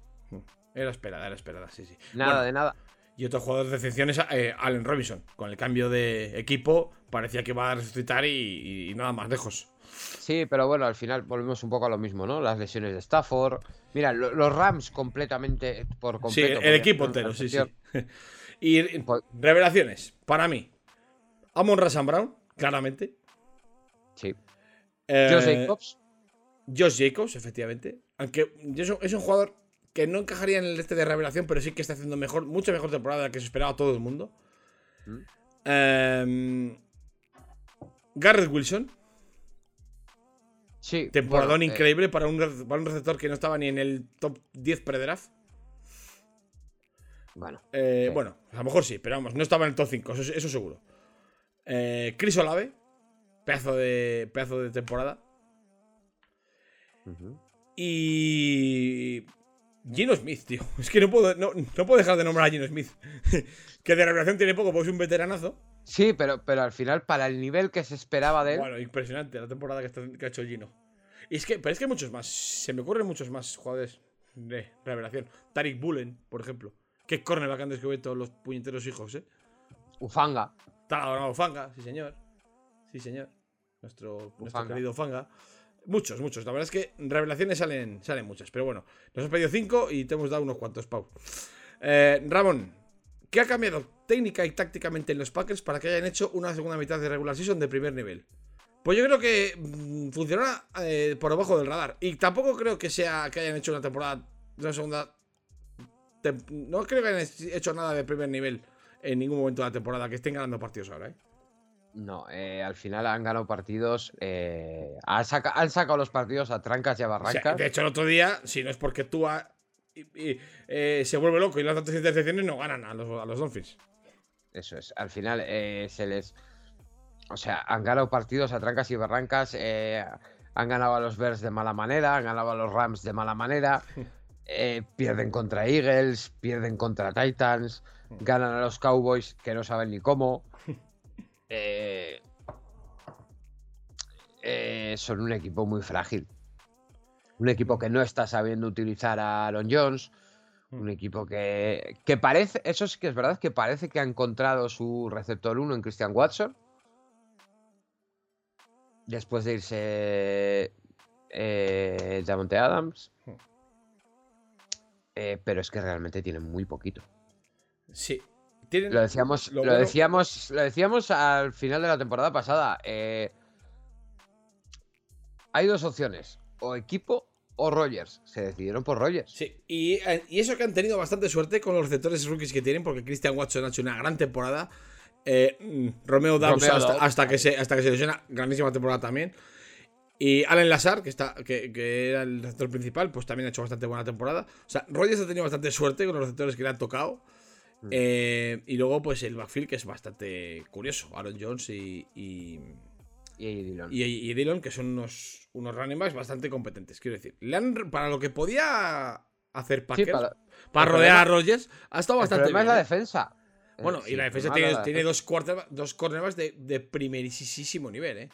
Era esperada, era esperada, sí, sí. Nada de nada. Y otro jugador de excepción es eh, Allen Robinson. Con el cambio de equipo, parecía que iba a resucitar y nada más lejos. Sí, pero bueno, al final volvemos un poco a lo mismo, ¿no? Las lesiones de Stafford. Mira, los Rams completamente por completo. Sí, el equipo entero, sí, sí. y pues revelaciones, para mí. Amon Rasan Brown, claramente. Sí. Eh, Josh Jacobs. Josh Jacobs, efectivamente. Aunque es un jugador que no encajaría en el este de revelación, pero sí que está haciendo mejor, mucho mejor temporada de la que se esperaba todo el mundo. Mm. Em, Garrett Wilson. Sí. Temporadón eh, increíble para, un, receptor que no estaba ni en el top 10 pre-draft. Bueno. Eh, bueno, a lo mejor sí, pero vamos, no estaba en el top 5, eso, seguro. Eh, Chris Olave, pedazo de, pedazo de temporada. Y. Gino Smith, tío. Es que no puedo, no, puedo dejar de nombrar a Gino Smith. que de revelación tiene poco, porque es un veteranazo. Sí, pero, pero al final, para el nivel que se esperaba de él. Bueno, impresionante la temporada que, ha hecho Gino. Y es que, pero es que hay muchos más. Se me ocurren muchos más jugadores de revelación. Tarik Bullen, por ejemplo. Qué cornerback han descubierto los puñeteros hijos, ¿eh? Ufanga. Está Ufanga, sí, señor. Sí, señor. Nuestro, nuestro querido Ufanga. Muchos, muchos. La verdad es que revelaciones salen, salen muchas. Pero bueno, nos hemos pedido cinco y te hemos dado unos cuantos, Pau. Eh, Ramón, ¿qué ha cambiado técnica y tácticamente en los Packers para que hayan hecho una segunda mitad de regular season de primer nivel. Pues yo creo que mm, funcionará eh, por debajo del radar. Y tampoco creo que sea que hayan hecho una temporada, una segunda. No creo que hayan hecho nada de primer nivel en ningún momento de la temporada, que estén ganando partidos ahora, ¿eh? No, eh, al final han ganado partidos. Eh, han, sacado los partidos a trancas y a barrancas. de hecho, el otro día, si no es porque tú se vuelve loco y las tantas intercepciones, no ganan a los, a los Dolphins. Eso es. Al final eh, se les. O sea, han ganado partidos a trancas y barrancas. Eh, han ganado a los Bears de mala manera, han ganado a los Rams de mala manera. Eh, pierden contra Eagles, pierden contra Titans, ganan a los Cowboys que no saben ni cómo. son un equipo muy frágil. Un equipo que no está sabiendo utilizar a Aaron Jones. Un equipo que, que parece, eso sí que es verdad, que parece que ha encontrado su receptor 1 en Christian Watson. Después de irse eh, Javonte Adams. Eh, pero es que realmente tienen muy poquito. Sí. Tienen- Lo decíamos, lo lo, bueno- decíamos, lo decíamos al final de la temporada pasada. eh, hay dos opciones, o equipo o Rogers. Se decidieron por Rogers. Sí, y, eh, y eso que han tenido bastante suerte con los receptores rookies que tienen, porque Christian Watson ha hecho una gran temporada. Eh, mm, Romeo Dobbs hasta, que se, hasta que se lesiona, grandísima temporada también. Y Allen Lazar, que, está, que, que era el receptor principal, pues también ha hecho bastante buena temporada. O sea, Rogers ha tenido bastante suerte con los receptores que le han tocado. Mm. Eh, y luego, pues el backfield, que es bastante curioso. Aaron Jones y, y, Y Dillon. y, Dillon, que son unos, unos running backs bastante competentes. Quiero decir, le han, para lo que podía hacer Sí, Packers, para- para rodear a Rogers, ha estado bastante bien. es la ¿eh? defensa. Bueno, Eh, y la defensa tiene, tiene dos, quarterback- dos cornerbacks de, de primerísimo nivel, ¿eh?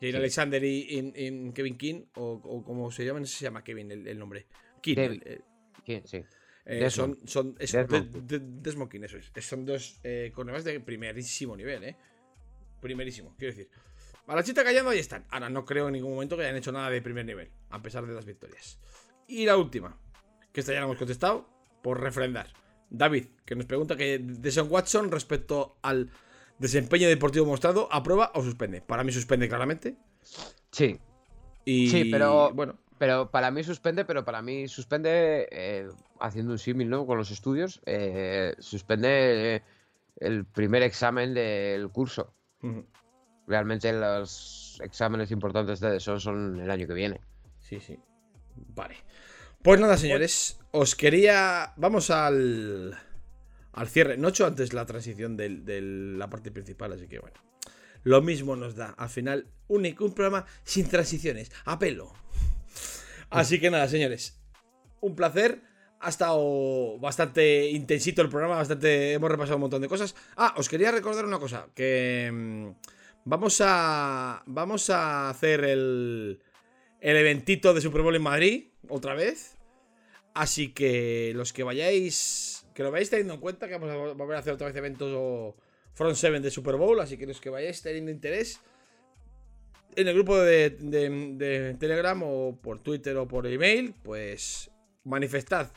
Jane Sí. Alexander y, y- y Kevin King, o, o como se llaman, no sé si se llama Kevin el, el nombre. King. Kevin. el- el- Sí, eh, son, son eso, Desmond. de- de- Desmond King, eso es. Son dos eh, cornerbacks de primerísimo nivel, ¿eh? Primerísimo, quiero decir. A la chita callando ahí están. Ahora no creo en ningún momento que hayan hecho nada de primer nivel, a pesar de las victorias. Y la última, que esta ya la hemos contestado, por refrendar. David, que nos pregunta que de Sean Watson respecto al desempeño deportivo mostrado, ¿aprueba o suspende? Para mí suspende claramente. Sí, Y Sí, pero- bueno, pero para mí suspende, pero para mí suspende, eh, haciendo un símil ¿no? con los estudios, eh, suspende eh, el primer examen del curso. Realmente los exámenes importantes de eso son el año que viene. sí, sí. Vale. Pues nada, señores, os quería. Vamos al. Al cierre. No he hecho antes la transición de la parte principal, así que bueno. Lo mismo nos da. Al final, único, un programa sin transiciones. A pelo. Así que nada, señores. Un placer. Ha estado bastante intensito el programa, bastante. Hemos repasado un montón de cosas. Ah, os quería recordar una cosa. Que. mm, Vamos a. Vamos a hacer el. El eventito de Super Bowl en Madrid. Otra vez. Así que los que vayáis. Que lo vayáis teniendo en cuenta. Que vamos a volver a hacer otra vez eventos o Front 7 de Super Bowl. Así que los que vayáis teniendo interés. En el grupo de, de- de Telegram o por Twitter o por email. Pues manifestad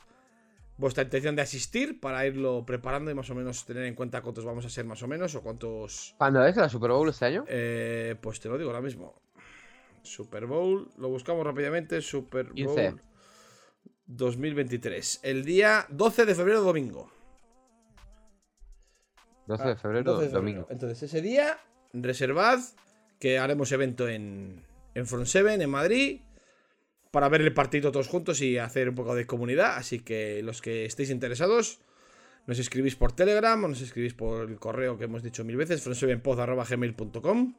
vuestra intención de asistir para irlo preparando y más o menos tener en cuenta cuántos vamos a ser más o menos o cuántos ¿Cuándo es la Super Bowl este año? eh, pues te lo digo ahora mismo. Super Bowl, lo buscamos rápidamente. Super Bowl 15. 2023. El día 12 de febrero, domingo. 12 Ah, de febrero, 12 de febrero. domingo. Entonces, ese día, reservad que haremos evento en, en Front 7, en Madrid, para ver el partido todos juntos y hacer un poco de comunidad. Así que los que estéis interesados, nos escribís por Telegram o nos escribís por el correo que hemos dicho mil veces, front7pod.gmail.com.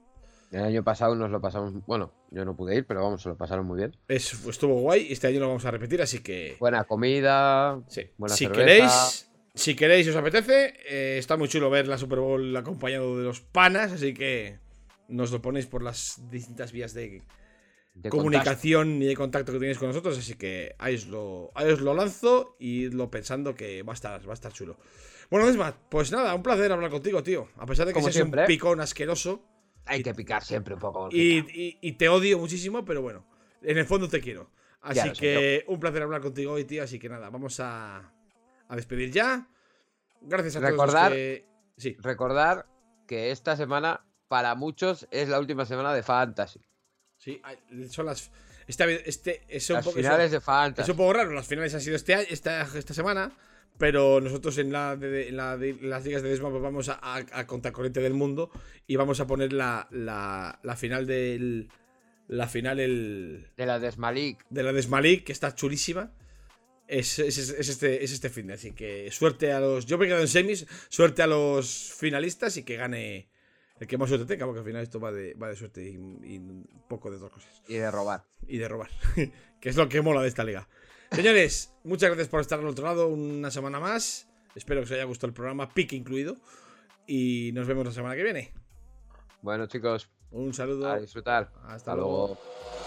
El año pasado nos lo pasamos. Bueno, yo no pude ir, pero vamos, se lo pasaron muy bien. Es, estuvo guay y este año lo vamos a repetir, así que... Buena comida. Sí. Buena si cerveza. queréis, si queréis os apetece, eh, está muy chulo ver la Super Bowl acompañado de los panas, así que nos lo ponéis por las distintas vías de de comunicación y de contacto que tenéis con nosotros, así que ahí os lo, ahí os lo lanzo y lo pensando que va a estar, va a estar chulo. Bueno, Desmat, pues nada, un placer hablar contigo, tío. A pesar de que Como seas siempre. un picón asqueroso contacto. Hay que picar siempre un poco. y, Borjita. y- y te odio muchísimo, pero bueno, en el fondo te quiero. Así que un placer hablar contigo hoy, tío. Así que nada, vamos a, a despedir ya. Gracias a todos Recordar- los que... Sí, Recordar que esta semana, para muchos, es la última semana de Fantasy. sí, son las... Esta, vez- este, es un Las poco, finales es de Fantasy. es un poco raro, las finales han sido este año- esta, esta semana, pero nosotros en, la de, de- en la de- en las ligas de Desma pues vamos a, a, a contracorriente del mundo y vamos a poner la, la, la final del... La final el... De la Desmalik. de la Desmalik, que está chulísima. Es, es- es este, es este fin de, así que suerte a los. Yo me he quedado en semis, suerte a los finalistas y que gane el que más suerte tenga, porque al final esto va de, va de suerte y, y un poco de otras cosas. Y de robar. Y de robar, que es lo que mola de esta liga. Señores, muchas gracias por estar al otro lado una semana más. Espero que os haya gustado el programa, pique incluido. Y nos vemos la semana que viene. Bueno, chicos, Un saludo. a disfrutar. Hasta luego. luego.